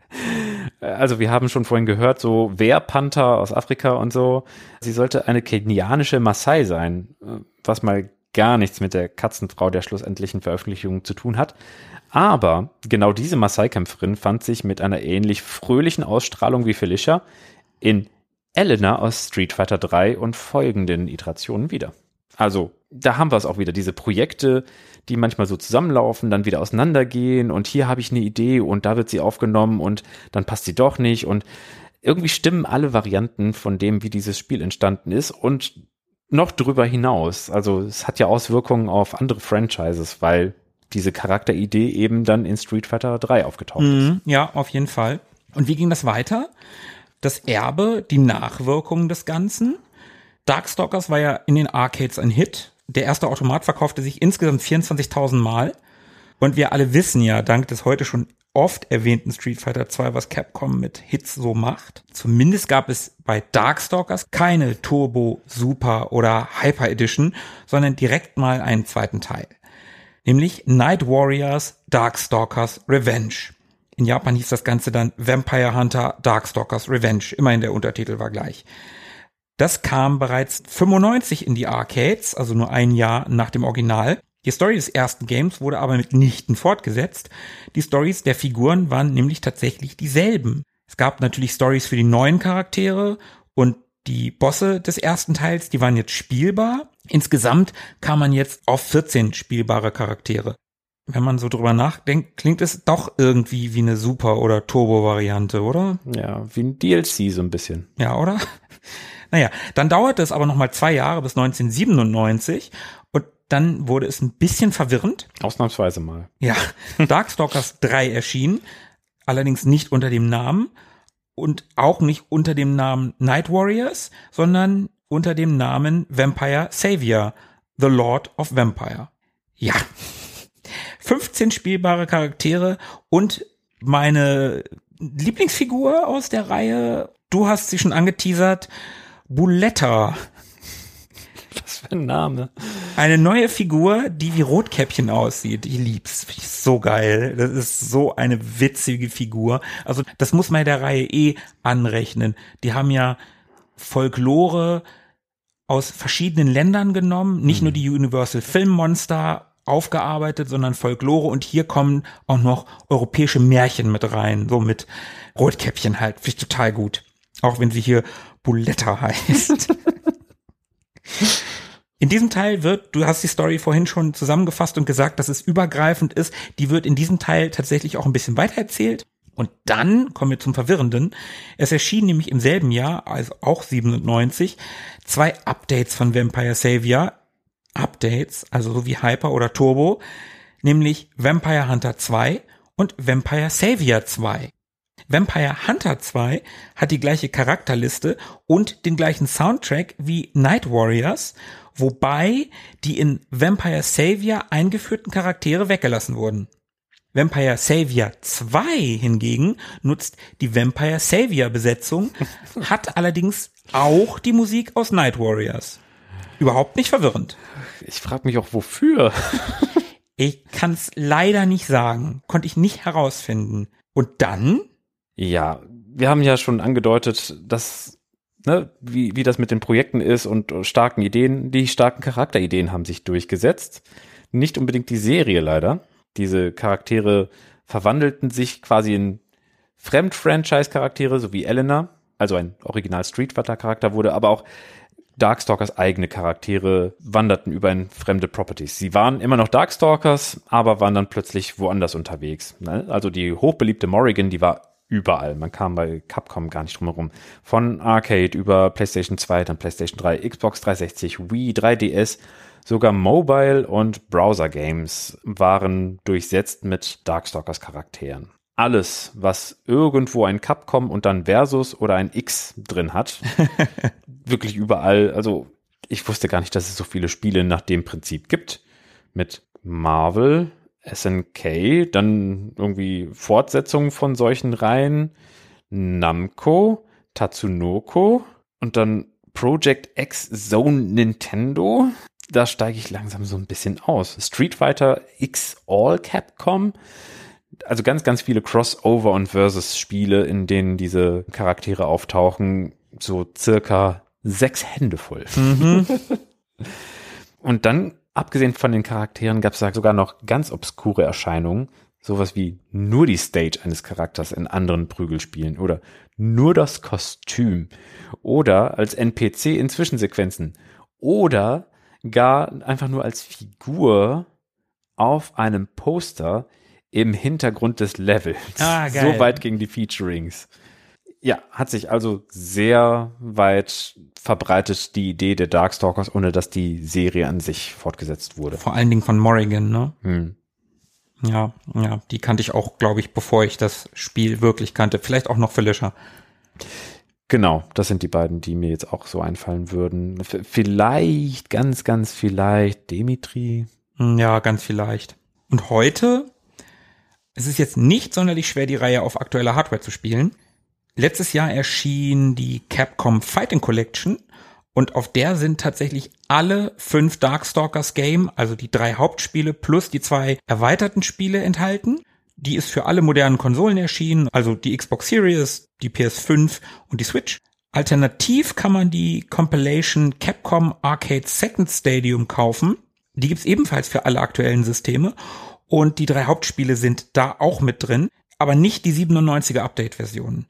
also wir haben schon vorhin gehört, so Wehrpanther aus Afrika und so, sie sollte eine kenianische Maasai sein, was mal gar nichts mit der Katzenfrau der schlussendlichen Veröffentlichung zu tun hat. Aber genau diese Maasai-Kämpferin fand sich mit einer ähnlich fröhlichen Ausstrahlung wie Felicia in Elena aus Street Fighter 3 und folgenden Iterationen wieder. Also, da haben wir es auch wieder, diese Projekte, die manchmal so zusammenlaufen, dann wieder auseinandergehen und hier habe ich eine Idee und da wird sie aufgenommen und dann passt sie doch nicht und irgendwie stimmen alle Varianten von dem, wie dieses Spiel entstanden ist und noch drüber hinaus. Also es hat ja Auswirkungen auf andere Franchises, weil diese Charakteridee eben dann in Street Fighter 3 aufgetaucht mhm, ist. Ja, auf jeden Fall. Und wie ging das weiter? Das Erbe, die Nachwirkungen des Ganzen. Darkstalkers war ja in den Arcades ein Hit. Der erste Automat verkaufte sich insgesamt 24.000 Mal. Und wir alle wissen ja, dank des heute schon oft erwähnten Street Fighter 2, was Capcom mit Hits so macht. Zumindest gab es bei Darkstalkers keine Turbo, Super oder Hyper Edition, sondern direkt mal einen zweiten Teil. Nämlich Night Warriors Darkstalkers Revenge. In Japan hieß das Ganze dann Vampire Hunter Darkstalkers Revenge. Immerhin der Untertitel war gleich. Das kam bereits 95 in die Arcades, also nur ein Jahr nach dem Original. Die Story des ersten Games wurde aber mitnichten fortgesetzt. Die Stories der Figuren waren nämlich tatsächlich dieselben. Es gab natürlich Stories für die neuen Charaktere und die Bosse des ersten Teils, die waren jetzt spielbar. Insgesamt kam man jetzt auf 14 spielbare Charaktere. Wenn man so drüber nachdenkt, klingt es doch irgendwie wie eine Super- oder Turbo-Variante, oder? Ja, wie ein DLC so ein bisschen. Ja, oder? Naja, dann dauerte es aber nochmal zwei Jahre bis 1997 dann wurde es ein bisschen verwirrend. Ausnahmsweise mal. Ja, Darkstalkers <laughs> 3 erschien, allerdings nicht unter dem Namen und auch nicht unter dem Namen Night Warriors, sondern unter dem Namen Vampire Savior, The Lord of Vampire. Ja. 15 spielbare Charaktere und meine Lieblingsfigur aus der Reihe, du hast sie schon angeteasert, Buletta was für ein Name. Eine neue Figur, die wie Rotkäppchen aussieht. Ich lieb's. Finde ich so geil. Das ist so eine witzige Figur. Also, das muss man der Reihe eh anrechnen. Die haben ja Folklore aus verschiedenen Ländern genommen. Nicht mhm. nur die Universal Film Monster aufgearbeitet, sondern Folklore und hier kommen auch noch europäische Märchen mit rein, so mit Rotkäppchen halt, finde ich total gut. Auch wenn sie hier Buletta heißt. <laughs> In diesem Teil wird, du hast die Story vorhin schon zusammengefasst und gesagt, dass es übergreifend ist, die wird in diesem Teil tatsächlich auch ein bisschen weitererzählt. Und dann kommen wir zum Verwirrenden. Es erschien nämlich im selben Jahr, also auch 97, zwei Updates von Vampire Savior. Updates, also so wie Hyper oder Turbo, nämlich Vampire Hunter 2 und Vampire Savior 2. Vampire Hunter 2 hat die gleiche Charakterliste und den gleichen Soundtrack wie Night Warriors, wobei die in Vampire Savior eingeführten Charaktere weggelassen wurden. Vampire Savior 2 hingegen nutzt die Vampire Savior Besetzung, <laughs> hat allerdings auch die Musik aus Night Warriors. Überhaupt nicht verwirrend. Ich frage mich auch wofür. ich kann es leider nicht sagen, konnte ich nicht herausfinden. Und dann ja, wir haben ja schon angedeutet, dass, ne, wie, wie das mit den Projekten ist und starken Ideen, die starken Charakterideen haben sich durchgesetzt. Nicht unbedingt die Serie leider. Diese Charaktere verwandelten sich quasi in Fremd-Franchise-Charaktere, so wie Elena, also ein Original Street Fighter-Charakter wurde, aber auch Darkstalkers eigene Charaktere wanderten über in fremde Properties. Sie waren immer noch Darkstalkers, aber waren dann plötzlich woanders unterwegs. Ne? Also die hochbeliebte Morrigan, die war überall. Man kam bei Capcom gar nicht drum herum. Von Arcade über PlayStation 2, dann PlayStation 3, Xbox 360, Wii, 3DS, sogar Mobile und Browser Games waren durchsetzt mit Darkstalkers Charakteren. Alles, was irgendwo ein Capcom und dann Versus oder ein X drin hat, <laughs> wirklich überall. Also ich wusste gar nicht, dass es so viele Spiele nach dem Prinzip gibt. Mit Marvel, SNK, dann irgendwie Fortsetzungen von solchen Reihen, Namco, Tatsunoko und dann Project X Zone Nintendo. Da steige ich langsam so ein bisschen aus. Street Fighter X All Capcom, Also ganz, ganz viele Crossover- und Versus-Spiele, in denen diese Charaktere auftauchen, so circa sechs Hände voll. Mhm. <laughs> und dann, abgesehen von den Charakteren, gab es sogar noch ganz obskure Erscheinungen, sowas wie nur die Stage eines Charakters in anderen Prügelspielen oder nur das Kostüm oder als NPC in Zwischensequenzen oder gar einfach nur als Figur auf einem Poster im Hintergrund des Levels. Ah, geil. So weit gegen die Featurings. Ja, hat sich also sehr weit verbreitet die Idee der Darkstalkers, ohne dass die Serie an sich fortgesetzt wurde. Vor allen Dingen von Morrigan, ne? Hm. Ja, ja, die kannte ich auch, glaube ich, bevor ich das Spiel wirklich kannte. Vielleicht auch noch Felicia. Genau, das sind die beiden, die mir jetzt auch so einfallen würden. V vielleicht, ganz, ganz vielleicht Dimitri. Hm, ja, ganz vielleicht. Und heute, es ist jetzt nicht sonderlich schwer, die Reihe auf aktueller Hardware zu spielen. Letztes Jahr erschien die Capcom Fighting Collection und auf der sind tatsächlich alle fünf Darkstalkers Game, also die drei Hauptspiele plus die zwei erweiterten Spiele enthalten. Die ist für alle modernen Konsolen erschienen, also die Xbox Series, die PS5 und die Switch. Alternativ kann man die Compilation Capcom Arcade Second Stadium kaufen. Die gibt's ebenfalls für alle aktuellen Systeme. Und die drei Hauptspiele sind da auch mit drin, aber nicht die 97er Update-Versionen.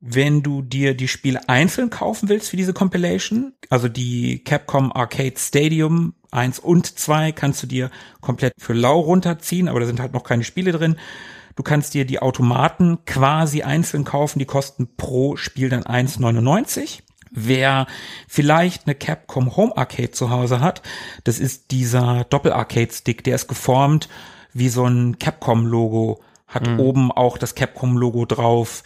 Wenn du dir die Spiele einzeln kaufen willst für diese Compilation, also die Capcom Arcade Stadium 1 und 2 kannst du dir komplett für lau runterziehen, aber da sind halt noch keine Spiele drin. Du kannst dir die Automaten quasi einzeln kaufen, die kosten pro Spiel dann 1,99. Wer vielleicht eine Capcom Home Arcade zu Hause hat, das ist dieser Doppel-Arcade-Stick, der ist geformt wie so ein Capcom-Logo, hat mhm. oben auch das Capcom-Logo drauf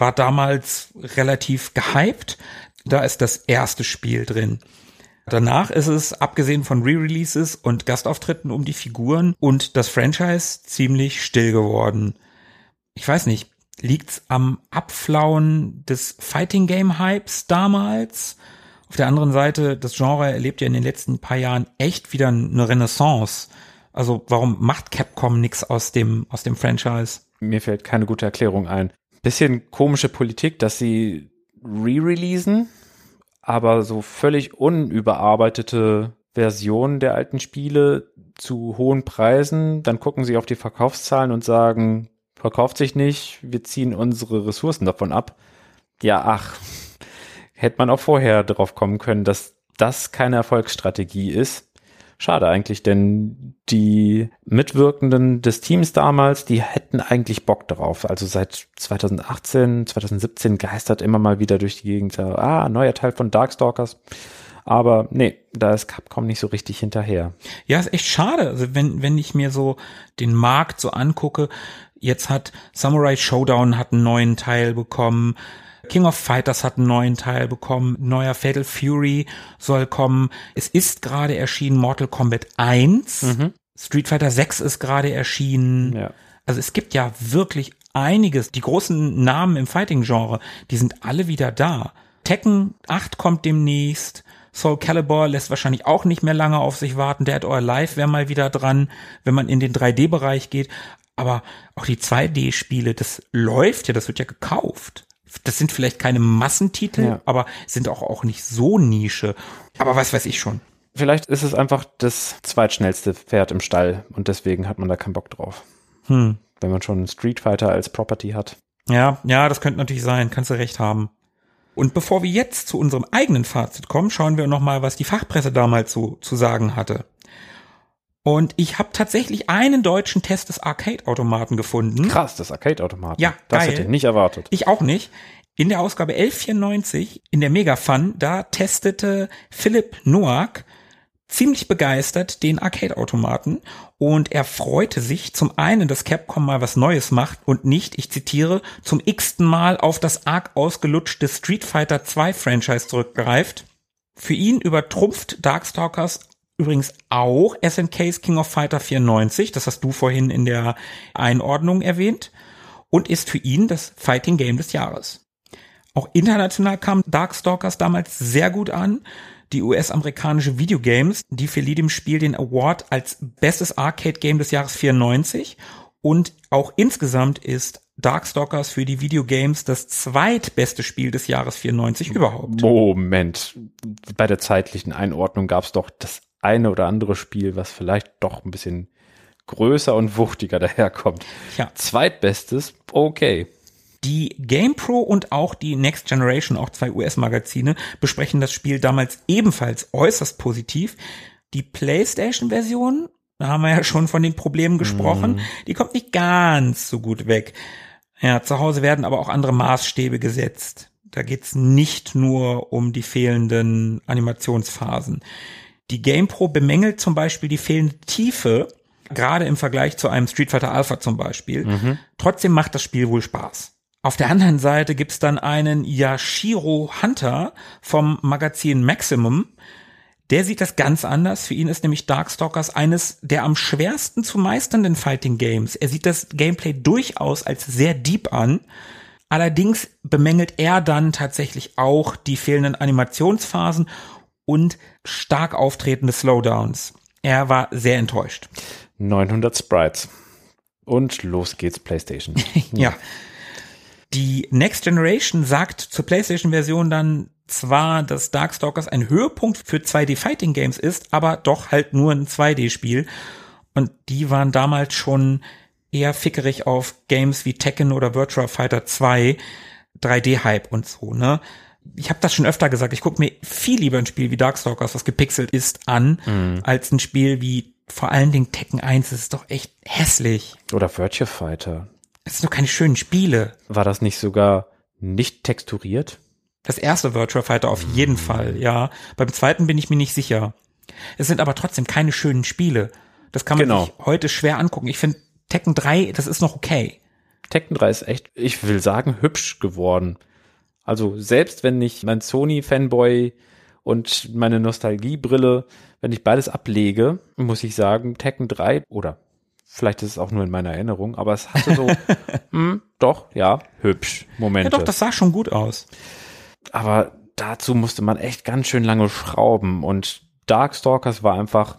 war damals relativ gehypt. Da ist das erste Spiel drin. Danach ist es, abgesehen von Re-Releases und Gastauftritten um die Figuren und das Franchise ziemlich still geworden. Ich weiß nicht, liegt's am Abflauen des Fighting Game Hypes damals? Auf der anderen Seite, das Genre erlebt ja in den letzten paar Jahren echt wieder eine Renaissance. Also warum macht Capcom nix aus dem, aus dem Franchise? Mir fällt keine gute Erklärung ein bisschen komische Politik, dass sie re-releasen, aber so völlig unüberarbeitete Versionen der alten Spiele zu hohen Preisen. Dann gucken sie auf die Verkaufszahlen und sagen, verkauft sich nicht, wir ziehen unsere Ressourcen davon ab. Ja, ach, hätte man auch vorher drauf kommen können, dass das keine Erfolgsstrategie ist. Schade eigentlich, denn die Mitwirkenden des Teams damals, die hätten eigentlich Bock drauf. Also seit 2018, 2017 geistert immer mal wieder durch die Gegend, ah, neuer Teil von Darkstalkers. Aber nee, da ist Capcom nicht so richtig hinterher. Ja, ist echt schade. Also wenn, wenn ich mir so den Markt so angucke, jetzt hat Samurai Showdown hat einen neuen Teil bekommen. King of Fighters hat einen neuen Teil bekommen, neuer Fatal Fury soll kommen. Es ist gerade erschienen Mortal Kombat 1. Mhm. Street Fighter 6 ist gerade erschienen. Ja. Also es gibt ja wirklich einiges. Die großen Namen im Fighting-Genre, die sind alle wieder da. Tekken 8 kommt demnächst. Soul Calibur lässt wahrscheinlich auch nicht mehr lange auf sich warten. Dead or Alive wäre mal wieder dran, wenn man in den 3D-Bereich geht. Aber auch die 2D-Spiele, das läuft ja, das wird ja gekauft das sind vielleicht keine Massentitel, ja. aber sind auch, auch nicht so Nische. Aber was weiß ich schon. Vielleicht ist es einfach das zweitschnellste Pferd im Stall und deswegen hat man da keinen Bock drauf. Hm. Wenn man schon Street Fighter als Property hat. Ja, ja, das könnte natürlich sein, kannst du recht haben. Und bevor wir jetzt zu unserem eigenen Fazit kommen, schauen wir noch mal, was die Fachpresse damals so zu sagen hatte. Und ich habe tatsächlich einen deutschen Test des Arcade-Automaten gefunden. Krass, das Arcade-Automaten. Ja, das geil. hätte ich nicht erwartet. Ich auch nicht. In der Ausgabe 1194 in der Mega Fun, da testete Philipp Noack ziemlich begeistert den Arcade-Automaten und er freute sich zum einen, dass Capcom mal was Neues macht und nicht, ich zitiere, zum x-ten Mal auf das arg ausgelutschte Street Fighter 2 Franchise zurückgreift. Für ihn übertrumpft Darkstalkers übrigens auch SNKs King of Fighter 94, das hast du vorhin in der Einordnung erwähnt, und ist für ihn das Fighting Game des Jahres. Auch international kam Darkstalkers damals sehr gut an. Die US-amerikanische Videogames, die verlieh dem Spiel den Award als bestes Arcade Game des Jahres 94 Und auch insgesamt ist Darkstalkers für die Videogames das zweitbeste Spiel des Jahres 94 überhaupt. Moment, bei der zeitlichen Einordnung gab es doch das eine oder andere Spiel, was vielleicht doch ein bisschen größer und wuchtiger <laughs> daherkommt. Ja. Zweitbestes, okay. Die GamePro und auch die Next Generation, auch zwei US-Magazine, besprechen das Spiel damals ebenfalls äußerst positiv. Die PlayStation-Version, da haben wir ja schon von den Problemen gesprochen, Mhm. die kommt nicht ganz so gut weg. Ja, zu Hause werden aber auch andere Maßstäbe gesetzt. Da geht's nicht nur um die fehlenden Animationsphasen. Die GamePro bemängelt zum Beispiel die fehlende Tiefe, gerade im Vergleich zu einem Street Fighter Alpha zum Beispiel. Trotzdem macht das Spiel wohl Spaß. Auf der anderen Seite gibt's dann einen Yashiro Hunter vom Magazin Maximum. Der sieht das ganz anders. Für ihn ist nämlich Darkstalkers eines der am schwersten zu meisternden Fighting Games. Er sieht das Gameplay durchaus als sehr deep an. Allerdings bemängelt er dann tatsächlich auch die fehlenden Animationsphasen und stark auftretende Slowdowns. Er war sehr enttäuscht. 900 Sprites. Und los geht's, PlayStation. <laughs> Ja. Die Next Generation sagt zur PlayStation-Version dann zwar, dass Darkstalkers ein Höhepunkt für 2D-Fighting-Games ist, aber doch halt nur ein 2D-Spiel. Und die waren damals schon eher fickerig auf Games wie Tekken oder Virtua Fighter 2, 3D-Hype und so, ne? Ich habe das schon öfter gesagt, ich gucke mir viel lieber ein Spiel wie Darkstalkers, was gepixelt ist, an, als ein Spiel wie vor allen Dingen Tekken 1. Das ist doch echt hässlich. Oder Virtua Fighter. Es sind doch keine schönen Spiele. War das nicht sogar nicht texturiert? Das erste Virtua Fighter auf jeden Fall, ja. Beim zweiten bin ich mir nicht sicher. Es sind aber trotzdem keine schönen Spiele. Das kann man Genau. sich heute schwer angucken. Ich finde Tekken 3, das ist noch okay. Tekken 3 ist echt, ich will sagen, hübsch geworden. Also selbst wenn ich mein Sony-Fanboy und meine Nostalgiebrille, wenn ich beides ablege, muss ich sagen, Tekken 3 oder vielleicht ist es auch nur in meiner Erinnerung, aber es hatte so, <laughs> hm, doch, ja, hübsch, Momente. Ja doch, das sah schon gut aus. aber dazu musste man echt ganz schön lange schrauben und Darkstalkers war einfach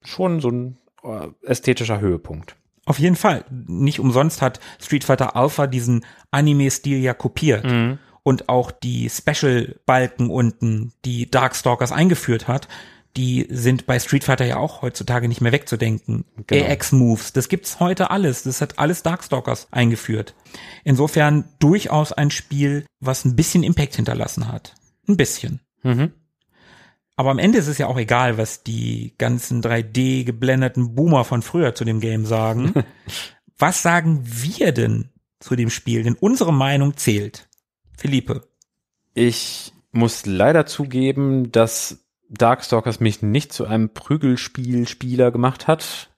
schon so ein äh, ästhetischer Höhepunkt. Auf jeden Fall. Nicht umsonst hat Street Fighter Alpha diesen Anime-Stil ja kopiert. Und auch die Special-Balken unten, die Darkstalkers eingeführt hat, die sind bei Street Fighter ja auch heutzutage nicht mehr wegzudenken. Genau. AX-Moves, das gibt's heute alles. Das hat alles Darkstalkers eingeführt. Insofern durchaus ein Spiel, was ein bisschen Impact hinterlassen hat. Ein bisschen. Mhm. Aber am Ende ist es ja auch egal, was die ganzen 3D geblendeten Boomer von früher zu dem Game sagen. <laughs> was sagen wir denn zu dem Spiel? Denn unsere Meinung zählt. Philippe. Ich muss leider zugeben, dass Darkstalkers mich nicht zu einem Prügelspielspieler gemacht hat.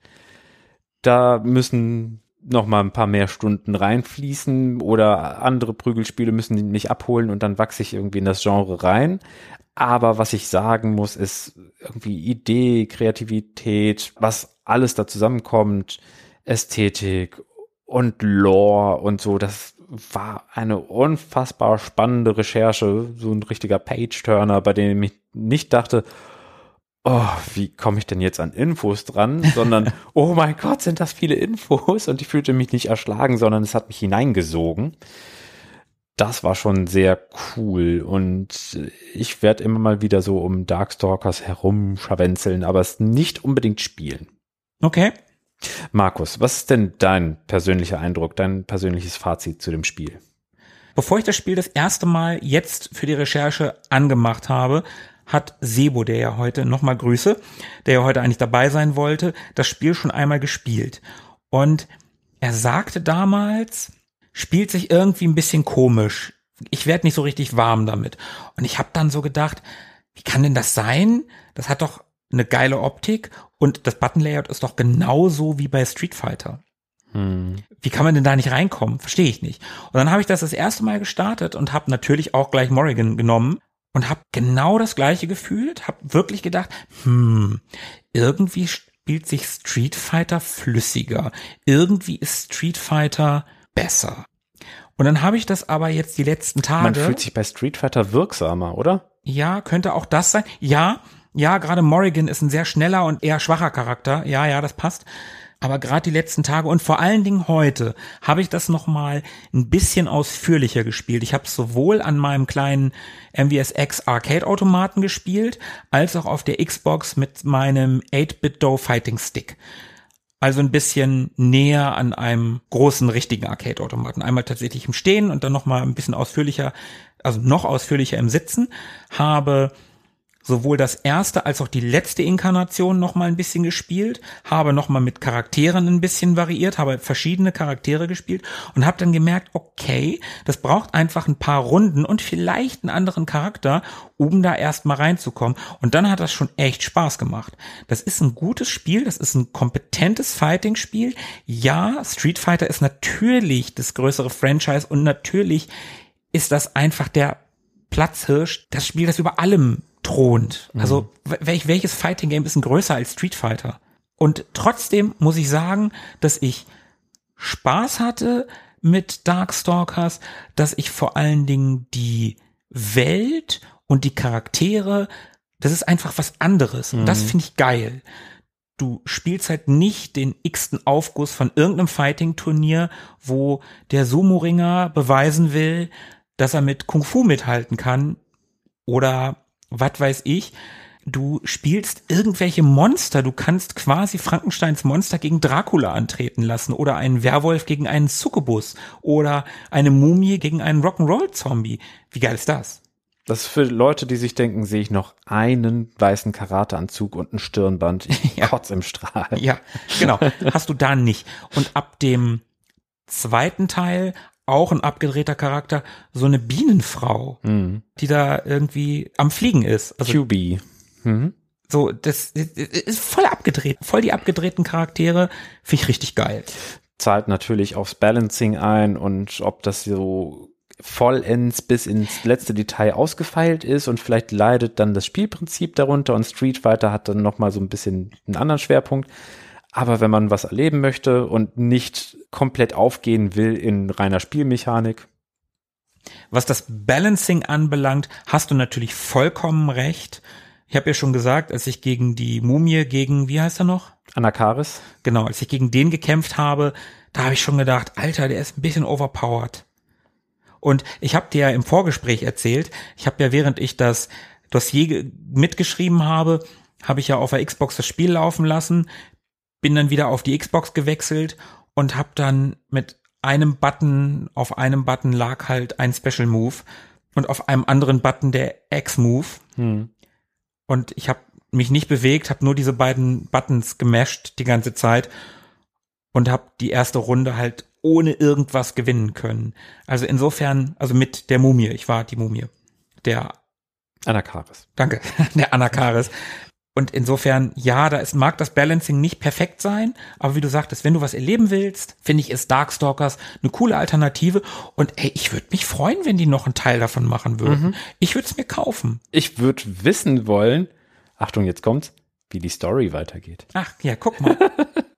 Da müssen noch mal ein paar mehr Stunden reinfließen oder andere Prügelspiele müssen mich abholen und dann wachse ich irgendwie in das Genre rein. Aber was ich sagen muss, ist irgendwie Idee, Kreativität, was alles da zusammenkommt, Ästhetik und Lore und so, das war eine unfassbar spannende Recherche, so ein richtiger Page-Turner, bei dem ich nicht dachte, oh, wie komme ich denn jetzt an Infos dran, sondern, <laughs> oh mein Gott, sind das viele Infos und ich fühlte mich nicht erschlagen, sondern es hat mich hineingesogen. Das war schon sehr cool und ich werde immer mal wieder so um Darkstalkers herumscharwenzeln, aber es nicht unbedingt spielen. Okay. Markus, was ist denn dein persönlicher Eindruck, dein persönliches Fazit zu dem Spiel? Bevor ich das Spiel das erste Mal jetzt für die Recherche angemacht habe, hat Sebo, der ja heute nochmal Grüße, der ja heute eigentlich dabei sein wollte, das Spiel schon einmal gespielt. Und er sagte damals, spielt sich irgendwie ein bisschen komisch. Ich werde nicht so richtig warm damit. Und ich habe dann so gedacht, wie kann denn das sein? Das hat doch eine geile Optik und das Button-Layout ist doch genauso wie bei Street Fighter. Wie kann man denn da nicht reinkommen? Verstehe ich nicht. Und dann habe ich das das erste Mal gestartet und habe natürlich auch gleich Morrigan genommen und habe genau das gleiche gefühlt, habe wirklich gedacht, hm, irgendwie spielt sich Street Fighter flüssiger. Irgendwie ist Street Fighter besser. Und dann habe ich das aber jetzt die letzten Tage. Man fühlt sich bei Street Fighter wirksamer, oder? Ja, könnte auch das sein. Ja, ja, gerade Morrigan ist ein sehr schneller und eher schwacher Charakter. Ja, ja, das passt. Aber gerade die letzten Tage und vor allen Dingen heute habe ich das nochmal ein bisschen ausführlicher gespielt. Ich habe sowohl an meinem kleinen MVSX Arcade-Automaten gespielt, als auch auf der Xbox mit meinem 8-Bit-Do Fighting Stick. Also ein bisschen näher an einem großen richtigen Arcade-Automaten. Einmal tatsächlich im Stehen und dann nochmal ein bisschen ausführlicher, also noch ausführlicher im Sitzen. Habe sowohl das erste als auch die letzte Inkarnation noch mal ein bisschen gespielt, habe noch mal mit Charakteren ein bisschen variiert, habe verschiedene Charaktere gespielt und habe dann gemerkt, okay, das braucht einfach ein paar Runden und vielleicht einen anderen Charakter, um da erst mal reinzukommen und dann hat das schon echt Spaß gemacht. Das ist ein gutes Spiel, das ist ein kompetentes Fighting Spiel. Ja, Street Fighter ist natürlich das größere Franchise und natürlich ist das einfach der Platzhirsch, das Spiel, das über allem thront. Mhm. Also welch, welches Fighting Game ist denn größer als Street Fighter? Und trotzdem muss ich sagen, dass ich Spaß hatte mit Darkstalkers, dass ich vor allen Dingen die Welt und die Charaktere, das ist einfach was anderes. Und das mhm. finde ich geil. Du spielst halt nicht den x-ten Aufguss von irgendeinem Fighting-Turnier, wo der Sumo-Ringer beweisen will, dass er mit Kung Fu mithalten kann oder was weiß ich, du spielst irgendwelche Monster. Du kannst quasi Frankensteins Monster gegen Dracula antreten lassen oder einen Werwolf gegen einen Succubus oder eine Mumie gegen einen Rock'n'Roll-Zombie. Wie geil ist das? Das ist für Leute, die sich denken, sehe ich noch einen weißen Karateanzug und ein Stirnband. Ich <laughs> ja. kotz im Strahl. Ja, genau. Hast du da nicht. Und ab dem zweiten Teil auch ein abgedrehter Charakter, so eine Bienenfrau, mhm. die da irgendwie am Fliegen ist. Also, QB. Mhm. So, das ist voll abgedreht, voll die abgedrehten Charaktere, finde ich richtig geil. Zahlt natürlich aufs Balancing ein und ob das so vollends bis ins letzte Detail ausgefeilt ist und vielleicht leidet dann das Spielprinzip darunter und Street Fighter hat dann noch mal so ein bisschen einen anderen Schwerpunkt. Aber wenn man was erleben möchte und nicht komplett aufgehen will in reiner Spielmechanik. Was das Balancing anbelangt, hast du natürlich vollkommen recht. Ich habe ja schon gesagt, als ich gegen die Mumie, gegen, wie heißt er noch? Anakaris. Genau, als ich gegen den gekämpft habe, da habe ich schon gedacht, Alter, der ist ein bisschen overpowered. Und ich habe dir ja im Vorgespräch erzählt, ich habe ja während ich das Dossier mitgeschrieben habe, habe ich ja auf der Xbox das Spiel laufen lassen, bin dann wieder auf die Xbox gewechselt und habe dann mit einem Button, auf einem Button lag halt ein Special Move und auf einem anderen Button der X-Move. Hm. Und ich habe mich nicht bewegt, habe nur diese beiden Buttons gemasht die ganze Zeit und habe die erste Runde halt ohne irgendwas gewinnen können. Also insofern, also mit der Mumie, ich war die Mumie, der Anakaris. Danke, <laughs> der Anakaris. Und insofern, ja, da ist, mag das Balancing nicht perfekt sein, aber wie du sagtest, wenn du was erleben willst, finde ich, ist Darkstalkers eine coole Alternative. Und ey, ich würde mich freuen, wenn die noch einen Teil davon machen würden. Mhm. Ich würde es mir kaufen. Ich würde wissen wollen, Achtung, jetzt kommt's, wie die Story weitergeht. Ach, ja, guck mal.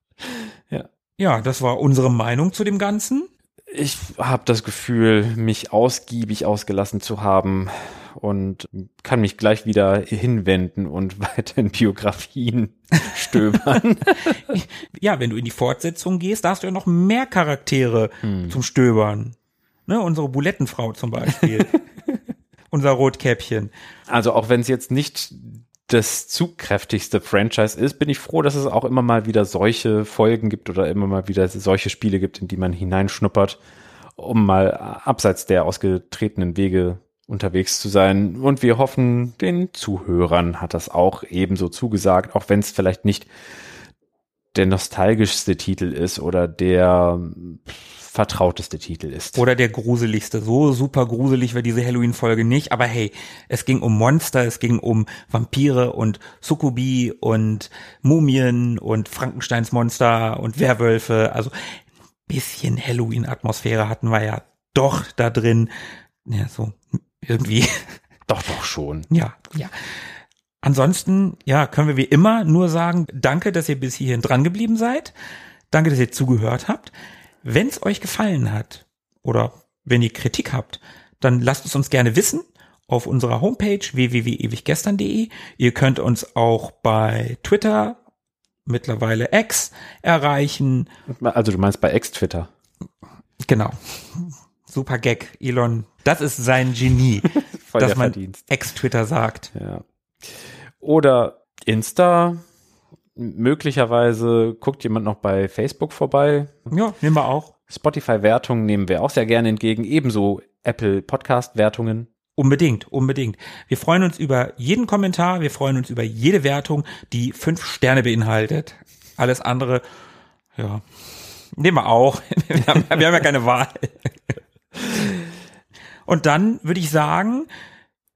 <laughs> ja. Ja, das war unsere Meinung zu dem Ganzen. Ich habe das Gefühl, mich ausgiebig ausgelassen zu haben und kann mich gleich wieder hinwenden und <laughs> weiter in Biografien <laughs> stöbern. ja, wenn du in die Fortsetzung gehst, da hast du ja noch mehr Charaktere hm. zum Stöbern. Ne, unsere Bulettenfrau zum Beispiel. <laughs> Unser Rotkäppchen. Also auch wenn es jetzt nicht das zugkräftigste Franchise ist, bin ich froh, dass es auch immer mal wieder solche Folgen gibt oder immer mal wieder solche Spiele gibt, in die man hineinschnuppert, um mal abseits der ausgetretenen Wege unterwegs zu sein. Und wir hoffen, den Zuhörern hat das auch ebenso zugesagt, auch wenn es vielleicht nicht der nostalgischste Titel ist oder der vertrauteste Titel ist. Oder der gruseligste. So super gruselig war diese Halloween-Folge nicht. Aber hey, es ging um Monster, es ging um Vampire und Sukubi und Mumien und Frankensteins Monster und Werwölfe. Also bisschen Halloween-Atmosphäre hatten wir ja doch da drin. Ja, so irgendwie. Doch, doch schon. Ja, ja. Ansonsten, ja, können wir wie immer nur sagen, danke, dass ihr bis hierhin dran geblieben seid. Danke, dass ihr zugehört habt. Wenn es euch gefallen hat oder wenn ihr Kritik habt, dann lasst es uns gerne wissen auf unserer Homepage www.ewiggestern.de. Ihr könnt uns auch bei Twitter mittlerweile X erreichen. Also du meinst bei Ex-Twitter. Genau. Super Gag, Elon. Das ist sein Genie, <laughs> dass man. Ex-Twitter sagt. Ja. Oder Insta. Möglicherweise guckt jemand noch bei Facebook vorbei. Ja, nehmen wir auch. Spotify-Wertungen nehmen wir auch sehr gerne entgegen. Ebenso Apple Podcast-Wertungen. Unbedingt, unbedingt. Wir freuen uns über jeden Kommentar, wir freuen uns über jede Wertung, die fünf Sterne beinhaltet. Alles andere, ja, nehmen wir auch. <laughs> Wir haben, wir haben ja keine Wahl. Und dann würde ich sagen,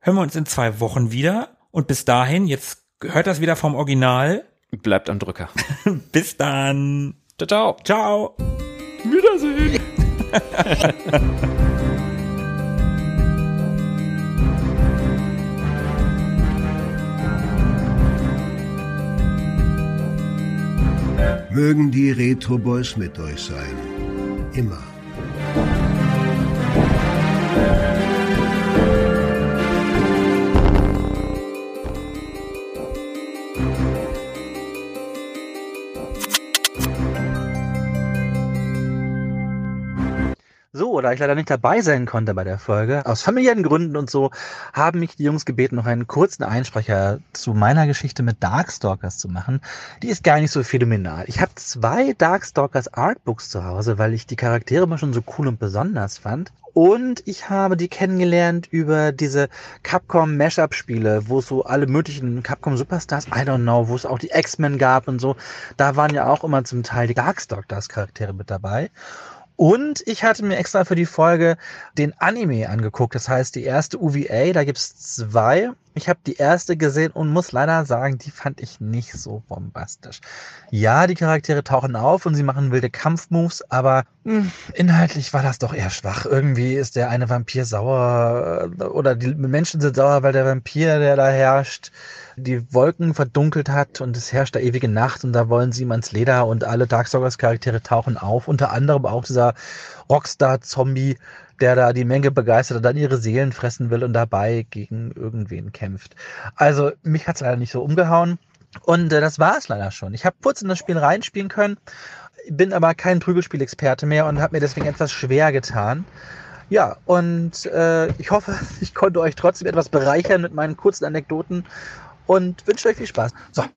hören wir uns in zwei Wochen wieder. Und bis dahin, jetzt hört das wieder vom Original. Bleibt am Drücker. <laughs> Bis dann. Ciao, ciao. Ciao. Wiedersehen. Mögen die Retro Boys mit euch sein. Immer. So, da ich leider nicht dabei sein konnte bei der Folge, aus familiären Gründen und so, haben mich die Jungs gebeten, noch einen kurzen Einsprecher zu meiner Geschichte mit Darkstalkers zu machen. Die ist gar nicht so phänomenal. Ich habe zwei Darkstalkers Artbooks zu Hause, weil ich die Charaktere immer schon so cool und besonders fand. Und ich habe die kennengelernt über diese Capcom Mashup-Spiele, wo es so alle möglichen Capcom Superstars, I don't know, wo es auch die X-Men gab und so. Da waren ja auch immer zum Teil die Darkstalkers Charaktere mit dabei. Und ich hatte mir extra für die Folge den Anime angeguckt. Das heißt, die erste UVA, da gibt's zwei. Ich habe die erste gesehen und muss leider sagen, die fand ich nicht so bombastisch. Ja, die Charaktere tauchen auf und sie machen wilde Kampfmoves, aber mh, inhaltlich war das doch eher schwach. Irgendwie ist der eine Vampir sauer äh, oder die Menschen sind sauer, weil der Vampir, der da herrscht, die Wolken verdunkelt hat und es herrscht da ewige Nacht und da wollen sie ihm ans Leder und alle Darkstalkers Charaktere tauchen auf, unter anderem auch dieser Rockstar-Zombie, der da die Menge begeistert und dann ihre Seelen fressen will und dabei gegen irgendwen kämpft. Also mich hat's leider nicht so umgehauen und äh, das war es leider schon. Ich habe kurz in das Spiel reinspielen können, bin aber kein Prügelspielexperte mehr und habe mir deswegen etwas schwer getan. Ja, und äh, ich hoffe, <laughs> ich konnte euch trotzdem etwas bereichern mit meinen kurzen Anekdoten und wünsche euch viel Spaß. So,